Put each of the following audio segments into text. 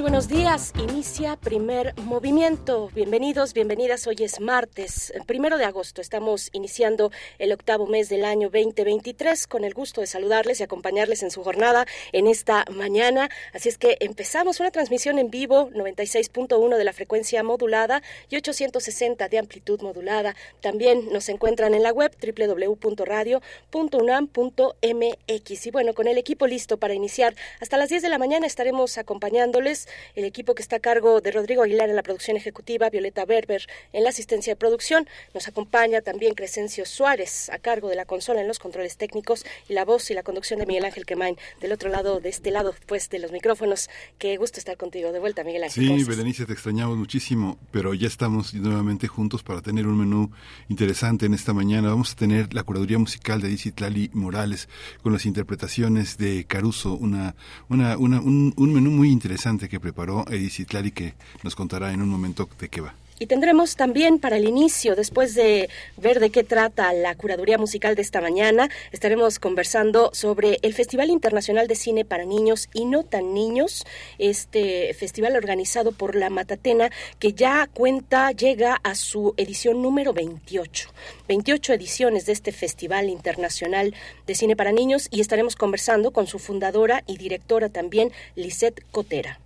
Muy buenos días, inicia primer movimiento. Bienvenidos, bienvenidas. Hoy es martes, primero de agosto. Estamos iniciando el octavo mes del año 2023 con el gusto de saludarles y acompañarles en su jornada en esta mañana. Así es que empezamos una transmisión en vivo, 96.1 de la frecuencia modulada y 860 de amplitud modulada. También nos encuentran en la web www.radio.unam.mx. Y bueno, con el equipo listo para iniciar hasta las 10 de la mañana estaremos acompañándoles el equipo que está a cargo de Rodrigo Aguilar en la producción ejecutiva, Violeta Berber en la asistencia de producción. Nos acompaña también Crescencio Suárez a cargo de la consola en los controles técnicos y la voz y la conducción de Miguel Ángel Quemain del otro lado, de este lado, pues, de los micrófonos. Qué gusto estar contigo de vuelta, Miguel Ángel. Sí, Berenice, te extrañamos muchísimo, pero ya estamos nuevamente juntos para tener un menú interesante en esta mañana. Vamos a tener la curaduría musical de Dizzy Tlali Morales con las interpretaciones de Caruso, una, una, una un, un menú muy interesante que preparó Edith Citlari que nos contará en un momento de qué va. Y tendremos también para el inicio, después de ver de qué trata la curaduría musical de esta mañana, estaremos conversando sobre el Festival Internacional de Cine para Niños y No Tan Niños, este festival organizado por la Matatena, que ya cuenta, llega a su edición número 28. 28 ediciones de este Festival Internacional de Cine para Niños y estaremos conversando con su fundadora y directora también, Lisette Cotera.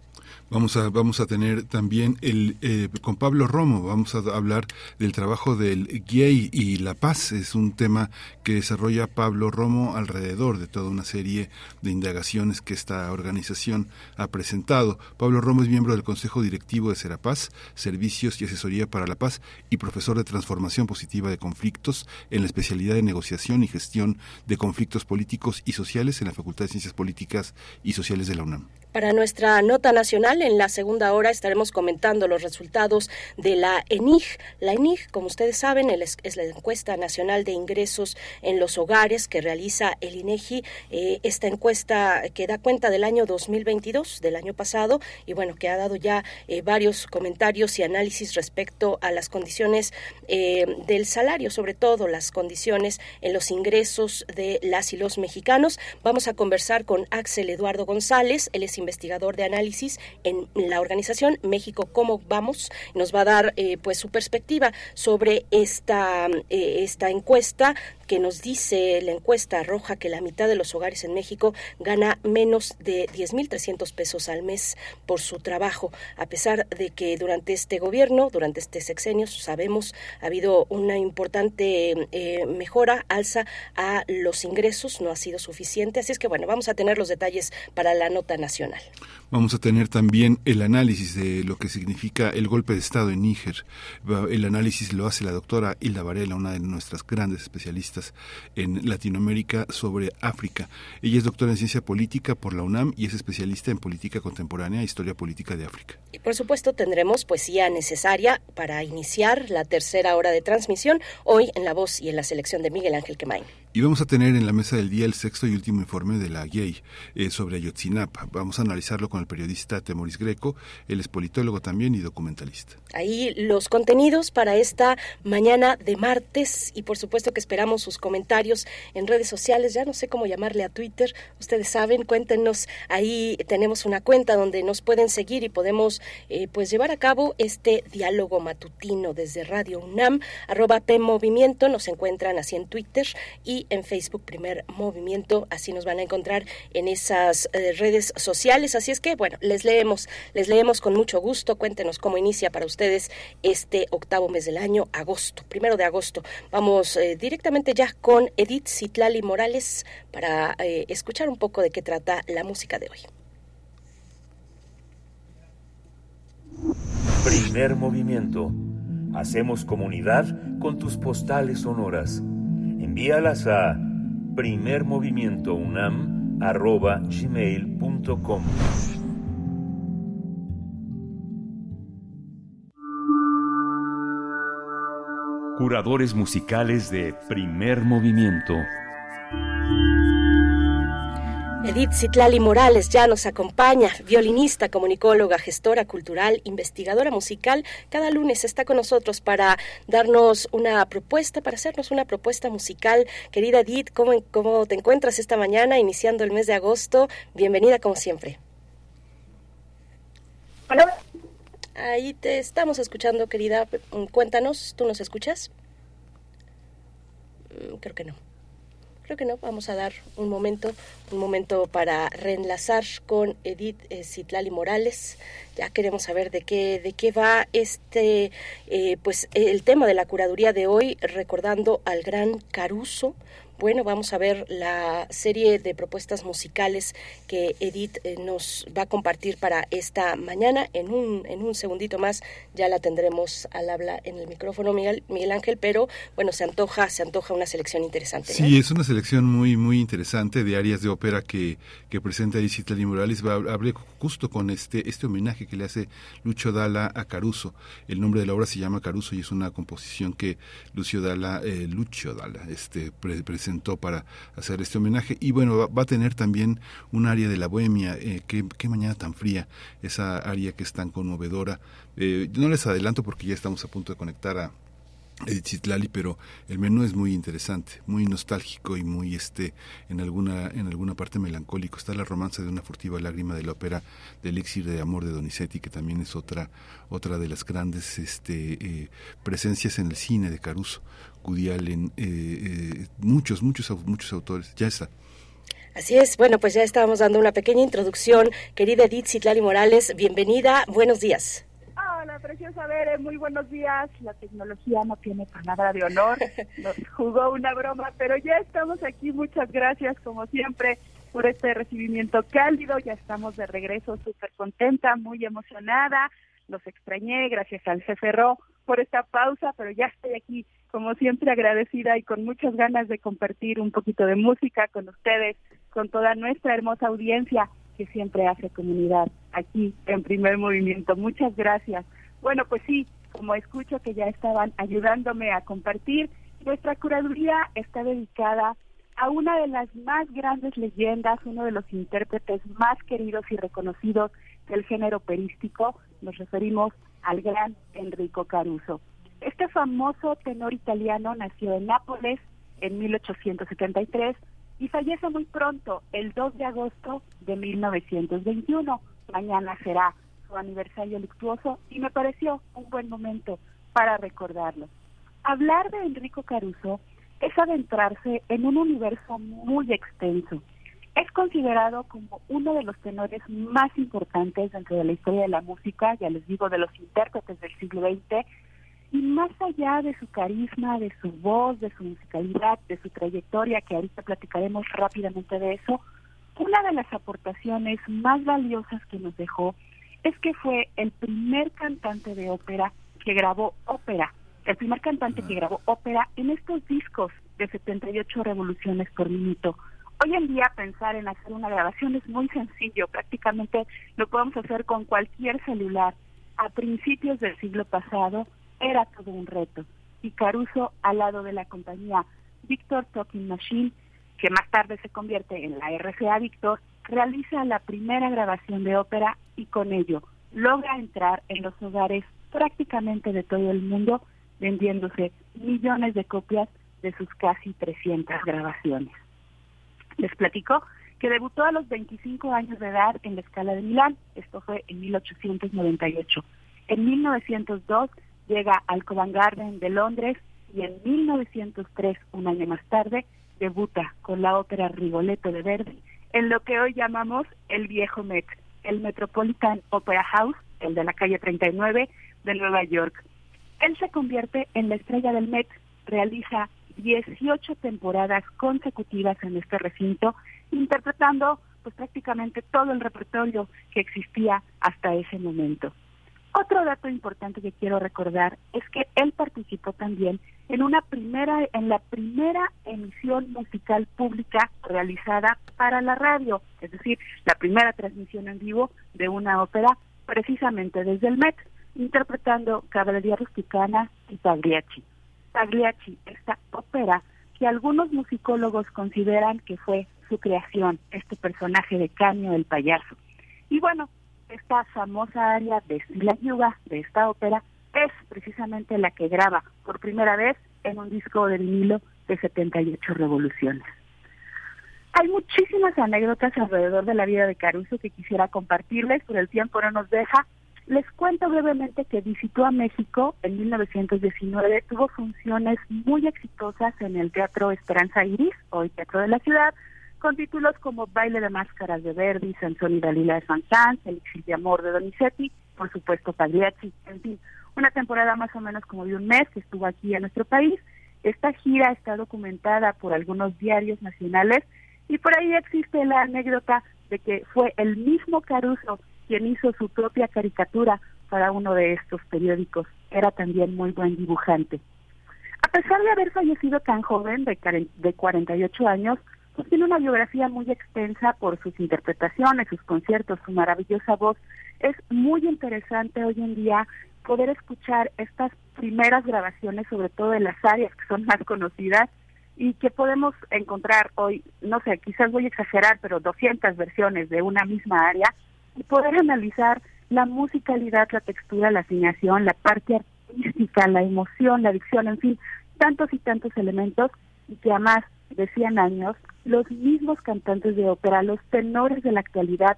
Vamos a, vamos a tener también el, eh, con Pablo Romo, vamos a hablar del trabajo del gay y la paz. Es un tema que desarrolla Pablo Romo alrededor de toda una serie de indagaciones que esta organización ha presentado. Pablo Romo es miembro del Consejo Directivo de Serapaz, Servicios y Asesoría para la Paz y profesor de Transformación Positiva de Conflictos en la especialidad de Negociación y Gestión de Conflictos Políticos y Sociales en la Facultad de Ciencias Políticas y Sociales de la UNAM. Para nuestra nota nacional, en la segunda hora estaremos comentando los resultados de la ENIG. La ENIG, como ustedes saben, es la encuesta nacional de ingresos en los hogares que realiza el INEGI. Eh, esta encuesta que da cuenta del año 2022, del año pasado, y bueno, que ha dado ya eh, varios comentarios y análisis respecto a las condiciones eh, del salario, sobre todo las condiciones en los ingresos de las y los mexicanos. Vamos a conversar con Axel Eduardo González, él es investigador de análisis en la organización México Cómo Vamos. Nos va a dar eh, pues su perspectiva sobre esta, eh, esta encuesta que nos dice la encuesta roja que la mitad de los hogares en México gana menos de 10.300 pesos al mes por su trabajo, a pesar de que durante este gobierno, durante este sexenio, sabemos, ha habido una importante eh, mejora, alza a los ingresos, no ha sido suficiente. Así es que, bueno, vamos a tener los detalles para la nota nacional. Vamos a tener también el análisis de lo que significa el golpe de Estado en Níger. El análisis lo hace la doctora Hilda Varela, una de nuestras grandes especialistas en Latinoamérica sobre África. Ella es doctora en ciencia política por la UNAM y es especialista en política contemporánea e historia política de África. Y por supuesto tendremos poesía necesaria para iniciar la tercera hora de transmisión hoy en la voz y en la selección de Miguel Ángel Quemain. Y vamos a tener en la mesa del día el sexto y último informe de la GAY eh, sobre Ayotzinapa. Vamos a analizarlo con el periodista Temoris Greco. Él es politólogo también y documentalista. Ahí los contenidos para esta mañana de martes y por supuesto que esperamos sus comentarios en redes sociales. Ya no sé cómo llamarle a Twitter. Ustedes saben, cuéntenos. Ahí tenemos una cuenta donde nos pueden seguir y podemos eh, pues llevar a cabo este diálogo matutino desde Radio UNAM, arroba P Movimiento. Nos encuentran así en Twitter y en Facebook Primer Movimiento. Así nos van a encontrar en esas eh, redes sociales. Así es que, bueno, les leemos, les leemos con mucho gusto. Cuéntenos cómo inicia para ustedes este octavo mes del año, agosto, primero de agosto. Vamos eh, directamente ya con Edith Citlali Morales para eh, escuchar un poco de qué trata la música de hoy. Primer movimiento. Hacemos comunidad con tus postales sonoras envíalas a primermovimientounam.gmail.com Curadores musicales de primer movimiento. Edith Citlali Morales ya nos acompaña, violinista, comunicóloga, gestora cultural, investigadora musical. Cada lunes está con nosotros para darnos una propuesta, para hacernos una propuesta musical. Querida Edith, ¿cómo, cómo te encuentras esta mañana, iniciando el mes de agosto? Bienvenida como siempre. Hola. Ahí te estamos escuchando, querida. Cuéntanos, ¿tú nos escuchas? Mm, creo que no. Creo que no, vamos a dar un momento, un momento para reenlazar con Edith eh, Citlali Morales. Ya queremos saber de qué, de qué va este, eh, pues el tema de la curaduría de hoy, recordando al gran Caruso, bueno, vamos a ver la serie de propuestas musicales que Edith eh, nos va a compartir para esta mañana. En un, en un segundito más ya la tendremos al habla en el micrófono, Miguel, Miguel Ángel, pero bueno, se antoja, se antoja una selección interesante. Sí, es una selección muy, muy interesante de áreas de ópera que, que presenta Edith Morales. Va, hablé justo con este, este homenaje que le hace Lucho Dalla a Caruso. El nombre de la obra se llama Caruso y es una composición que Lucio Dalla, eh, Lucio Dalla, este, para hacer este homenaje. Y bueno, va, a tener también un área de la bohemia, eh, qué, mañana tan fría, esa área que es tan conmovedora. Eh, no les adelanto porque ya estamos a punto de conectar a Edith Citlali, pero el menú es muy interesante, muy nostálgico y muy este en alguna en alguna parte melancólico. Está la romanza de una furtiva lágrima de la ópera de Elixir de amor de Donizetti, que también es otra otra de las grandes este eh, presencias en el cine de Caruso, En eh, eh, muchos muchos muchos autores. Ya está. Así es, bueno, pues ya estábamos dando una pequeña introducción. Querida Edith Citlali Morales, bienvenida, buenos días. Hola, preciosa Bere, muy buenos días. La tecnología no tiene palabra de honor, nos jugó una broma, pero ya estamos aquí. Muchas gracias, como siempre, por este recibimiento cálido. Ya estamos de regreso, súper contenta, muy emocionada. Los extrañé, gracias al CFRO por esta pausa, pero ya estoy aquí, como siempre, agradecida y con muchas ganas de compartir un poquito de música con ustedes, con toda nuestra hermosa audiencia que siempre hace comunidad aquí en primer movimiento. Muchas gracias. Bueno, pues sí, como escucho que ya estaban ayudándome a compartir, nuestra curaduría está dedicada a una de las más grandes leyendas, uno de los intérpretes más queridos y reconocidos del género operístico. Nos referimos al gran Enrico Caruso. Este famoso tenor italiano nació en Nápoles en 1873 y fallece muy pronto, el 2 de agosto de 1921. Mañana será su aniversario luctuoso y me pareció un buen momento para recordarlo. Hablar de Enrico Caruso es adentrarse en un universo muy extenso. Es considerado como uno de los tenores más importantes dentro de la historia de la música, ya les digo, de los intérpretes del siglo XX, y más allá de su carisma, de su voz, de su musicalidad, de su trayectoria, que ahorita platicaremos rápidamente de eso, una de las aportaciones más valiosas que nos dejó es que fue el primer cantante de ópera que grabó ópera, el primer cantante que grabó ópera en estos discos de 78 revoluciones por minuto. Hoy en día pensar en hacer una grabación es muy sencillo, prácticamente lo podemos hacer con cualquier celular. A principios del siglo pasado era todo un reto. Y Caruso, al lado de la compañía Victor Talking Machine, que más tarde se convierte en la RCA Victor, realiza la primera grabación de ópera y con ello logra entrar en los hogares prácticamente de todo el mundo, vendiéndose millones de copias de sus casi 300 grabaciones. Les platico que debutó a los 25 años de edad en la escala de Milán, esto fue en 1898. En 1902 llega al Covent Garden de Londres y en 1903, un año más tarde, debuta con la ópera Rigoletto de Verdi en lo que hoy llamamos el viejo Met, el Metropolitan Opera House, el de la calle 39 de Nueva York. Él se convierte en la estrella del Met, realiza 18 temporadas consecutivas en este recinto, interpretando pues prácticamente todo el repertorio que existía hasta ese momento. Otro dato importante que quiero recordar es que él participó también en una primera en la primera emisión musical pública realizada para la radio, es decir, la primera transmisión en vivo de una ópera precisamente desde el Met, interpretando Caballería Rusticana y Pagliacci. Pagliacci, esta ópera que algunos musicólogos consideran que fue su creación, este personaje de Caño el payaso. Y bueno, esta famosa área de la Yuga, de esta ópera, es precisamente la que graba por primera vez en un disco de vinilo de 78 revoluciones. Hay muchísimas anécdotas alrededor de la vida de Caruso que quisiera compartirles, pero el tiempo no nos deja. Les cuento brevemente que visitó a México en 1919, tuvo funciones muy exitosas en el Teatro Esperanza Iris, hoy Teatro de la Ciudad, con títulos como Baile de Máscaras de Verdi, Sansón y Dalila de Saint-Saëns, Elixir de Amor de Donizetti, por supuesto Pagliacci, en fin, una temporada más o menos como de un mes que estuvo aquí en nuestro país. Esta gira está documentada por algunos diarios nacionales y por ahí existe la anécdota de que fue el mismo Caruso quien hizo su propia caricatura para uno de estos periódicos. Era también muy buen dibujante. A pesar de haber fallecido tan joven, de, de 48 años, pues tiene una biografía muy extensa por sus interpretaciones, sus conciertos, su maravillosa voz. Es muy interesante hoy en día poder escuchar estas primeras grabaciones, sobre todo en las áreas que son más conocidas y que podemos encontrar hoy, no sé, quizás voy a exagerar, pero 200 versiones de una misma área y poder analizar la musicalidad, la textura, la asignación, la parte artística, la emoción, la dicción, en fin, tantos y tantos elementos y que además de 100 años, los mismos cantantes de ópera, los tenores de la actualidad,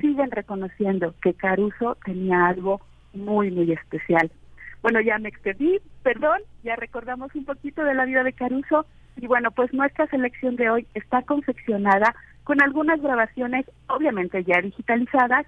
siguen reconociendo que Caruso tenía algo muy, muy especial. Bueno, ya me extendí, perdón, ya recordamos un poquito de la vida de Caruso y bueno, pues nuestra selección de hoy está confeccionada con algunas grabaciones, obviamente ya digitalizadas,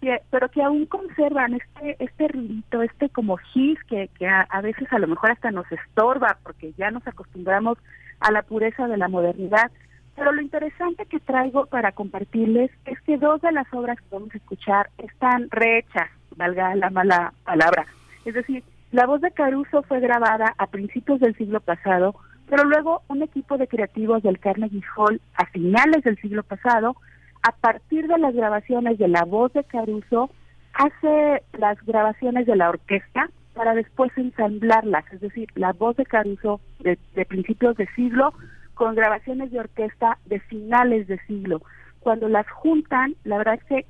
que, pero que aún conservan este este ruidito, este como gis que, que a, a, veces a lo mejor hasta nos estorba porque ya nos acostumbramos a la pureza de la modernidad. Pero lo interesante que traigo para compartirles es que dos de las obras que vamos a escuchar están rehechas valga la mala palabra. Es decir, la voz de Caruso fue grabada a principios del siglo pasado, pero luego un equipo de creativos del Carnegie Hall a finales del siglo pasado, a partir de las grabaciones de la voz de Caruso, hace las grabaciones de la orquesta para después ensamblarlas, es decir, la voz de Caruso de, de principios de siglo con grabaciones de orquesta de finales de siglo. Cuando las juntan, la verdad es que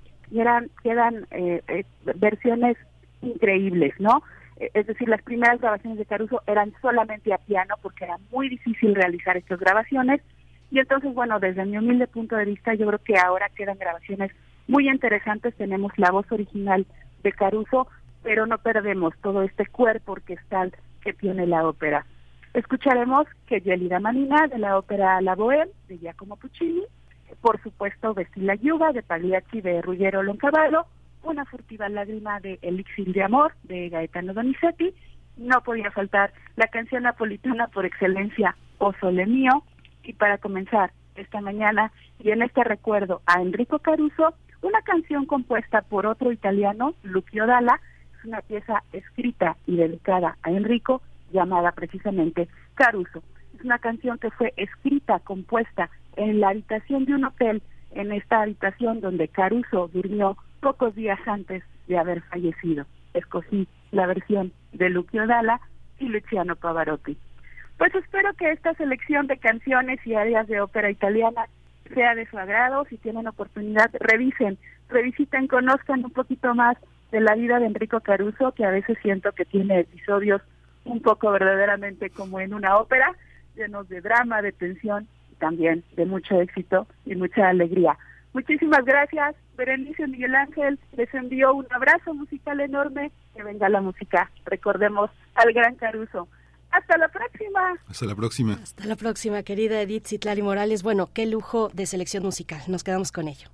quedan eh, eh, versiones increíbles, ¿no? Eh, es decir, las primeras grabaciones de Caruso eran solamente a piano porque era muy difícil realizar estas grabaciones. Y entonces, bueno, desde mi humilde punto de vista, yo creo que ahora quedan grabaciones muy interesantes. Tenemos la voz original de Caruso, pero no perdemos todo este cuerpo orquestal que tiene la ópera. Escucharemos que Yelida Manina de la ópera La Bohème de Giacomo Puccini por supuesto Vestila Yuga de Pagliacci de Ruggiero Loncavallo, Una furtiva lágrima de Elixir de Amor de Gaetano Donizetti, no podía faltar la canción napolitana por excelencia O Sole Mío, y para comenzar esta mañana y en este recuerdo a Enrico Caruso, una canción compuesta por otro italiano, Lucio Dalla, es una pieza escrita y dedicada a Enrico, llamada precisamente Caruso. Es una canción que fue escrita, compuesta en la habitación de un hotel, en esta habitación donde Caruso durmió pocos días antes de haber fallecido. Escogí la versión de Lucio Dalla y Luciano Pavarotti. Pues espero que esta selección de canciones y áreas de ópera italiana sea de su agrado. Si tienen oportunidad, revisen, revisiten, conozcan un poquito más de la vida de Enrico Caruso, que a veces siento que tiene episodios un poco verdaderamente como en una ópera, llenos de drama, de tensión también de mucho éxito y mucha alegría. Muchísimas gracias, Berenice Miguel Ángel. Les envío un abrazo musical enorme. Que venga la música. Recordemos al gran Caruso. Hasta la próxima. Hasta la próxima. Hasta la próxima, querida Edith Citlali Morales. Bueno, qué lujo de selección musical. Nos quedamos con ello.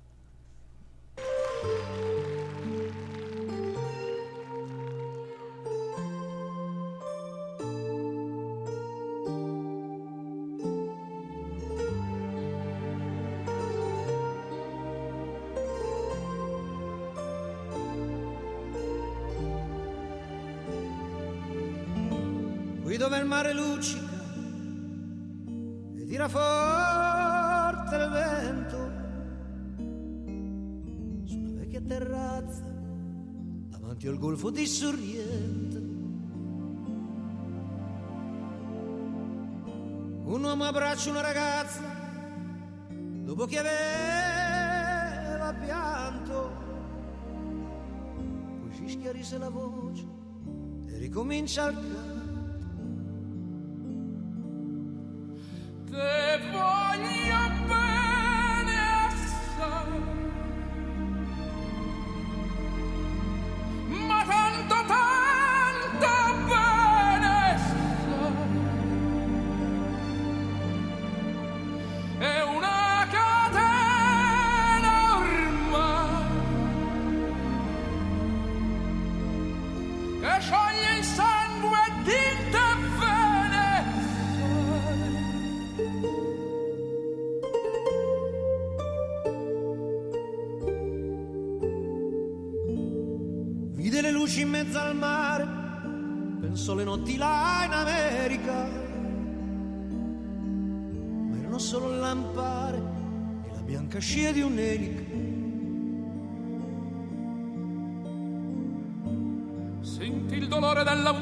Mare luccica e tira forte il vento su vecchia terrazza davanti al golfo di Sorrento un uomo abbraccia una ragazza dopo che aveva pianto, poi si schiarisce la voce e ricomincia il canto.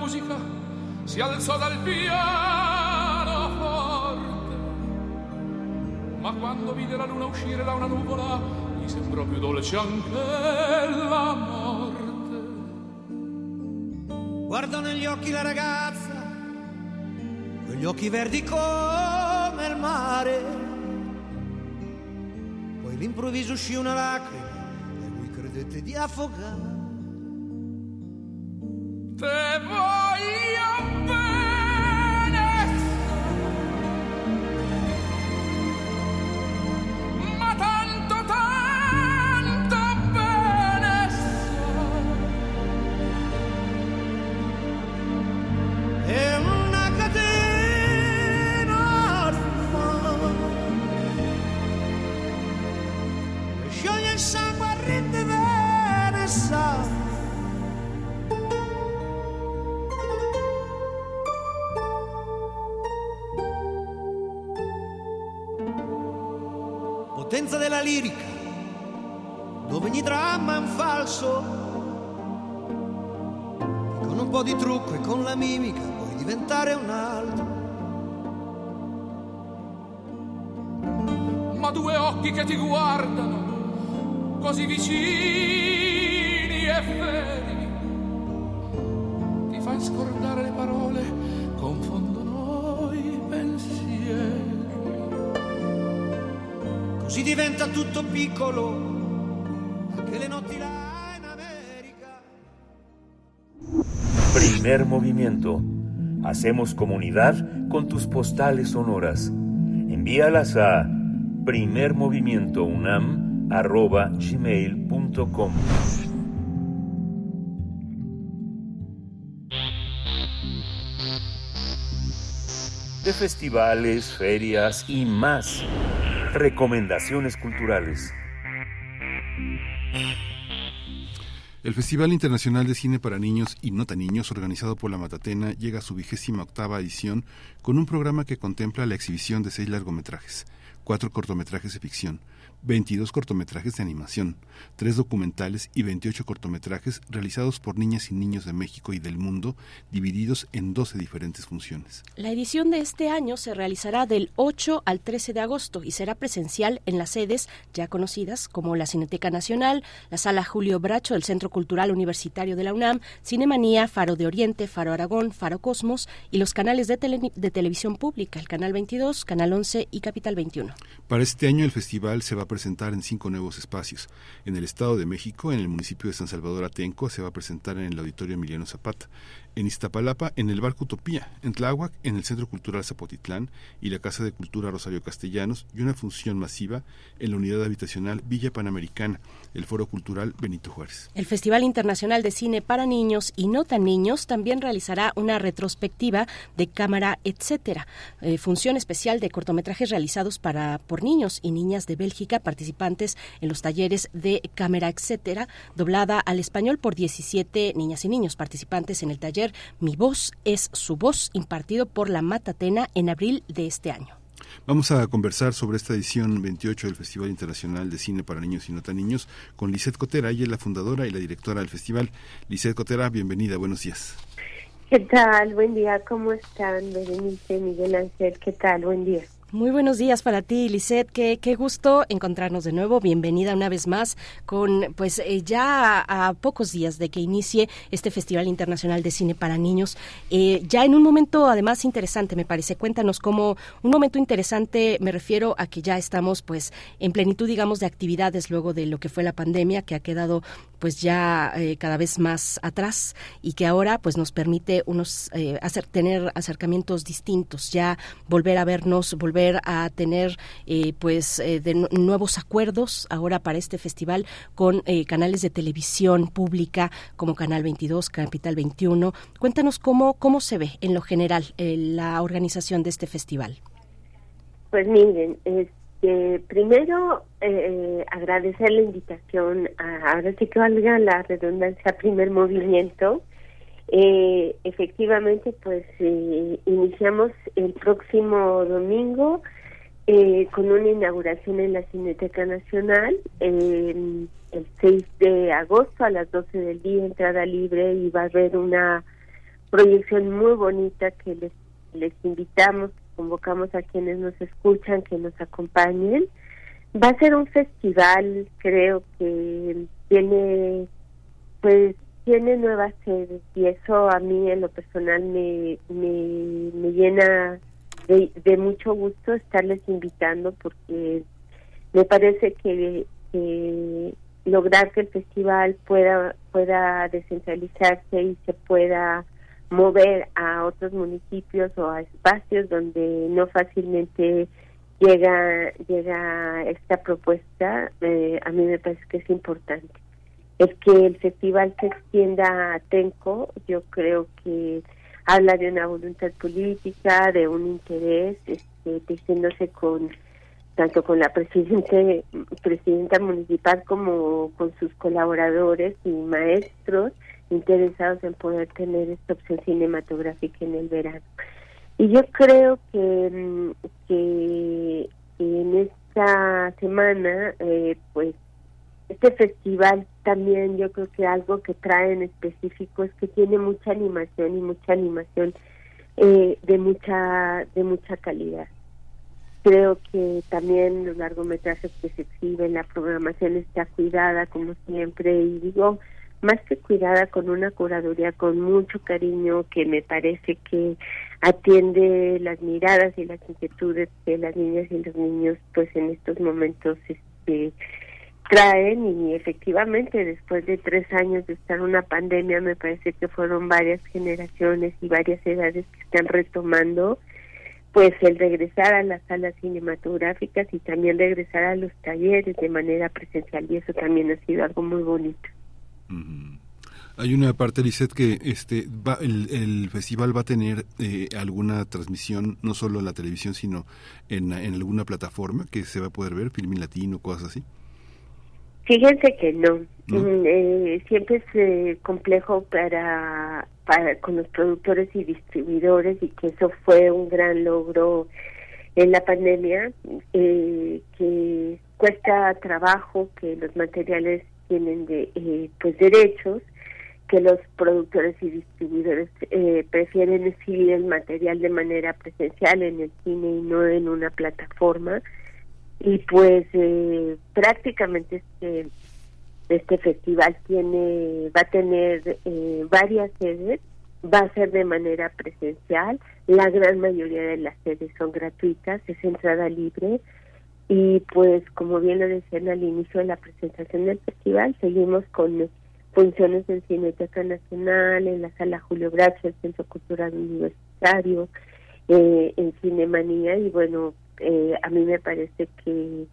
Musica, si alzò dal piano forte. Ma quando vide la luna uscire da una nuvola, gli sembrò più dolce anche la morte. Guardò negli occhi la ragazza, quegli occhi verdi come il mare. Poi all'improvviso uscì una lacrima e lui credette di affogare. Te della lirica, dove ogni dramma è un falso con un po' di trucco e con la mimica puoi diventare un altro. ma due occhi che ti guardano così vicini e veri diventa tutto piccolo, anche le notti là in. Primer movimiento. Hacemos comunidad con tus postales sonoras. Envíalas a primermovimientounam.gmail.com De festivales, ferias y más. Recomendaciones culturales. El Festival Internacional de Cine para Niños y No Tan Niños, organizado por la Matatena, llega a su vigésima octava edición con un programa que contempla la exhibición de seis largometrajes, cuatro cortometrajes de ficción, 22 cortometrajes de animación, tres documentales y 28 cortometrajes realizados por niñas y niños de México y del mundo, divididos en 12 diferentes funciones. La edición de este año se realizará del 8 al 13 de agosto y será presencial en las sedes ya conocidas como la Cineteca Nacional, la Sala Julio Bracho del Centro Cultural Universitario de la UNAM, Cinemanía, Faro de Oriente, Faro Aragón, Faro Cosmos y los canales de, tele- de televisión pública, el Canal 22, Canal 11 y Capital 21. Para este año el festival se va a presentar en cinco nuevos espacios. En el Estado de México, en el municipio de San Salvador Atenco, se va a presentar en el Auditorio Emiliano Zapata. En Iztapalapa, en el Barco Utopía. En Tláhuac, en el Centro Cultural Zapotitlán y la Casa de Cultura Rosario Castellanos. Y una función masiva en la Unidad Habitacional Villa Panamericana, el Foro Cultural Benito Juárez. El Festival Internacional de Cine para Niños y No Tan Niños también realizará una retrospectiva de cámara, etcétera, eh, función especial de cortometrajes realizados para por niños y niñas de Bélgica participantes en los talleres de cámara, etcétera, doblada al español por 17 niñas y niños participantes en el taller Mi voz es su voz impartido por la Matatena en abril de este año. Vamos a conversar sobre esta edición 28 del Festival Internacional de Cine para Niños y No Tan Niños con Lisette Cotera. Ella es la fundadora y la directora del festival. Lisette Cotera, bienvenida, buenos días. ¿Qué tal? Buen día. ¿Cómo están, Berenice, Miguel Ángel? ¿Qué tal? Buen día. Muy buenos días para ti, Lisette. Qué, qué gusto encontrarnos de nuevo. Bienvenida una vez más con, pues, eh, ya a, pocos días de que inicie este Festival Internacional de Cine para Niños. Eh, ya en un momento, además, interesante, me parece. Cuéntanos cómo, un momento interesante, me refiero a que ya estamos, pues, en plenitud, digamos, de actividades luego de lo que fue la pandemia, que ha quedado, pues, ya eh, cada vez más atrás y que ahora, pues, nos permite unos, hacer, tener acercamientos distintos, ya volver a vernos, volver a tener eh, pues eh, de nuevos acuerdos ahora para este festival con eh, canales de televisión pública como Canal 22, Capital 21. Cuéntanos cómo, cómo se ve en lo general la organización de este festival. Pues miren, este, primero agradecer la invitación, a, ahora sí que valga la redundancia, primer movimiento, eh, efectivamente, pues eh, iniciamos el próximo domingo eh, con una inauguración en la Cineteca Nacional el 6 de agosto a las 12 del día, entrada libre y va a haber una proyección muy bonita que les, les invitamos, convocamos a quienes nos escuchan que nos acompañen. Va a ser un festival, creo que tiene pues tiene nuevas sedes y eso a mí en lo personal me, me, llena de, mucho gusto estarles invitando porque me parece que, lograr que el festival pueda pueda descentralizarse y se pueda mover a otros municipios o a espacios donde no fácilmente llega llega esta propuesta eh, a mí me parece que es importante el que el festival se extienda a Tenco, yo creo que habla de una voluntad política, de un interés, este, tejiéndose con tanto con la presidente, presidenta municipal como con sus colaboradores y maestros interesados en poder tener esta opción cinematográfica en el verano. Y yo creo que, mm, que en esta semana, eh, pues este festival también yo creo que algo que trae en específico es que tiene mucha animación y mucha animación eh, de mucha de mucha calidad. Creo que también los largometrajes que se exhiben la programación está cuidada como siempre y digo más que cuidada con una curaduría con mucho cariño que me parece que atiende las miradas y las inquietudes de las niñas y los niños pues en estos momentos este traen y efectivamente después de tres años de estar una pandemia me parece que fueron varias generaciones y varias edades que están retomando pues el regresar a las salas cinematográficas y también regresar a los talleres de manera presencial y eso también ha sido algo muy bonito. Hay una parte, Lisette, que este va, el, festival va a tener eh, alguna transmisión, no solo en la televisión, sino en, en alguna plataforma que se va a poder ver, Filmin Latino, cosas así. Fíjense que no. Mm, eh, siempre es eh, complejo para, para con los productores y distribuidores y que eso fue un gran logro en la pandemia, eh, que cuesta trabajo que los materiales tienen de pues derechos, que los productores y distribuidores prefieren exhibir el material de manera presencial en el cine y no en una plataforma y pues eh, prácticamente este este festival tiene va a tener eh, varias sedes va a ser de manera presencial la gran mayoría de las sedes son gratuitas es entrada libre y pues como bien lo decían al inicio de la presentación del festival seguimos con funciones en Cineteca Nacional en la sala Julio Bracho el Centro Cultural Universitario eh, en Cinemanía y bueno eh, a mí me parece que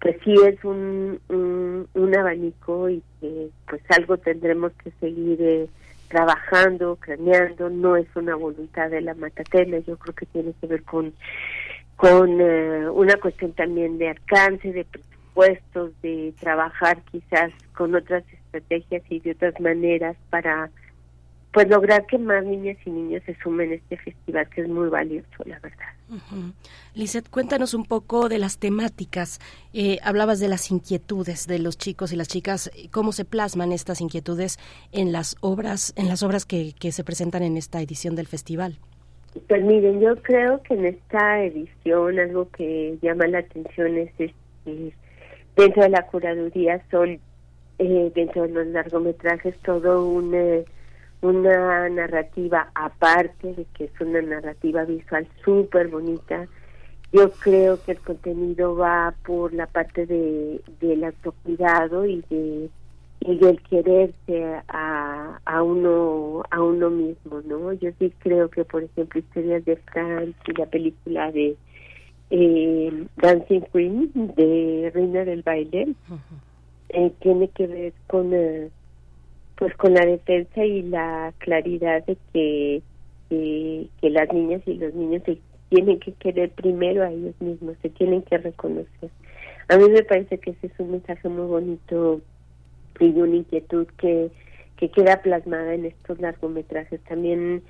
pues sí es un, un, abanico y que pues algo tendremos que seguir eh, trabajando, craneando, no es una voluntad de la matatena, yo creo que tiene que ver con con eh, una cuestión también de alcance, de presupuestos, de trabajar quizás con otras estrategias y de otras maneras para pues lograr que más niñas y niños se sumen a este festival que es muy valioso, la verdad. Uh cuéntanos un poco de las temáticas. Eh, hablabas de las inquietudes de los chicos y las chicas, cómo se plasman estas inquietudes en las obras, en las obras que, que se presentan en esta edición del festival. Pues miren, yo creo que en esta edición algo que llama la atención es este, dentro de la curaduría son eh, dentro de los largometrajes todo un una narrativa aparte de que es una narrativa visual súper bonita. Yo creo que el contenido va por la parte de del autocuidado y de y del quererse a, a uno a uno mismo, ¿no? Yo sí creo que, por ejemplo, historias de Franz y la película de eh, Dancing Queen de Reina del Baile eh, tiene que ver con eh, pues con la defensa y la claridad de que, que, las niñas y los niños se tienen que querer primero a ellos mismos, se tienen que reconocer. A mí me parece que ese es un mensaje muy bonito y una inquietud que, que queda plasmada en estos largometrajes. También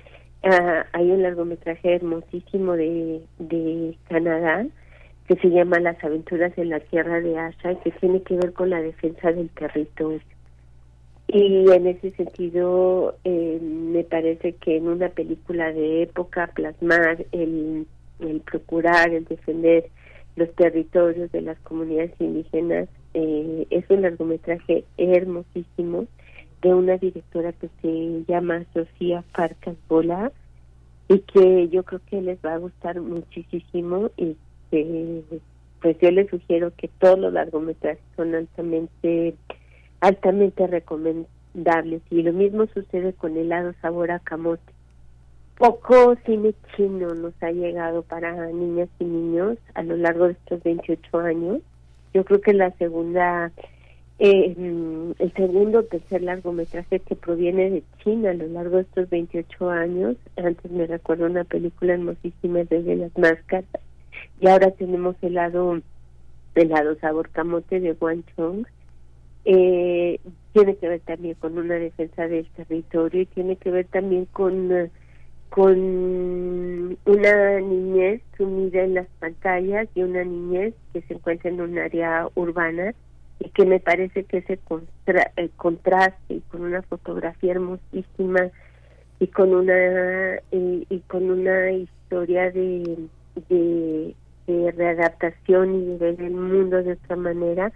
ah, hay un largometraje hermosísimo de, de Canadá que se llama Las aventuras en la tierra de Asha y que tiene que ver con la defensa del territorio y en ese sentido, eh, me parece que en una película de época plasmar el, el procurar, el defender los territorios de las comunidades indígenas eh, es un largometraje hermosísimo de una directora que se llama Sofía Farcas Bola y que yo creo que les va a gustar muchísimo y que pues yo les sugiero que todos los largometrajes son altamente altamente recomendables. Y lo mismo sucede con helado sabor a camote. Poco cine chino nos ha llegado para niñas y niños a lo largo de estos 28 años. Yo creo que la segunda, eh, el segundo o tercer largometraje que proviene de China a lo largo de estos 28 años. Antes me recuerdo una película hermosísima desde las máscaras. Y ahora tenemos helado, helado sabor camote de Guangzhou eh, tiene que ver también con una defensa del territorio y tiene que ver también con con una niñez sumida en las pantallas y una niñez que se encuentra en un área urbana y que me parece que ese el contraste y con una fotografía hermosísima y con una y, con una historia de, de, de readaptación y de ver el mundo de otra manera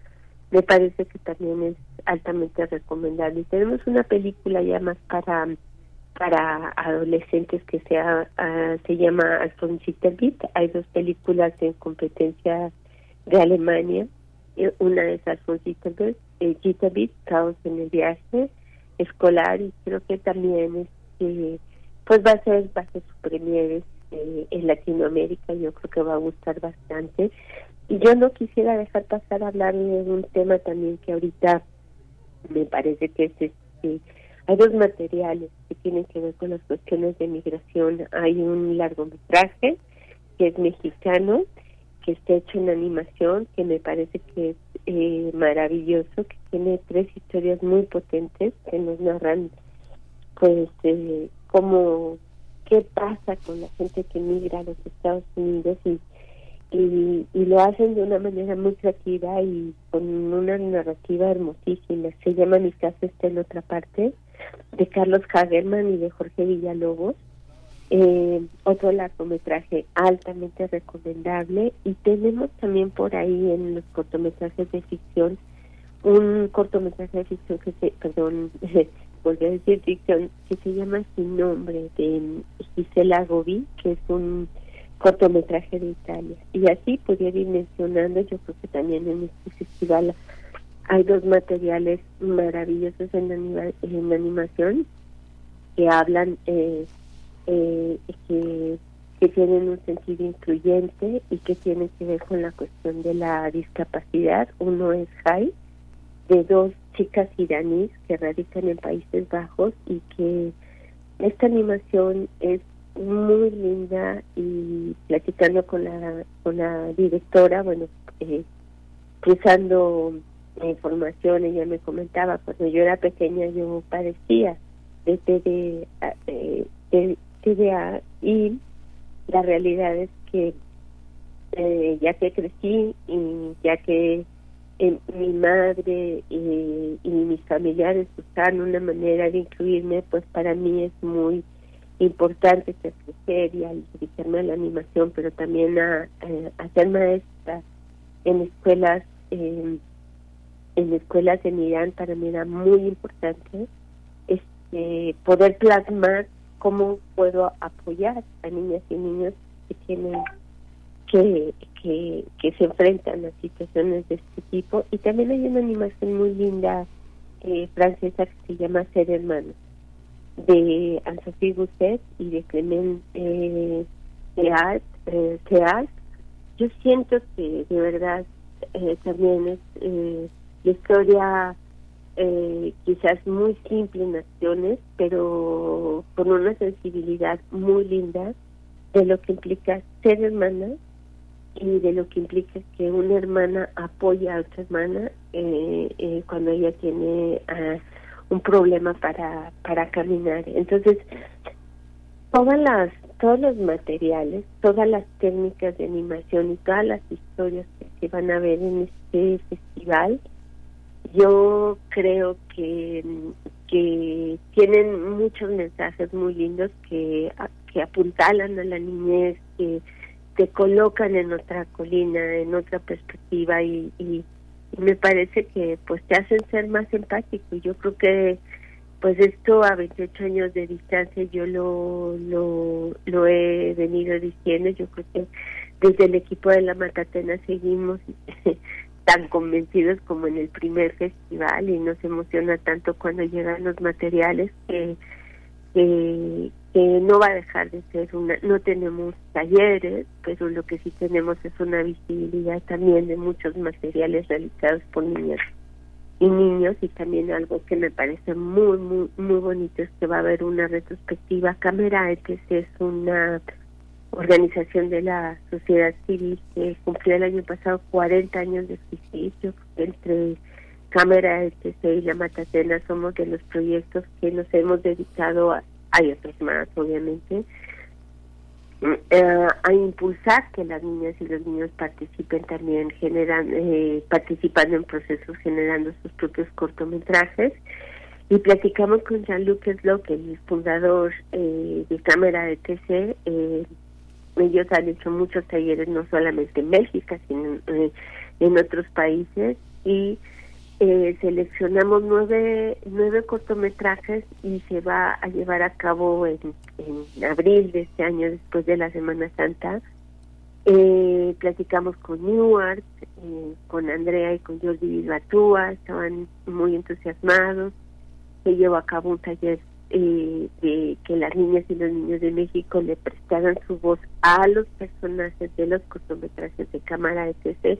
me parece que también es altamente recomendable. Tenemos una película ya más para para adolescentes que sea, uh, se llama Alfonsita Beat. Hay dos películas en competencia de Alemania. Eh, una es Alfonsita Beat, eh, Caos en el viaje escolar y creo que también este, pues va a ser va a ser su premier este, en Latinoamérica. Yo creo que va a gustar bastante. Y yo no quisiera dejar pasar a hablar de un tema también que ahorita me parece que es este, hay dos materiales que tienen que ver con las cuestiones de migración. Hay un largometraje que es mexicano, que está hecho en animación, que me parece que es eh, maravilloso, que tiene tres historias muy potentes que nos narran, pues, eh, cómo, qué pasa con la gente que migra a los Estados Unidos y y, lo hacen de una manera muy creativa y con una narrativa hermosísima. Se llama Mi casa está en otra parte, de Carlos Hagerman y de Jorge Villalobos. Eh, otro largometraje altamente recomendable y tenemos también por ahí en los cortometrajes de ficción un cortometraje de ficción que se, perdón, volví a decir ficción, que se llama Sin Nombre de Gisela Gobi, que es un cortometraje de Italia. Y así pudiera ir mencionando, yo creo que también en este festival hay dos materiales maravillosos en, en animación que hablan, eh, eh, que, que tienen un sentido incluyente y que tienen que ver con la cuestión de la discapacidad. Uno es Jai, de dos chicas iraníes que radican en Países Bajos y que esta animación es muy linda y platicando con la con la directora bueno eh, cruzando información ella me comentaba cuando yo era pequeña yo padecía de TDA, y la realidad es que eh, ya que crecí y ya que eh, mi madre y, mis familiares buscaron una manera de incluirme, pues para mí es muy importante crecer y al dedicarme a la animación, pero también a, a, ser maestra en escuelas en escuelas en Irán para mí era muy importante este poder plasmar cómo puedo apoyar a niñas y niños que tienen que, que, que se enfrentan a situaciones de este tipo. Y también hay una animación muy linda eh, francesa que se llama Ser Hermanos de Anne-Sophie y de Clement eh, eh yo siento que de verdad eh, también es eh, la historia eh, quizás muy simple en acciones, pero con una sensibilidad muy linda de lo que implica ser hermana y de lo que implica que una hermana apoya a otra hermana eh, cuando ella tiene ah, un problema para para caminar. Entonces, todas las todos los materiales, todas las técnicas de animación y todas las historias que se van a ver en este festival, yo creo que, que tienen muchos mensajes muy lindos que, que apuntalan a la niñez, que te colocan en otra colina, en otra perspectiva y, y, me parece que pues te hacen ser más empático. Y yo creo que pues esto a 28 años de distancia yo lo, lo he venido diciendo, yo creo que desde el equipo de la Matatena seguimos tan convencidos como en el primer festival y nos emociona tanto cuando llegan los materiales que, que, no va a dejar de ser una, no tenemos talleres, pero lo que sí tenemos es una visibilidad también de muchos materiales realizados por niñas y niños y también algo que me parece muy muy muy bonito es que va a haber una retrospectiva cámara que es una organización de la sociedad civil que cumplió el año pasado 40 años de existencia entre Cámara ETC y la Matatena somos de los proyectos que nos hemos dedicado a, hay otros más obviamente eh, a impulsar que las niñas y los niños participen también generan eh, participando en procesos generando sus propios cortometrajes. Y platicamos con Jean-Luc Slock, el fundador eh, de Cámara de TC eh, ellos han hecho muchos talleres no solamente en México sino en otros países. Y eh, seleccionamos nueve, nueve cortometrajes y se va a llevar a cabo en, en abril de este año, después de la Semana Santa. Eh, platicamos con Newark, eh, con Andrea y con Jordi Bilbatúa, estaban muy entusiasmados. Se llevó a cabo un taller eh, de que las niñas y los niños de México le prestaran su voz a los personajes de los cortometrajes de cámara etc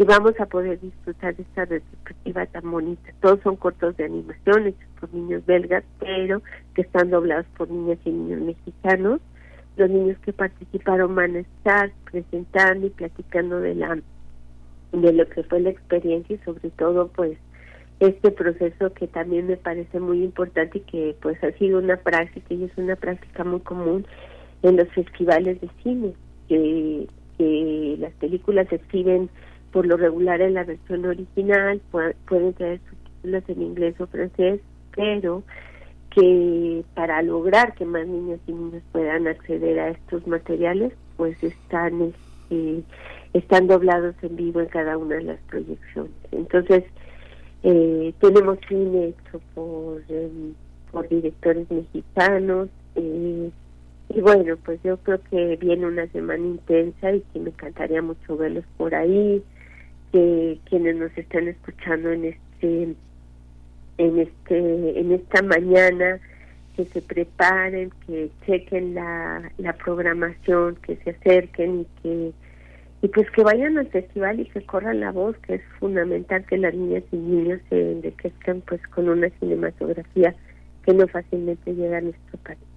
y vamos a poder disfrutar de esta retrospectiva tan bonita. Todos son cortos de animación hechos por niños belgas, pero que están doblados por niñas y niños mexicanos. Los niños que participaron van a estar presentando y platicando de la de lo que fue la experiencia y sobre todo pues este proceso que también me parece muy importante y que pues ha sido una práctica y es una práctica muy común en los festivales de cine que, que las películas se exhiben por lo regular en la versión original, pueden traer subtítulos en inglés o francés, pero que para lograr que más niños y niños puedan acceder a estos materiales, pues están este, están doblados en vivo en cada una de las proyecciones. Entonces, eh, tenemos cine hecho por, em, por directores mexicanos, eh, y bueno, pues yo creo que viene una semana intensa y que me encantaría mucho verlos por ahí que quienes nos están escuchando en este en este en esta mañana que se preparen, que chequen la, la programación, que se acerquen y que y pues que vayan al festival y que corran la voz, que es fundamental que las niñas y niños se enriquezcan pues con una cinematografía que no fácilmente llega a nuestro país.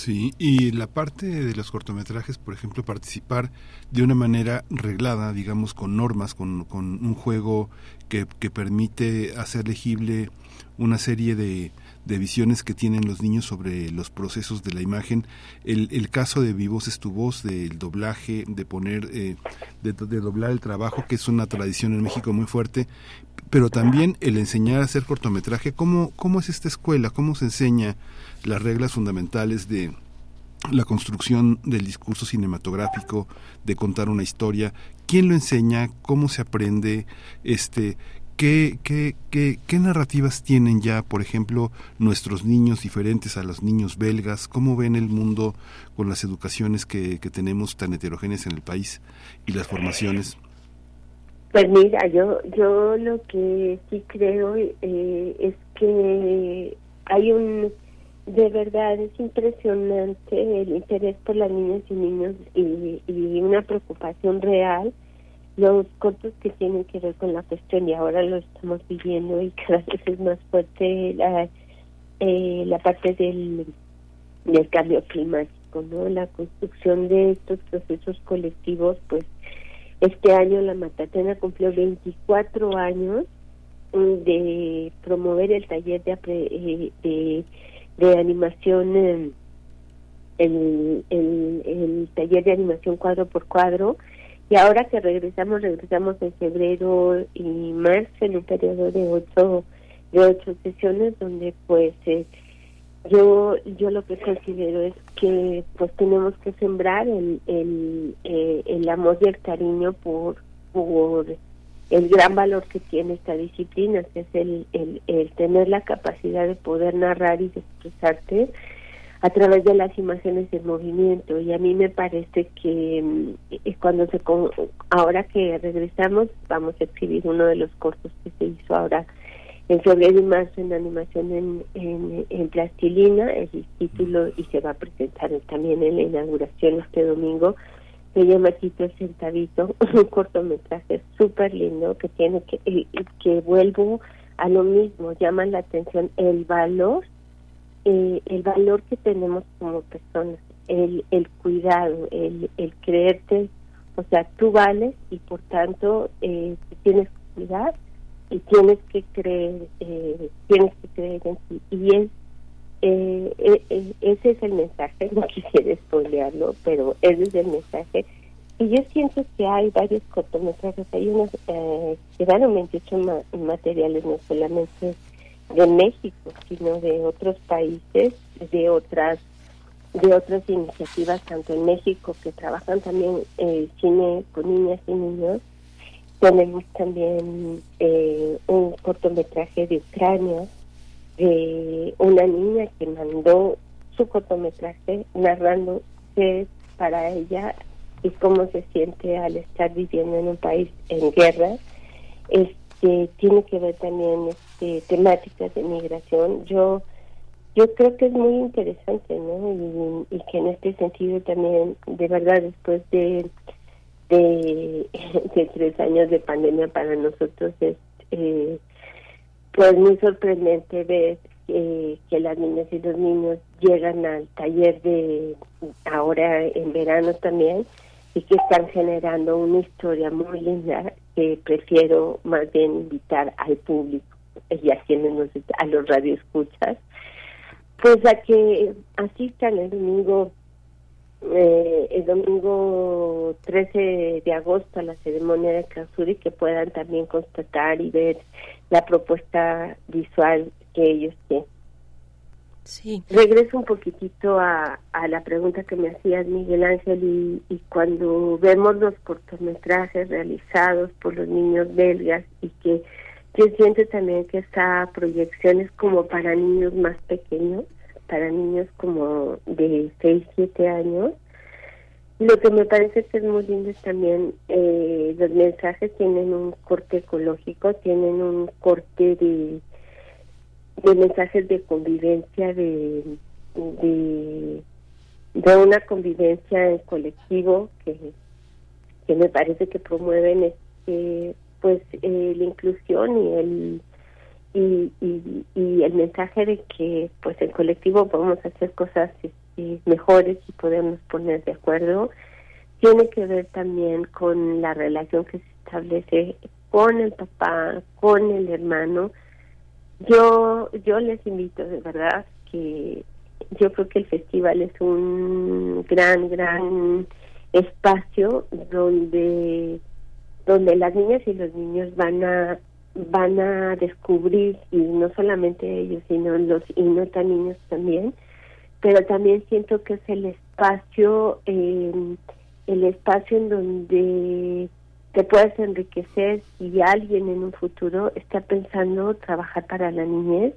Sí, y la parte de los cortometrajes, por ejemplo, participar de una manera reglada, digamos, con normas, con, con un juego que, que permite hacer legible una serie de, de visiones que tienen los niños sobre los procesos de la imagen. El, el caso de Vivos es tu voz, del doblaje, de poner, eh, de, de, doblar el trabajo, que es una tradición en México muy fuerte, pero también el enseñar a hacer cortometraje. ¿Cómo, cómo es esta escuela? ¿Cómo se enseña las reglas fundamentales de la construcción del discurso cinematográfico, de contar una historia? ¿Quién lo enseña? ¿Cómo se aprende? Este, ¿Qué, qué, qué, qué narrativas tienen ya, por ejemplo, nuestros niños diferentes a los niños belgas? ¿Cómo ven el mundo con las educaciones que, que tenemos tan heterogéneas en el país y las formaciones? Pues mira, yo, yo lo que sí creo eh, es que hay un, de verdad es impresionante el interés por las niñas y niños y, y una preocupación real los cortos que tienen que ver con la cuestión y ahora lo estamos viviendo y cada vez es más fuerte la, eh, la parte del, del cambio climático, ¿no? La construcción de estos procesos colectivos, pues este año la Matatena cumplió 24 años de promover el taller de, eh, de, de animación, el, el, el taller de animación cuadro por cuadro, y ahora que regresamos, regresamos en febrero y marzo en un periodo de ocho, de ocho sesiones donde pues eh, yo yo lo que considero es que pues tenemos que sembrar el, el, eh, el amor y el cariño por, por el gran valor que tiene esta disciplina, es el, el, el tener la capacidad de poder narrar y de expresarte a través de las imágenes del movimiento. Y a mí me parece que mm, cuando se ahora que regresamos vamos a escribir uno de los cortos que se hizo ahora en febrero y marzo en animación en, en, plastilina el título y se va a presentar también en la inauguración este domingo se llama Tito el Centavito un cortometraje súper lindo que tiene que que vuelvo a lo mismo llama la atención el valor eh, el valor que tenemos como personas, el, el cuidado, el, el creerte, o sea, tú vales y por tanto eh, tienes que cuidar y tienes que creer, eh, tienes que creer en ti. Y es, eh, eh, eh ese es el mensaje, no quisiera spoilearlo, pero ese es el mensaje. Y yo siento que hay varios cortometrajes, hay unos, eh, quedaron 28 ma materiales, no solamente de México, sino de otros países, de otras de otras iniciativas tanto en México que trabajan también eh, cine con niñas y niños. Tenemos también eh, un cortometraje de Ucrania de una niña que mandó su cortometraje narrando qué es para ella y cómo se siente al estar viviendo en un país en guerra. Este tiene que ver también este, temáticas de migración. Yo yo creo que es muy interesante, ¿no? Y, que en este sentido también, de verdad, después de, de, tres años de pandemia para nosotros es eh, pues muy sorprendente ver que las niñas y los niños llegan al taller de ahora en verano también y que están generando una historia muy linda que prefiero más bien invitar al público y haciéndonos a los radioescuchas, pues a que asistan el domingo, eh, el domingo 13 de agosto a la ceremonia de clausura y que puedan también constatar y ver la propuesta visual que ellos tienen. Sí. Regreso un poquitito a, a la pregunta que me hacías, Miguel Ángel, y, y cuando vemos los cortometrajes realizados por los niños belgas y que yo siento también que esta proyección es como para niños más pequeños, para niños como de 6, 7 años. Lo que me parece que es muy lindo es también eh, los mensajes tienen un corte ecológico, tienen un corte de, de mensajes de convivencia, de, de, una convivencia en colectivo que, que me parece que promueven este pues eh, la inclusión y el y, y, el mensaje de que pues en colectivo podemos hacer cosas eh, mejores y podernos poner de acuerdo. Tiene que ver también con la relación que se establece con el papá, con el hermano. Yo, yo les invito de verdad que yo creo que el festival es un gran, gran espacio donde donde las niñas y los niños van a van a descubrir y no solamente ellos sino los y no tan niños también pero también siento que es el espacio eh, el espacio en donde te puedes enriquecer si alguien en un futuro está pensando trabajar para la niñez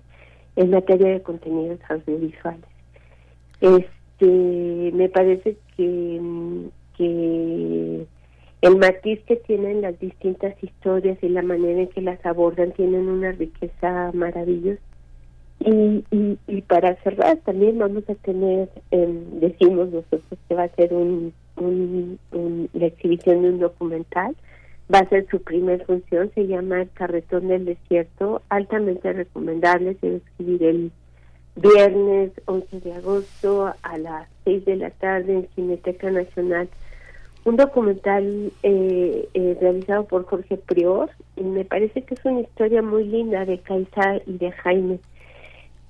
en materia de contenidos audiovisuales. Este me parece que que el matiz que tienen las distintas historias y la manera en que las abordan tienen una riqueza maravillosa. Y, y, para cerrar también vamos a tener, em, decimos nosotros que va a ser un, la exhibición de un documental, va a ser su primer función, se llama El Carretón del Desierto, altamente recomendable, se va a exhibir el viernes 11 de agosto a las 6 de la tarde en Cineteca Nacional un documental eh, eh, realizado por Jorge Prior y me parece que es una historia muy linda de Caiza y de Jaime.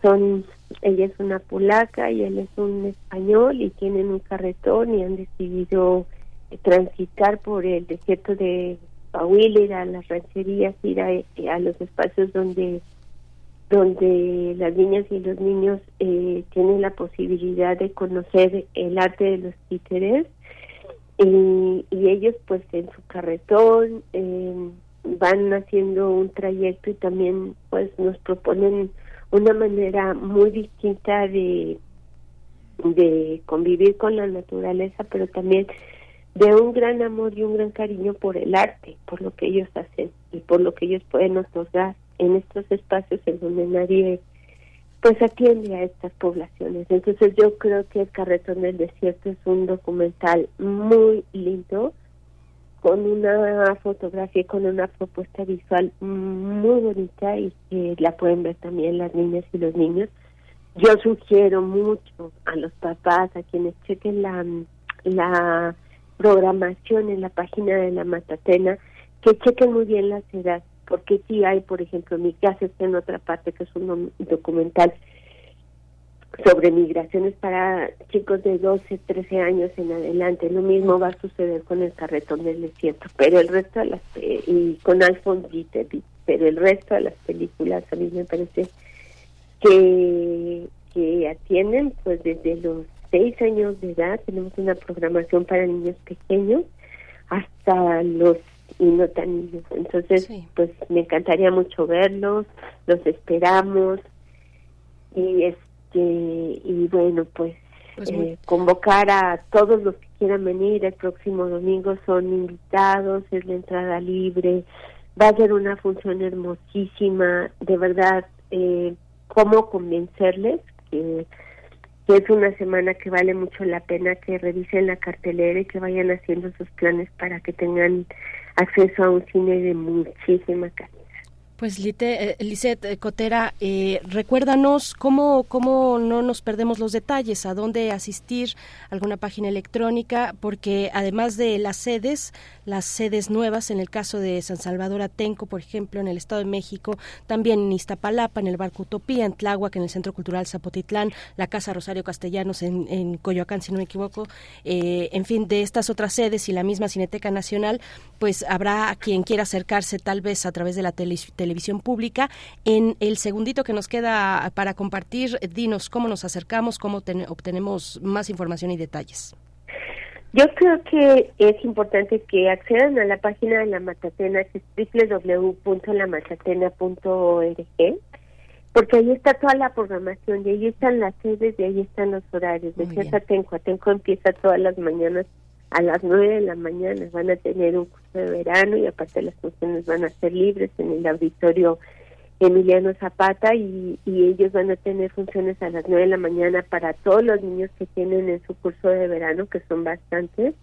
Son, ella es una polaca y él es un español y tienen un carretón y han decidido transitar por el desierto de Pahuil, ir a las rancherías, ir a, a los espacios donde donde las niñas y los niños eh, tienen la posibilidad de conocer el arte de los títeres y, ellos pues en su carretón eh, van haciendo un trayecto y también pues nos proponen una manera muy distinta de de convivir con la naturaleza pero también de un gran amor y un gran cariño por el arte por lo que ellos hacen y por lo que ellos pueden otorgar en estos espacios en donde nadie pues atiende a estas poblaciones. Entonces yo creo que El Carretón del Desierto es un documental muy lindo, con una fotografía, con una propuesta visual muy bonita y que la pueden ver también las niñas y los niños. Yo sugiero mucho a los papás, a quienes chequen la, la programación en la página de la Matatena, que chequen muy bien las edades porque sí hay, por ejemplo, mi casa está en otra parte que es un documental sobre migraciones para chicos de 12, 13 años en adelante. Lo mismo va a suceder con el carretón del desierto, pero el resto de las y con Alphonse Gitterby, pero el resto de las películas a mí me parece que que atienden pues desde los 6 años de edad tenemos una programación para niños pequeños hasta los y no tan Entonces, pues me encantaría mucho verlos, los esperamos y este y bueno, pues, pues eh, convocar a todos los que quieran venir el próximo domingo son invitados, es la entrada libre, va a ser una función hermosísima, de verdad, eh, cómo convencerles que que es una semana que vale mucho la pena que revisen la cartelera y que vayan haciendo sus planes para que tengan acceso a un cine de muchísima calidad. Pues Lite, eh, eh, Cotera, eh, recuérdanos cómo, cómo no nos perdemos los detalles, a dónde asistir, alguna página electrónica, porque además de las sedes, las sedes nuevas, en el caso de San Salvador Atenco, por ejemplo, en el Estado de México, también en Iztapalapa, en el Barco Utopía, en Tláhuac, en el Centro Cultural Zapotitlán, la Casa Rosario Castellanos en, en Coyoacán, si no me equivoco, eh, en fin, de estas otras sedes y la misma Cineteca Nacional, pues habrá quien quiera acercarse tal vez a través de la televisión pública. En el segundito que nos queda para compartir, dinos cómo nos acercamos, cómo obtenemos más información y detalles. Yo creo que es importante que accedan a la página de la Matatena, que es www.lamatatena.org, porque ahí está toda la programación, y ahí están las sedes, y ahí están los horarios. De Atenco, Atenco empieza todas las mañanas a las nueve de la mañana, van a tener un curso de verano y aparte las funciones van a ser libres en el auditorio Emiliano Zapata y, ellos van a tener funciones a las 9 de la mañana para todos los niños que tienen en su curso de verano, que son bastantes,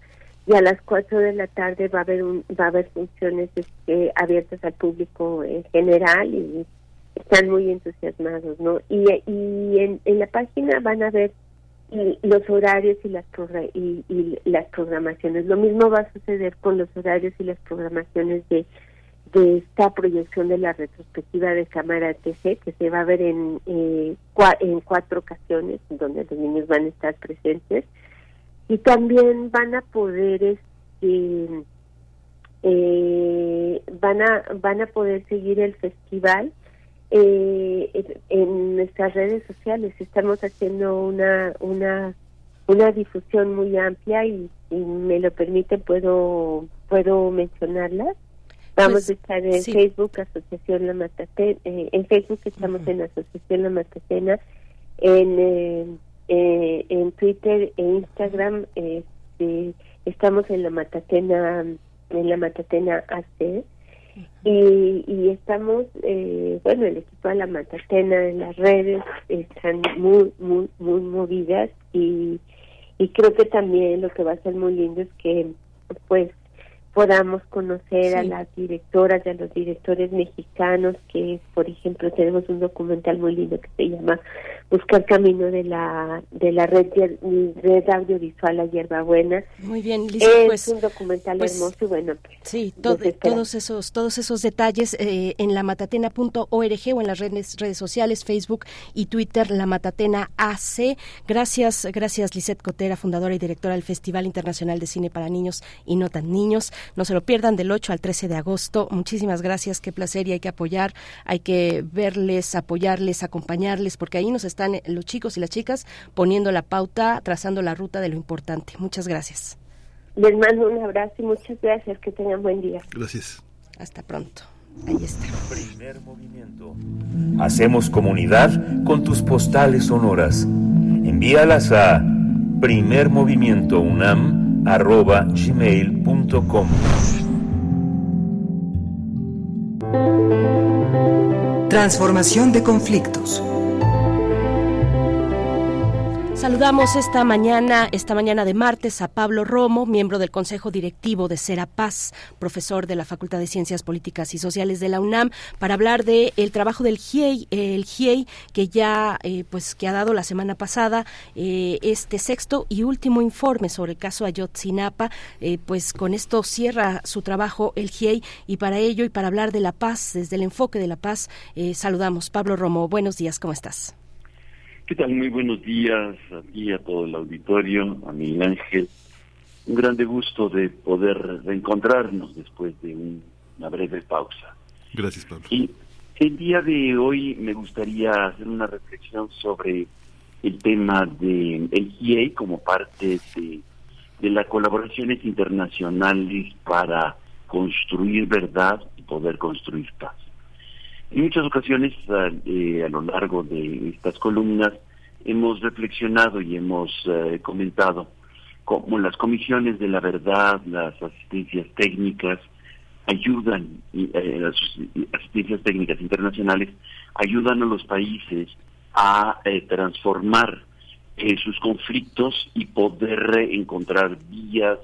y a las 4 de la tarde va a haber un, va a haber funciones este, abiertas al público en general y están muy entusiasmados, ¿no? Y, y en, en la página van a ver y los horarios y las y, las programaciones. Lo mismo va a suceder con los horarios y las programaciones de de esta proyección de la retrospectiva de Cámara TC, que se va a ver en, eh, en cuatro ocasiones, donde los niños van a estar presentes, y también van a poder este, eh, van a van a poder seguir el festival eh, nuestras redes sociales. Estamos haciendo una una una difusión muy amplia y si me lo permite puedo puedo mencionarlas vamos pues, a estar en Facebook Asociación La Matatena eh, en Facebook estamos en Asociación La Matatena en en Twitter e Instagram este, estamos en La Matatena en la Matatena AC. Y, y estamos, eh, bueno, el equipo de la Matatena en las redes están muy, muy, muy movidas y, y creo que también lo que va a ser muy lindo es que, pues, podamos conocer a las directoras y a los directores mexicanos que por ejemplo tenemos un documental muy lindo que se llama buscar camino de la de la red red audiovisual la hierbabuena. Muy bien Lisa, es pues, un documental pues, hermoso y bueno pues, sí todos esos todos esos detalles eh, en la matatena.org o en las redes redes sociales Facebook y Twitter la matatena AC gracias gracias Lisette Cotera fundadora y directora del Festival Internacional de Cine para Niños y no tan niños no se lo pierdan del 8 al 13 de agosto. Muchísimas gracias, qué placer y hay que apoyar, hay que verles, apoyarles, acompañarles, porque ahí nos están los chicos y las chicas poniendo la pauta, trazando la ruta de lo importante. Muchas gracias. Les mando un abrazo y muchas gracias, que tengan buen día. Gracias. Hasta pronto. Ahí está. Primer movimiento. Hacemos comunidad con tus postales sonoras. Envíalas a primermovimientounam arroba gmail.com. Transformación de conflictos. Saludamos esta mañana, esta mañana de martes, a Pablo Romo, miembro del Consejo Directivo de Serapaz, profesor de la Facultad de Ciencias Políticas y Sociales de la UNAM, para hablar de el trabajo del GIEI, el GIEI que ya, eh, pues, que ha dado la semana pasada eh, este sexto y último informe sobre el caso Ayotzinapa, eh, pues, con esto cierra su trabajo el GIEI y para ello y para hablar de la paz, desde el enfoque de la paz, saludamos. Pablo Romo, buenos días, ¿cómo estás? ¿Qué tal? Muy buenos días a ti, a todo el auditorio, a Miguel Ángel. Un grande gusto de poder reencontrarnos después de una breve pausa. Gracias, Pablo. Y el día de hoy me gustaría hacer una reflexión sobre el tema de el GIEI como parte de, de las colaboraciones internacionales para construir verdad y poder construir paz. En muchas ocasiones eh, a lo largo de estas columnas hemos reflexionado y hemos eh, comentado cómo las comisiones de la verdad, las asistencias técnicas, ayudan, eh, las asistencias técnicas internacionales, ayudan a los países a transformar sus conflictos y poder encontrar vías,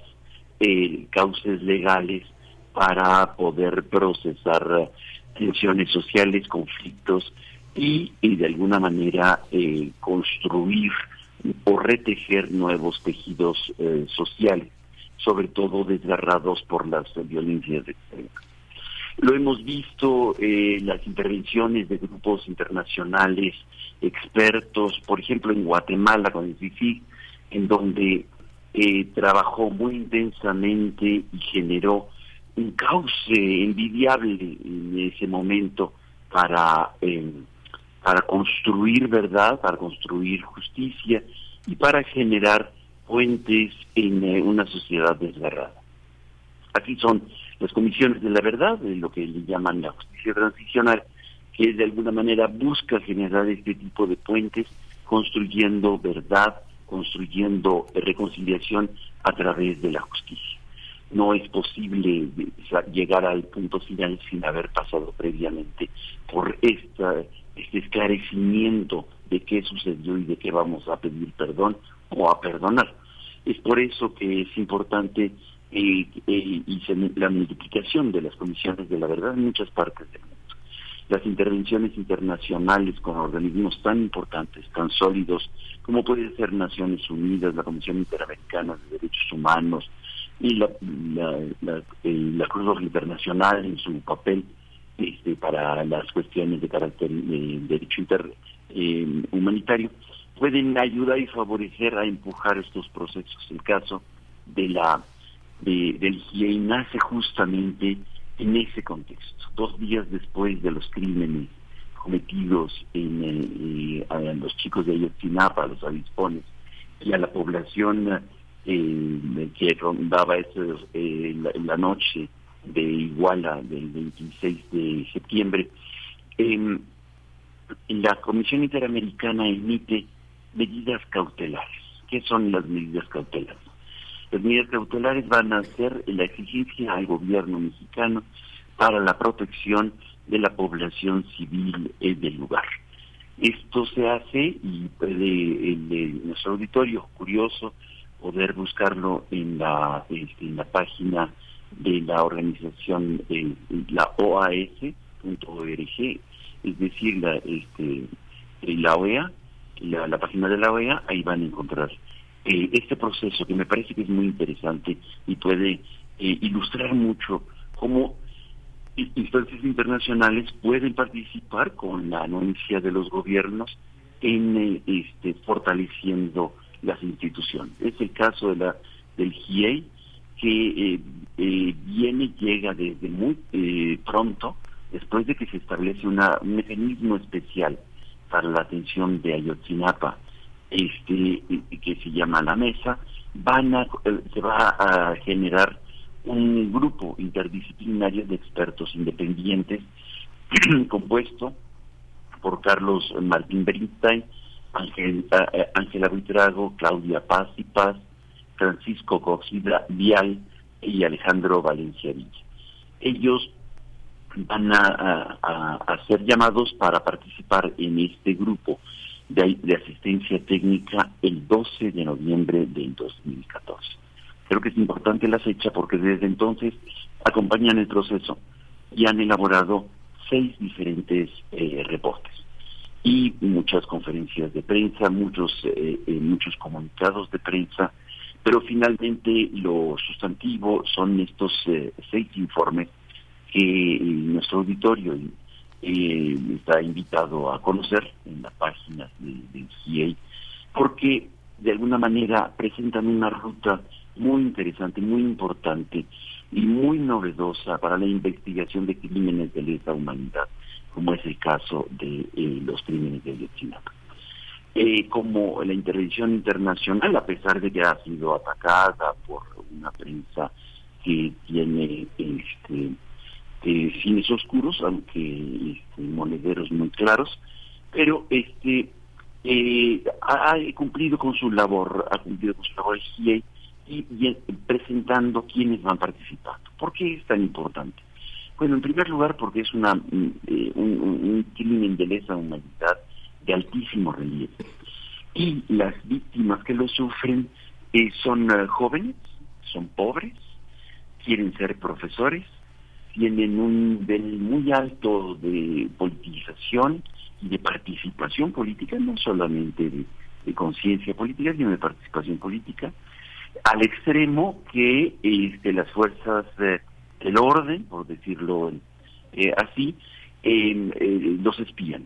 cauces legales para poder procesar tensiones sociales, conflictos y, de alguna manera eh, construir o retejer nuevos tejidos eh, sociales, sobre todo desgarrados por las violencias extremas. Lo hemos visto eh, las intervenciones de grupos internacionales, expertos, por ejemplo en Guatemala con el CICIG, en donde eh, trabajó muy intensamente y generó un cauce envidiable en ese momento para, eh, para construir verdad, para construir justicia y para generar puentes en eh, una sociedad desgarrada. Aquí son las comisiones de la verdad, de lo que le llaman la justicia transicional, que de alguna manera busca generar este tipo de puentes construyendo verdad, construyendo reconciliación a través de la justicia no es posible llegar al punto final sin haber pasado previamente por esta, este esclarecimiento de qué sucedió y de qué vamos a pedir perdón o a perdonar. Es por eso que es importante eh, eh, y la multiplicación de las comisiones de la verdad en muchas partes del mundo. las intervenciones internacionales con organismos tan importantes, tan sólidos, como puede ser Naciones Unidas, la Comisión Interamericana de Derechos Humanos y la, la, la, Cruz Roja Internacional en su papel este, para las cuestiones de carácter de derecho inter, eh, humanitario, pueden ayudar y favorecer a empujar estos procesos. El caso de la de, del nace justamente en ese contexto, dos días después de los crímenes cometidos en, eh, a los chicos de Ayotzinapa, a los avispones, y a la población eh, que rondaba eso, eh, la, noche de Iguala del 26 de septiembre. Em, la Comisión Interamericana emite medidas cautelares. ¿Qué son las medidas cautelares? Las medidas cautelares van a ser la exigencia al gobierno mexicano para la protección de la población civil del lugar. Esto se hace y puede en, nuestro auditorio curioso poder buscarlo en la en la página de la organización eh, la OAS.org, es decir, la este la OEA, la, la página de la OEA, ahí van a encontrar eh, este proceso que me parece que es muy interesante y puede eh, ilustrar mucho cómo instancias internacionales pueden participar con la anuencia de los gobiernos en eh, este, fortaleciendo las instituciones. Es el caso de la del GIEI que viene llega desde muy pronto después de que se establece una, un mecanismo especial para la atención de Ayotzinapa este que se llama la mesa van a eh, se va a generar un grupo interdisciplinario de expertos independientes compuesto por Carlos Martín Bernstein, Ángela, eh, Ángela Buitrago, Claudia Paz y Paz, Francisco Coxidra Vial y Alejandro Valencia. Ellos van a, a, ser llamados para participar en este grupo de, asistencia técnica el 12 de noviembre del 2014. Creo que es importante la fecha porque desde entonces acompañan el proceso y han elaborado seis diferentes eh, reportes y muchas conferencias de prensa, muchos eh, eh, muchos comunicados de prensa, pero finalmente lo sustantivo son estos seis informes que nuestro auditorio eh, está invitado a conocer en la página del GIEI, porque de alguna manera presentan una ruta muy interesante, muy importante y muy novedosa para la investigación de crímenes de lesa humanidad, como es el caso de eh, los crímenes de Ayotzinapa. Eh, como la intervención internacional, a pesar de que ha sido atacada por una prensa que tiene este, fines oscuros, aunque este, monederos muy claros, pero este eh, ha, cumplido con su labor, ha cumplido con su labor el y, presentando quiénes van participando. ¿Por qué es tan importante? Bueno, en primer lugar porque es una mm, eh, un, crimen de lesa humanidad de altísimo relieve. Y las víctimas que lo sufren eh, son jóvenes, son pobres, quieren ser profesores, tienen un nivel muy alto de politización y de participación política, no solamente de, conciencia política, sino de participación política, al extremo que este, las fuerzas del orden, por decirlo eh, así, eh, los espían,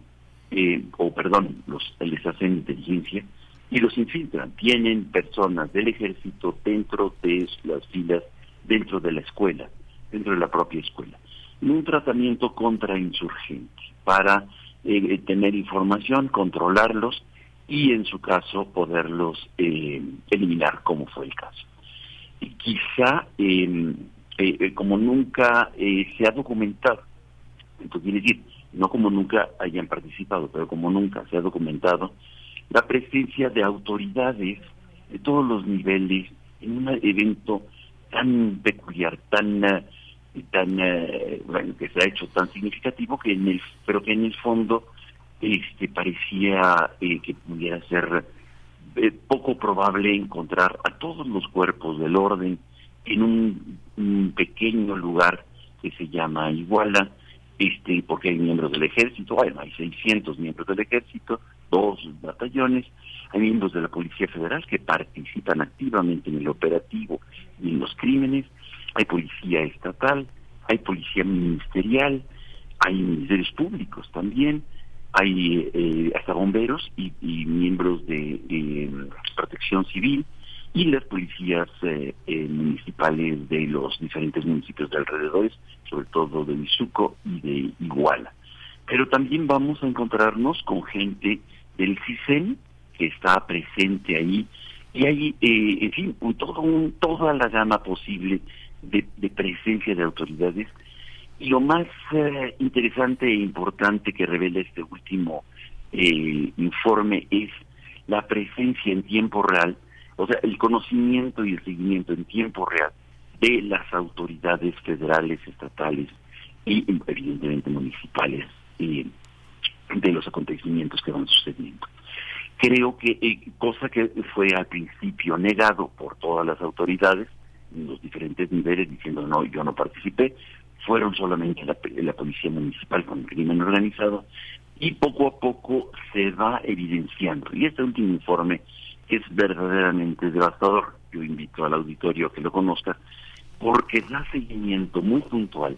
eh, o perdón, los, les hacen inteligencia y los infiltran. Tienen personas del ejército dentro de las filas, dentro de la escuela dentro de la propia escuela. un tratamiento contrainsurgente para eh, tener información, controlarlos y en su caso poderlos eh, eliminar, como fue el caso. Y quizá, em, eh, como nunca se ha documentado, entonces quiere decir, no como nunca hayan participado, pero como nunca se ha documentado, la presencia de autoridades de todos los niveles en un evento tan peculiar, tan tan eh, bueno, que se ha hecho tan significativo que en el pero que en el fondo este parecía eh, que pudiera ser eh, poco probable encontrar a todos los cuerpos del orden en un, pequeño lugar que se llama Iguala este, porque hay miembros del ejército, bueno, hay 600 miembros del ejército, dos batallones, hay miembros de la Policía Federal que participan activamente en el operativo y en los crímenes, hay policía estatal, hay policía ministerial, hay ministerios públicos también, hay eh, hasta bomberos y, miembros de, protección civil y las policías eh, eh, municipales de los diferentes municipios de alrededores, sobre todo de Mizuco y de Iguala. Pero también vamos a encontrarnos con gente del CISEN que está presente ahí y hay, en fin, todo un, toda la gama posible de, de presencia de autoridades y lo más eh, interesante e importante que revela este último eh, informe es la presencia en tiempo real, o sea, el conocimiento y el seguimiento en tiempo real de las autoridades federales, estatales y evidentemente municipales eh, de los acontecimientos que van sucediendo. Creo que, cosa que fue al principio negado por todas las autoridades, en los diferentes niveles, diciendo no, yo no participé, fueron solamente la, la policía municipal con el crimen organizado y poco a poco se va evidenciando. Y este último informe es verdaderamente devastador. Yo invito al auditorio a que lo conozca porque da seguimiento muy puntual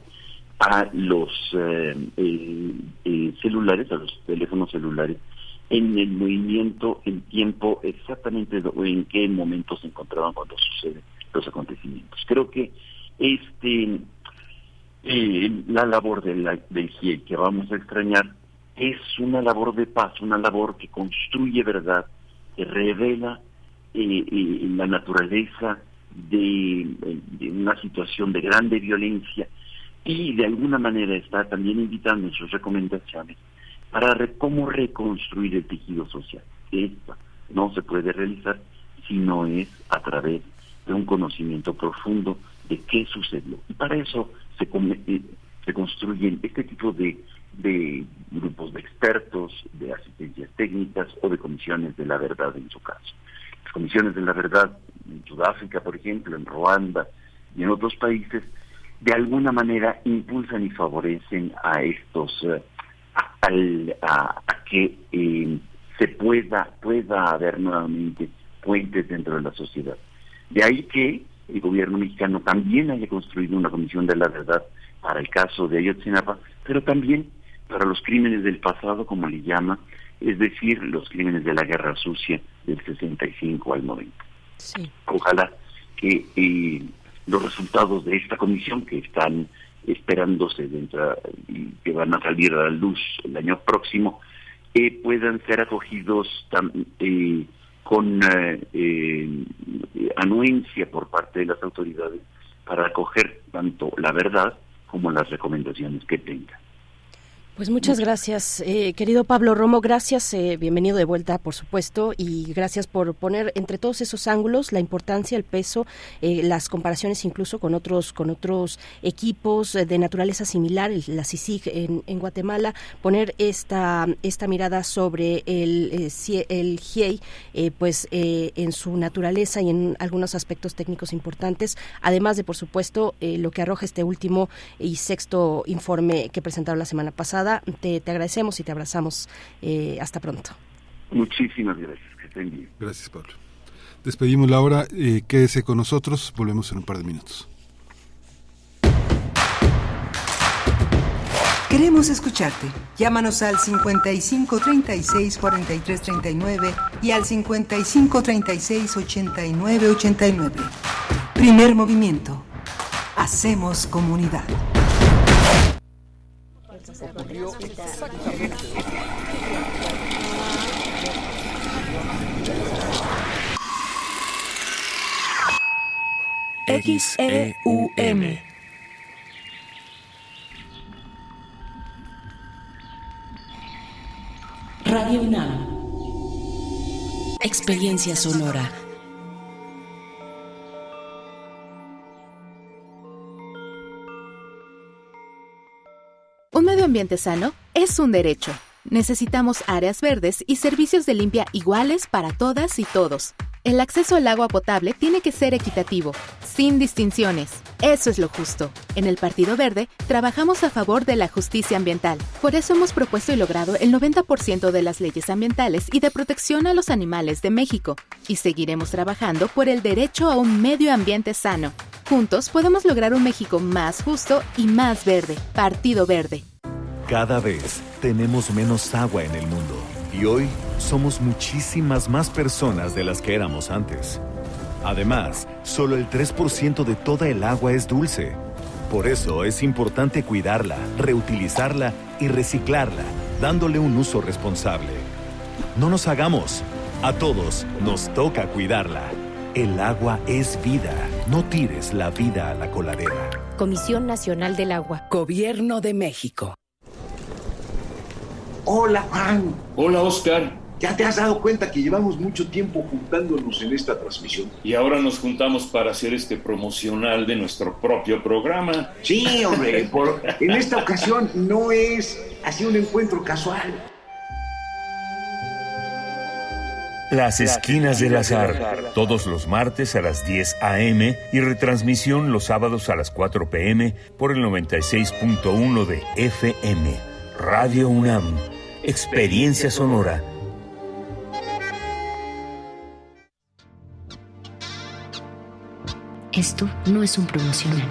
a los eh, eh, eh, celulares, a los teléfonos celulares, en el movimiento, en tiempo, exactamente en qué momento se encontraban cuando suceden los acontecimientos. Creo que este eh, la labor de la, del GIE que vamos a extrañar es una labor de paz, una labor que construye verdad, que revela eh, eh, la naturaleza de, una situación de grande violencia y de alguna manera está también invitando en sus recomendaciones para cómo reconstruir el tejido social. Esto no se puede realizar si no es a través de un conocimiento profundo de qué sucedió. Y para eso se, eh, se construyen este tipo de, de grupos de expertos, de asistencias técnicas o de comisiones de la verdad en su caso. Las comisiones de la verdad en Sudáfrica, por ejemplo, en Ruanda y en otros países, de alguna manera impulsan y favorecen a estos, eh, a, que eh, se pueda, pueda haber nuevamente puentes dentro de la sociedad. De ahí que el gobierno mexicano también haya construido una comisión de la verdad para el caso de Ayotzinapa, pero también para los crímenes del pasado, como le llama, es decir, los crímenes de la guerra sucia del 65 al 90. Ojalá que eh, los resultados de esta comisión que están esperándose dentro y que van a salir a la luz el año próximo, eh, puedan ser acogidos eh, con anuencia por parte de las autoridades para acoger tanto la verdad como las recomendaciones que tengan. Pues muchas gracias, eh, querido Pablo Romo, gracias, eh, bienvenido de vuelta, por supuesto, y gracias por poner entre todos esos ángulos la importancia, el peso, eh, las comparaciones incluso con otros con otros equipos de naturaleza similar, la CICIG en, Guatemala, poner esta esta mirada sobre el el GIEI, pues en su naturaleza y en algunos aspectos técnicos importantes, además de por supuesto lo que arroja este último y sexto informe que presentaron la semana pasada te, agradecemos y te abrazamos. Eh, hasta pronto. Muchísimas gracias. Que estén bien. Gracias, Pablo. Despedimos la hora. Eh, quédese con nosotros. Volvemos en un par de minutos. Queremos escucharte. Llámanos al 55 36 43 39 y al 55 36 89 89. Primer movimiento. Hacemos comunidad ocurrió exactamente. X-E-U-M. Radio UNAM. Experiencia sonora. Un medio ambiente sano es un derecho. Necesitamos áreas verdes y servicios de limpia iguales para todas y todos. El acceso al agua potable tiene que ser equitativo, sin distinciones. Eso es lo justo. En el Partido Verde trabajamos a favor de la justicia ambiental. Por eso hemos propuesto y logrado el 90% de las leyes ambientales y de protección a los animales de México. Y seguiremos trabajando por el derecho a un medio ambiente sano. Juntos podemos lograr un México más justo y más verde. Partido Verde. Cada vez tenemos menos agua en el mundo. Y hoy somos muchísimas más personas de las que éramos antes. Además, solo el 3% de toda el agua es dulce. Por eso es importante cuidarla, reutilizarla y reciclarla, dándole un uso responsable. No nos hagamos. A todos nos toca cuidarla. El agua es vida. No tires la vida a la coladera. Comisión Nacional del Agua. Gobierno de México. Hola, Juan. Hola, Oscar. ¿Ya te has dado cuenta que llevamos mucho tiempo juntándonos en esta transmisión? Y ahora nos juntamos para hacer este promocional de nuestro propio programa. Sí, hombre, por, en esta ocasión no es así un encuentro casual. Las Esquinas del Azar, todos los martes a las 10 a.m. y retransmisión los sábados a las 4 p.m. por el 96.1 de FM. Radio UNAM, Experiencia Sonora. Esto no es un promocional.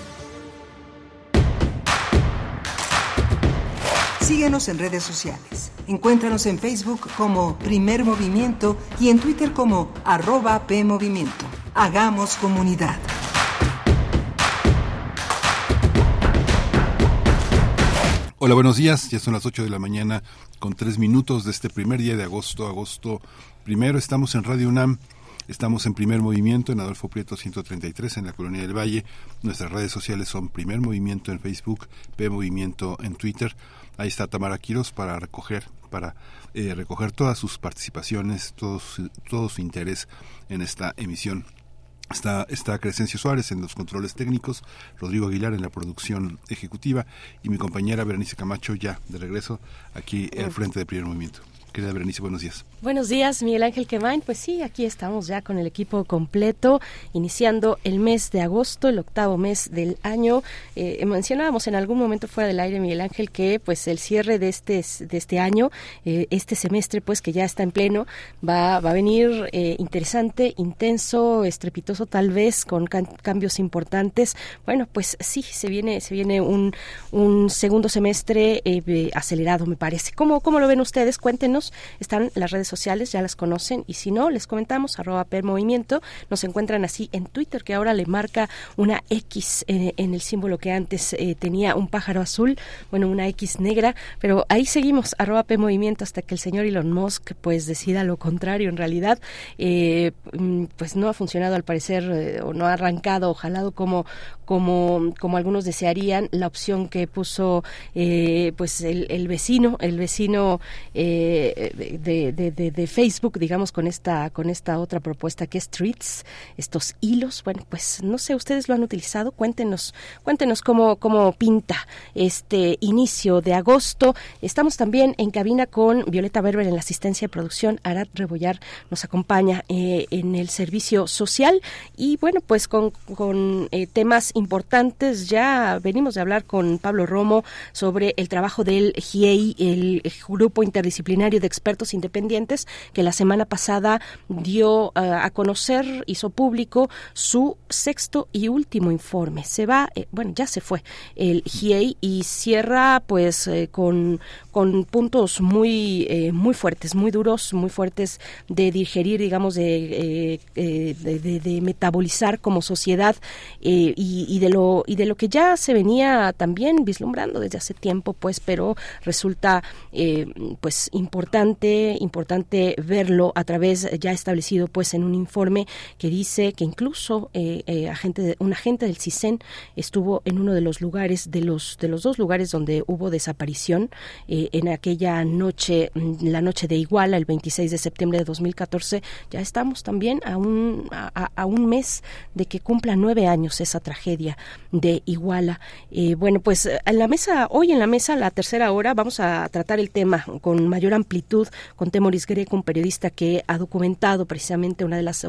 Síguenos en redes sociales. Encuéntranos en Facebook como Primer Movimiento y en Twitter como arroba PMovimiento. Hagamos comunidad. Hola, buenos días. Ya son las 8 de la mañana con tres minutos de este primer día de agosto. Agosto primero estamos en Radio UNAM. Estamos en Primer Movimiento en Adolfo Prieto 133 en la Colonia del Valle. Nuestras redes sociales son Primer Movimiento en Facebook, P Movimiento en Twitter. Ahí está Tamara Quiros para recoger para eh, recoger todas sus participaciones, todo su, todo su interés en esta emisión. Está, está Crescencio Suárez en los controles técnicos, Rodrigo Aguilar en la producción ejecutiva y mi compañera Berenice Camacho ya de regreso aquí al frente de Primer Movimiento. Querida Berenice, buenos días. Buenos días, Miguel Ángel Quemain. Pues sí, aquí estamos ya con el equipo completo, iniciando el mes de agosto, el octavo mes del año. Eh, mencionábamos en algún momento fuera del aire, Miguel Ángel, que pues el cierre de este, de este año, eh, este semestre, pues que ya está en pleno, va, va a venir eh, interesante, intenso, estrepitoso tal vez, con cambios importantes. Bueno, pues sí, se viene, se viene un, un segundo semestre acelerado, me parece. ¿Cómo, ¿Cómo lo ven ustedes? Cuéntenos están las redes sociales, ya las conocen, y si no, les comentamos, arroba per movimiento, nos encuentran así en Twitter, que ahora le marca una X eh, en el símbolo que antes eh, tenía un pájaro azul, bueno, una X negra, pero ahí seguimos, arroba per movimiento, hasta que el señor Elon Musk pues decida lo contrario, en realidad, eh, pues no ha funcionado al parecer, o no ha arrancado o como, como, como algunos desearían, la opción que puso pues el, vecino, el vecino de, de, de, Facebook, digamos, con esta, con esta otra propuesta que es Streets, estos hilos. Bueno, pues no sé, ustedes lo han utilizado. Cuéntenos, cuéntenos cómo, cómo pinta este inicio de agosto. Estamos también en cabina con Violeta Berber en la asistencia de producción. Arad Rebollar nos acompaña eh, en el servicio social. Y bueno, pues con, con eh, temas importantes. Ya venimos de hablar con Pablo Romo sobre el trabajo del GIEI, el Grupo Interdisciplinario de Expertos Independientes, que la semana pasada dio uh, a conocer, hizo público su sexto y último informe. Se va, eh, bueno, ya se fue el GIEI y cierra pues eh, con, con puntos muy, eh, muy fuertes, muy duros, muy fuertes de digerir, digamos, de, de, metabolizar como sociedad y, y, de lo, y de lo que ya se venía también vislumbrando desde hace tiempo, pues, pero resulta pues importante importante, importante verlo a través ya establecido pues en un informe que dice que incluso eh, eh, agente un agente del CISEN estuvo en uno de los lugares de los de los dos lugares donde hubo desaparición eh, en aquella noche, la noche de Iguala, el 26 de septiembre de 2014. Ya estamos también a un a, un mes de que cumpla nueve años esa tragedia de Iguala. bueno, pues en la mesa hoy en la mesa la tercera hora vamos a tratar el tema con mayor amplitud con Temoris Greco, un periodista que ha documentado precisamente una de las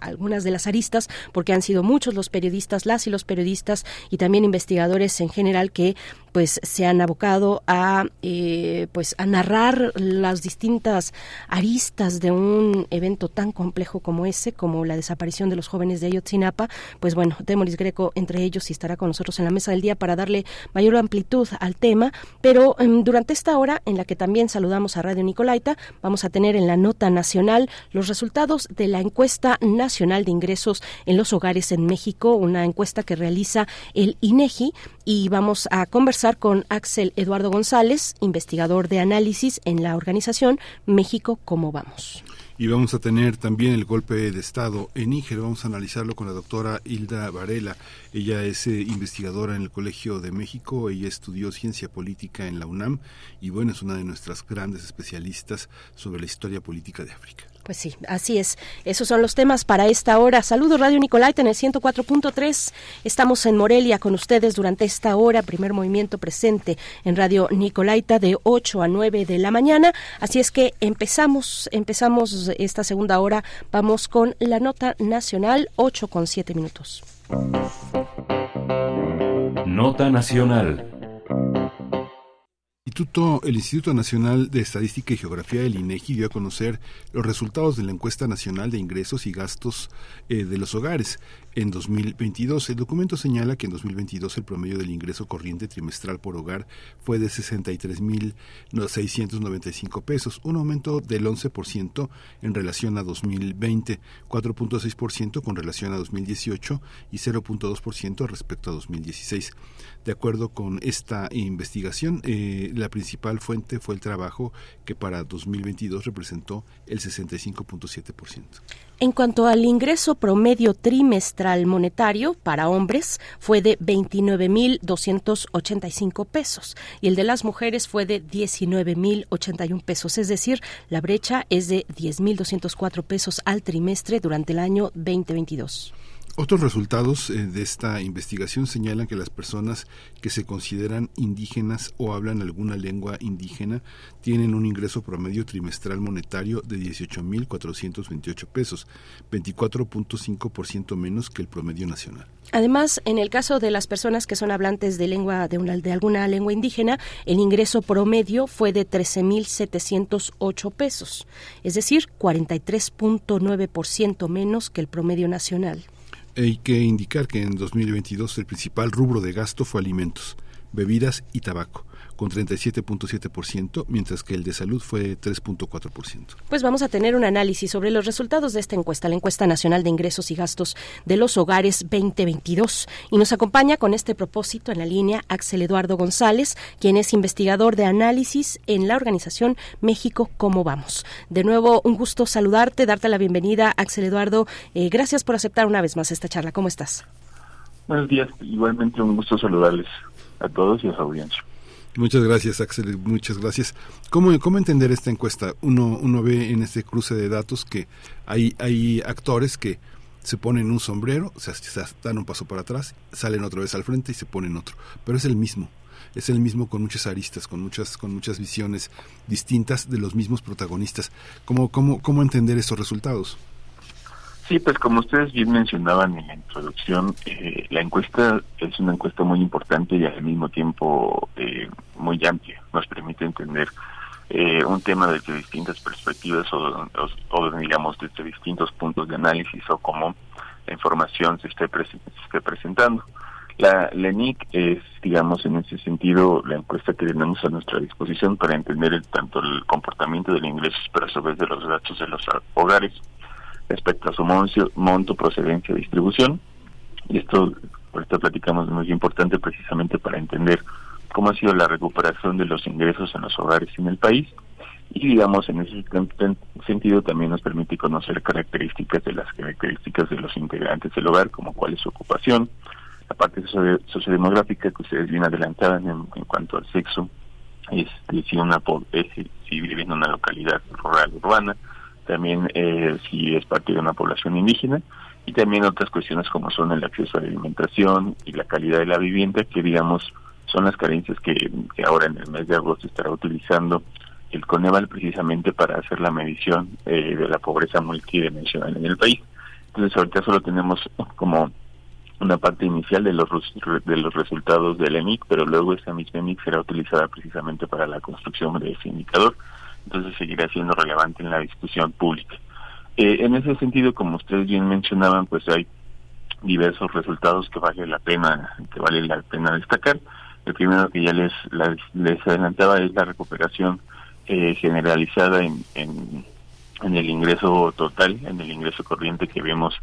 algunas de las aristas, porque han sido muchos los periodistas, las y los periodistas y también investigadores en general que pues se han abocado a eh, pues narrar las distintas aristas de un evento tan complejo como ese, como la desaparición de los jóvenes de Ayotzinapa. Pues bueno, Temoris Greco entre ellos y estará con nosotros en la mesa del día para darle mayor amplitud al tema. Pero em, durante esta hora en la que también saludamos a Radio Nicolaita, vamos a tener en la nota nacional los resultados de la encuesta nacional de ingresos en los hogares en México, una encuesta que realiza el INEGI y vamos a conversar con Axel Eduardo González, investigador de análisis en la organización México Cómo Vamos. Y vamos a tener también el golpe de Estado en Níger. Vamos a analizarlo con la doctora Hilda Varela. Ella es eh, investigadora en el Colegio de México. Ella estudió ciencia política en la UNAM y bueno, es una de nuestras grandes especialistas sobre la historia política de África. Pues sí, así es. Esos son los temas para esta hora. Saludos Radio Nicolaita en el 104.3. Estamos en Morelia con ustedes durante esta hora. Primer movimiento presente en Radio Nicolaita de 8 a 9 de la mañana. Así es que empezamos, empezamos esta segunda hora. Vamos con la nota nacional 8 con 7 minutos. Nota nacional el Instituto Nacional de Estadística y Geografía del INEGI dio a conocer los resultados de la encuesta nacional de ingresos y gastos eh, de los hogares en 2022. El documento señala que en 2022 el promedio del ingreso corriente trimestral por hogar fue de 63.695 pesos, un aumento del 11% en relación a 2020, 4.6% con relación a 2018 y 0.2% respecto a 2016. De acuerdo con esta investigación, eh, la principal fuente fue el trabajo que para 2022 representó el 65.7%. En cuanto al ingreso promedio trimestral monetario para hombres fue de 29.285 pesos y el de las mujeres fue de 19.081 pesos, es decir, la brecha es de 10.204 pesos al trimestre durante el año 2022. Otros resultados eh, de esta investigación señalan que las personas que se consideran indígenas o hablan alguna lengua indígena tienen un ingreso promedio trimestral monetario de 18.428 pesos, 24.5% menos que el promedio nacional. Además, en el caso de las personas que son hablantes de lengua de, una, de alguna lengua indígena, el ingreso promedio fue de 13.708 pesos, es decir, 43.9% menos que el promedio nacional. Hay que indicar que en 2022 el principal rubro de gasto fue alimentos, bebidas y tabaco con 37.7%, mientras que el de salud fue 3.4%. Pues vamos a tener un análisis sobre los resultados de esta encuesta, la encuesta nacional de ingresos y gastos de los hogares 2022. Y nos acompaña con este propósito en la línea Axel Eduardo González, quien es investigador de análisis en la organización México Cómo Vamos. De nuevo, un gusto saludarte, darte la bienvenida, Axel Eduardo. Eh, gracias por aceptar una vez más esta charla. ¿Cómo estás? Buenos días, igualmente un gusto saludarles a todos y a su audiencia. Muchas gracias, Axel. Muchas gracias. ¿Cómo, cómo entender esta encuesta? Uno, uno ve en este cruce de datos que hay, hay actores que se ponen un sombrero, o sea, se dan un paso para atrás, salen otra vez al frente y se ponen otro. Pero es el mismo. Es el mismo con muchas aristas, con muchas, con muchas visiones distintas de los mismos protagonistas. ¿Cómo, cómo, cómo entender estos resultados? Sí, pues como ustedes bien mencionaban en la introducción, eh, la encuesta es una encuesta muy importante y al mismo tiempo eh, muy amplia. Nos permite entender eh, un tema desde distintas perspectivas o, digamos desde distintos puntos de análisis o cómo la información se esté, esté presentando. La, la es, digamos, en ese sentido, la encuesta que tenemos a nuestra disposición para entender el, tanto el comportamiento del ingreso, pero a su vez de los gastos de los hogares respecto a su monto, procedencia, distribución. Y esto, ahorita platicamos, es muy importante precisamente para entender cómo ha sido la recuperación de los ingresos en los hogares en el país y digamos en ese sentido también nos permite conocer características de las características de los integrantes del hogar, como cuál es su ocupación, la parte sociodemográfica que ustedes bien adelantaban en, en cuanto al sexo, este, si una si vive en una localidad rural urbana, también eh, si es parte de una población indígena y también otras cuestiones como son el acceso a la alimentación y la calidad de la vivienda que digamos son las carencias que, ahora en el mes de agosto estará utilizando el Coneval precisamente para hacer la medición eh, de la pobreza multidimensional en el país. Entonces ahorita solo tenemos como una parte inicial de los de los resultados del EMIC, pero luego esa misma EMIC será utilizada precisamente para la construcción de ese indicador, entonces seguirá siendo relevante en la discusión pública. Eh, en ese sentido, como ustedes bien mencionaban, pues hay diversos resultados que vale la pena que vale la pena destacar. El primero que ya les les adelantaba es la recuperación eh, generalizada en, en, el ingreso total, en el ingreso corriente que vemos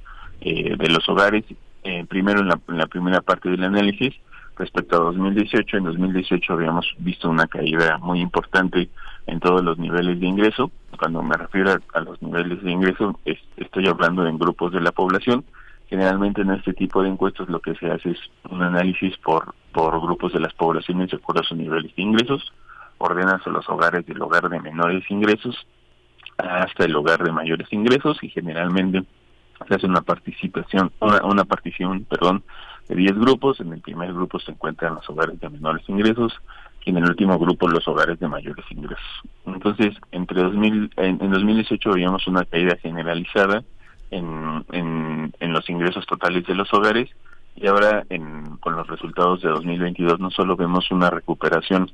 eh, de los hogares eh, primero en la, en la, primera parte del análisis respecto a 2018. En 2018 habíamos visto una caída muy importante en todos los niveles de ingreso. Cuando me refiero a, los niveles de ingreso, estoy hablando en grupos de la población. Generalmente en este tipo de encuestas lo que se hace es un análisis por, por grupos de las poblaciones de acuerdo a sus niveles de ingresos. Ordenas a los hogares del hogar de menores ingresos hasta el hogar de mayores ingresos y generalmente se hace una participación, una, una partición, perdón, de 10 grupos. En el primer grupo se encuentran los hogares de menores ingresos en el último grupo los hogares de mayores ingresos. Entonces, entre 2000, en, en 2018 veíamos una caída generalizada en, en, los ingresos totales de los hogares y ahora en, con los resultados de 2022 no solo vemos una recuperación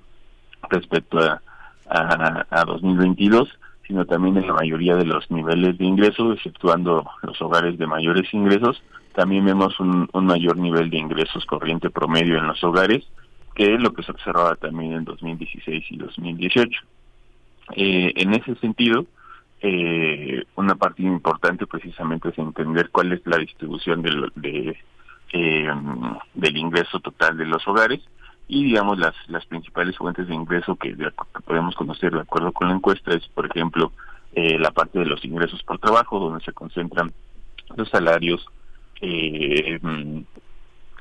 respecto a, a, a 2022, sino también en la mayoría de los niveles de ingreso, exceptuando los hogares de mayores ingresos, también vemos un, mayor nivel de ingresos corriente promedio en los hogares, que es lo que se observaba también en 2016 y 2018. Eh, en ese sentido, eh, una parte importante precisamente es entender cuál es la distribución del, de, eh, del ingreso total de los hogares y digamos las las principales fuentes de ingreso que, podemos conocer de acuerdo con la encuesta es por ejemplo eh, la parte de los ingresos por trabajo donde se concentran los salarios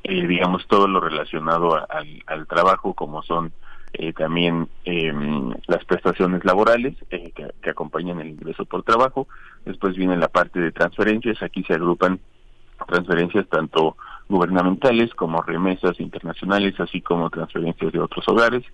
eh, eh, digamos todo lo relacionado al, al trabajo como son eh, también em, las prestaciones laborales que, que acompañan el ingreso por trabajo después viene la parte de transferencias aquí se agrupan transferencias tanto gubernamentales como remesas internacionales, así como transferencias de otros hogares.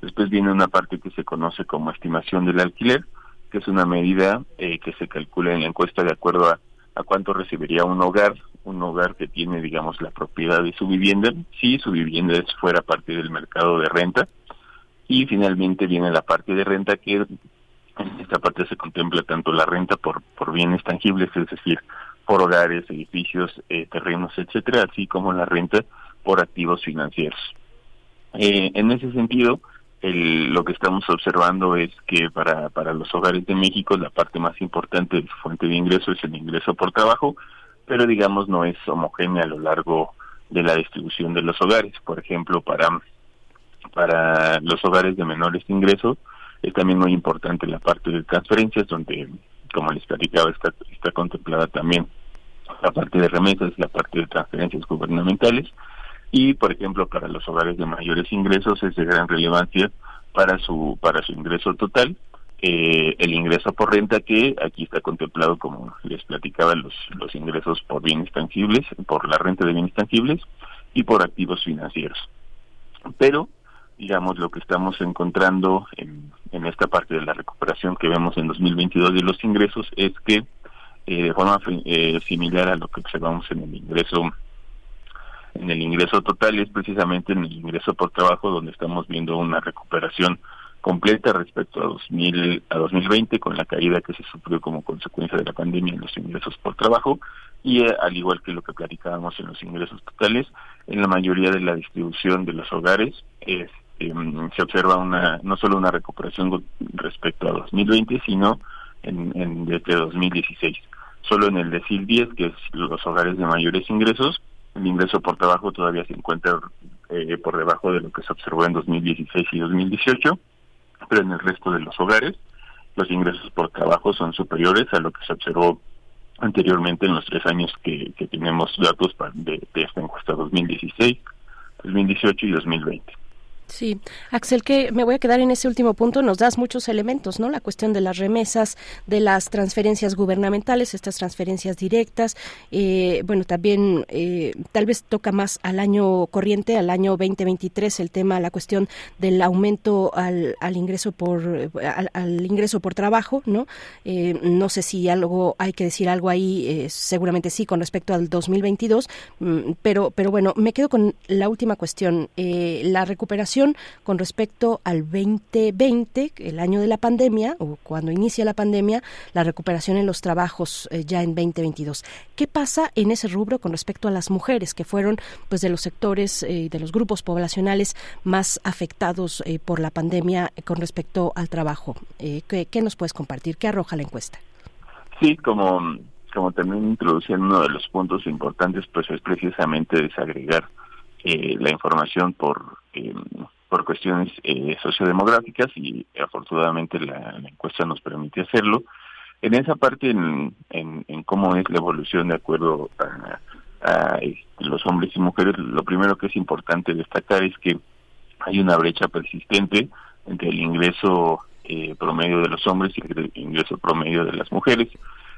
Después viene una parte que se conoce como estimación del alquiler, que es una medida eh, que se calcula en la encuesta de acuerdo a, a cuánto recibiría un hogar, un hogar que tiene, digamos, la propiedad de su vivienda, si su vivienda fuera parte del mercado de renta. Y finalmente viene la parte de renta que en esta parte se contempla tanto la renta por, por bienes tangibles, es decir, por hogares, edificios, eh, terrenos, etcétera, así como la renta por activos financieros. Eh, en ese sentido, el, lo que estamos observando es que para, para los hogares de México la parte más importante de su fuente de ingreso es el ingreso por trabajo, pero digamos no es homogénea a lo largo de la distribución de los hogares. Por ejemplo, para, para los hogares de menores ingresos es también muy importante la parte de transferencias, donde, como les platicaba, está, está contemplada también la parte de remesas, la parte de transferencias gubernamentales y, por ejemplo, para los hogares de mayores ingresos es de gran relevancia para su para su ingreso total eh, el ingreso por renta que aquí está contemplado como les platicaba los los ingresos por bienes tangibles por la renta de bienes tangibles y por activos financieros. Pero digamos lo que estamos encontrando en, esta parte de la recuperación que vemos en 2022 de los ingresos es que eh, de forma eh, similar a lo que observamos en el ingreso en el ingreso total es precisamente en el ingreso por trabajo donde estamos viendo una recuperación completa respecto a 2000 a 2020 con la caída que se sufrió como consecuencia de la pandemia en los ingresos por trabajo y eh, al igual que lo que platicábamos en los ingresos totales en la mayoría de la distribución de los hogares este, se observa una no solo una recuperación respecto a 2020 sino en, en desde 2016 Solo en el decil 10, que es los hogares de mayores ingresos, el ingreso por trabajo todavía se encuentra eh, por debajo de lo que se observó en 2016 y 2018, pero en el resto de los hogares los ingresos por trabajo son superiores a lo que se observó anteriormente en los tres años que, tenemos datos de, de esta encuesta 2016, 2018 y 2020. Sí, Axel, que me voy a quedar en ese último punto. Nos das muchos elementos, ¿no? La cuestión de las remesas, de las transferencias gubernamentales, estas transferencias directas. Eh, bueno, también eh, tal vez toca más al año corriente, al año 2023, el tema, la cuestión del aumento al, al ingreso por al, ingreso por trabajo, ¿no? Eh, no sé si algo hay que decir algo ahí, seguramente sí, con respecto al 2022, mm, pero pero bueno, me quedo con la última cuestión, la recuperación con respecto al 2020, el año de la pandemia, o cuando inicia la pandemia, la recuperación en los trabajos eh, ya en 2022. ¿Qué pasa en ese rubro con respecto a las mujeres, que fueron pues de los sectores, eh, de los grupos poblacionales más afectados eh, por la pandemia con respecto al trabajo? ¿qué, ¿Qué nos puedes compartir? ¿Qué arroja la encuesta? Sí, como como también introducía uno de los puntos importantes, pues es precisamente desagregar eh, la información por eh, por cuestiones eh, sociodemográficas y afortunadamente la, encuesta nos permite hacerlo. En esa parte, en, en, cómo es la evolución de acuerdo a, este, los hombres y mujeres, lo primero que es importante destacar es que hay una brecha persistente entre el ingreso eh, promedio de los hombres y el ingreso promedio de las mujeres.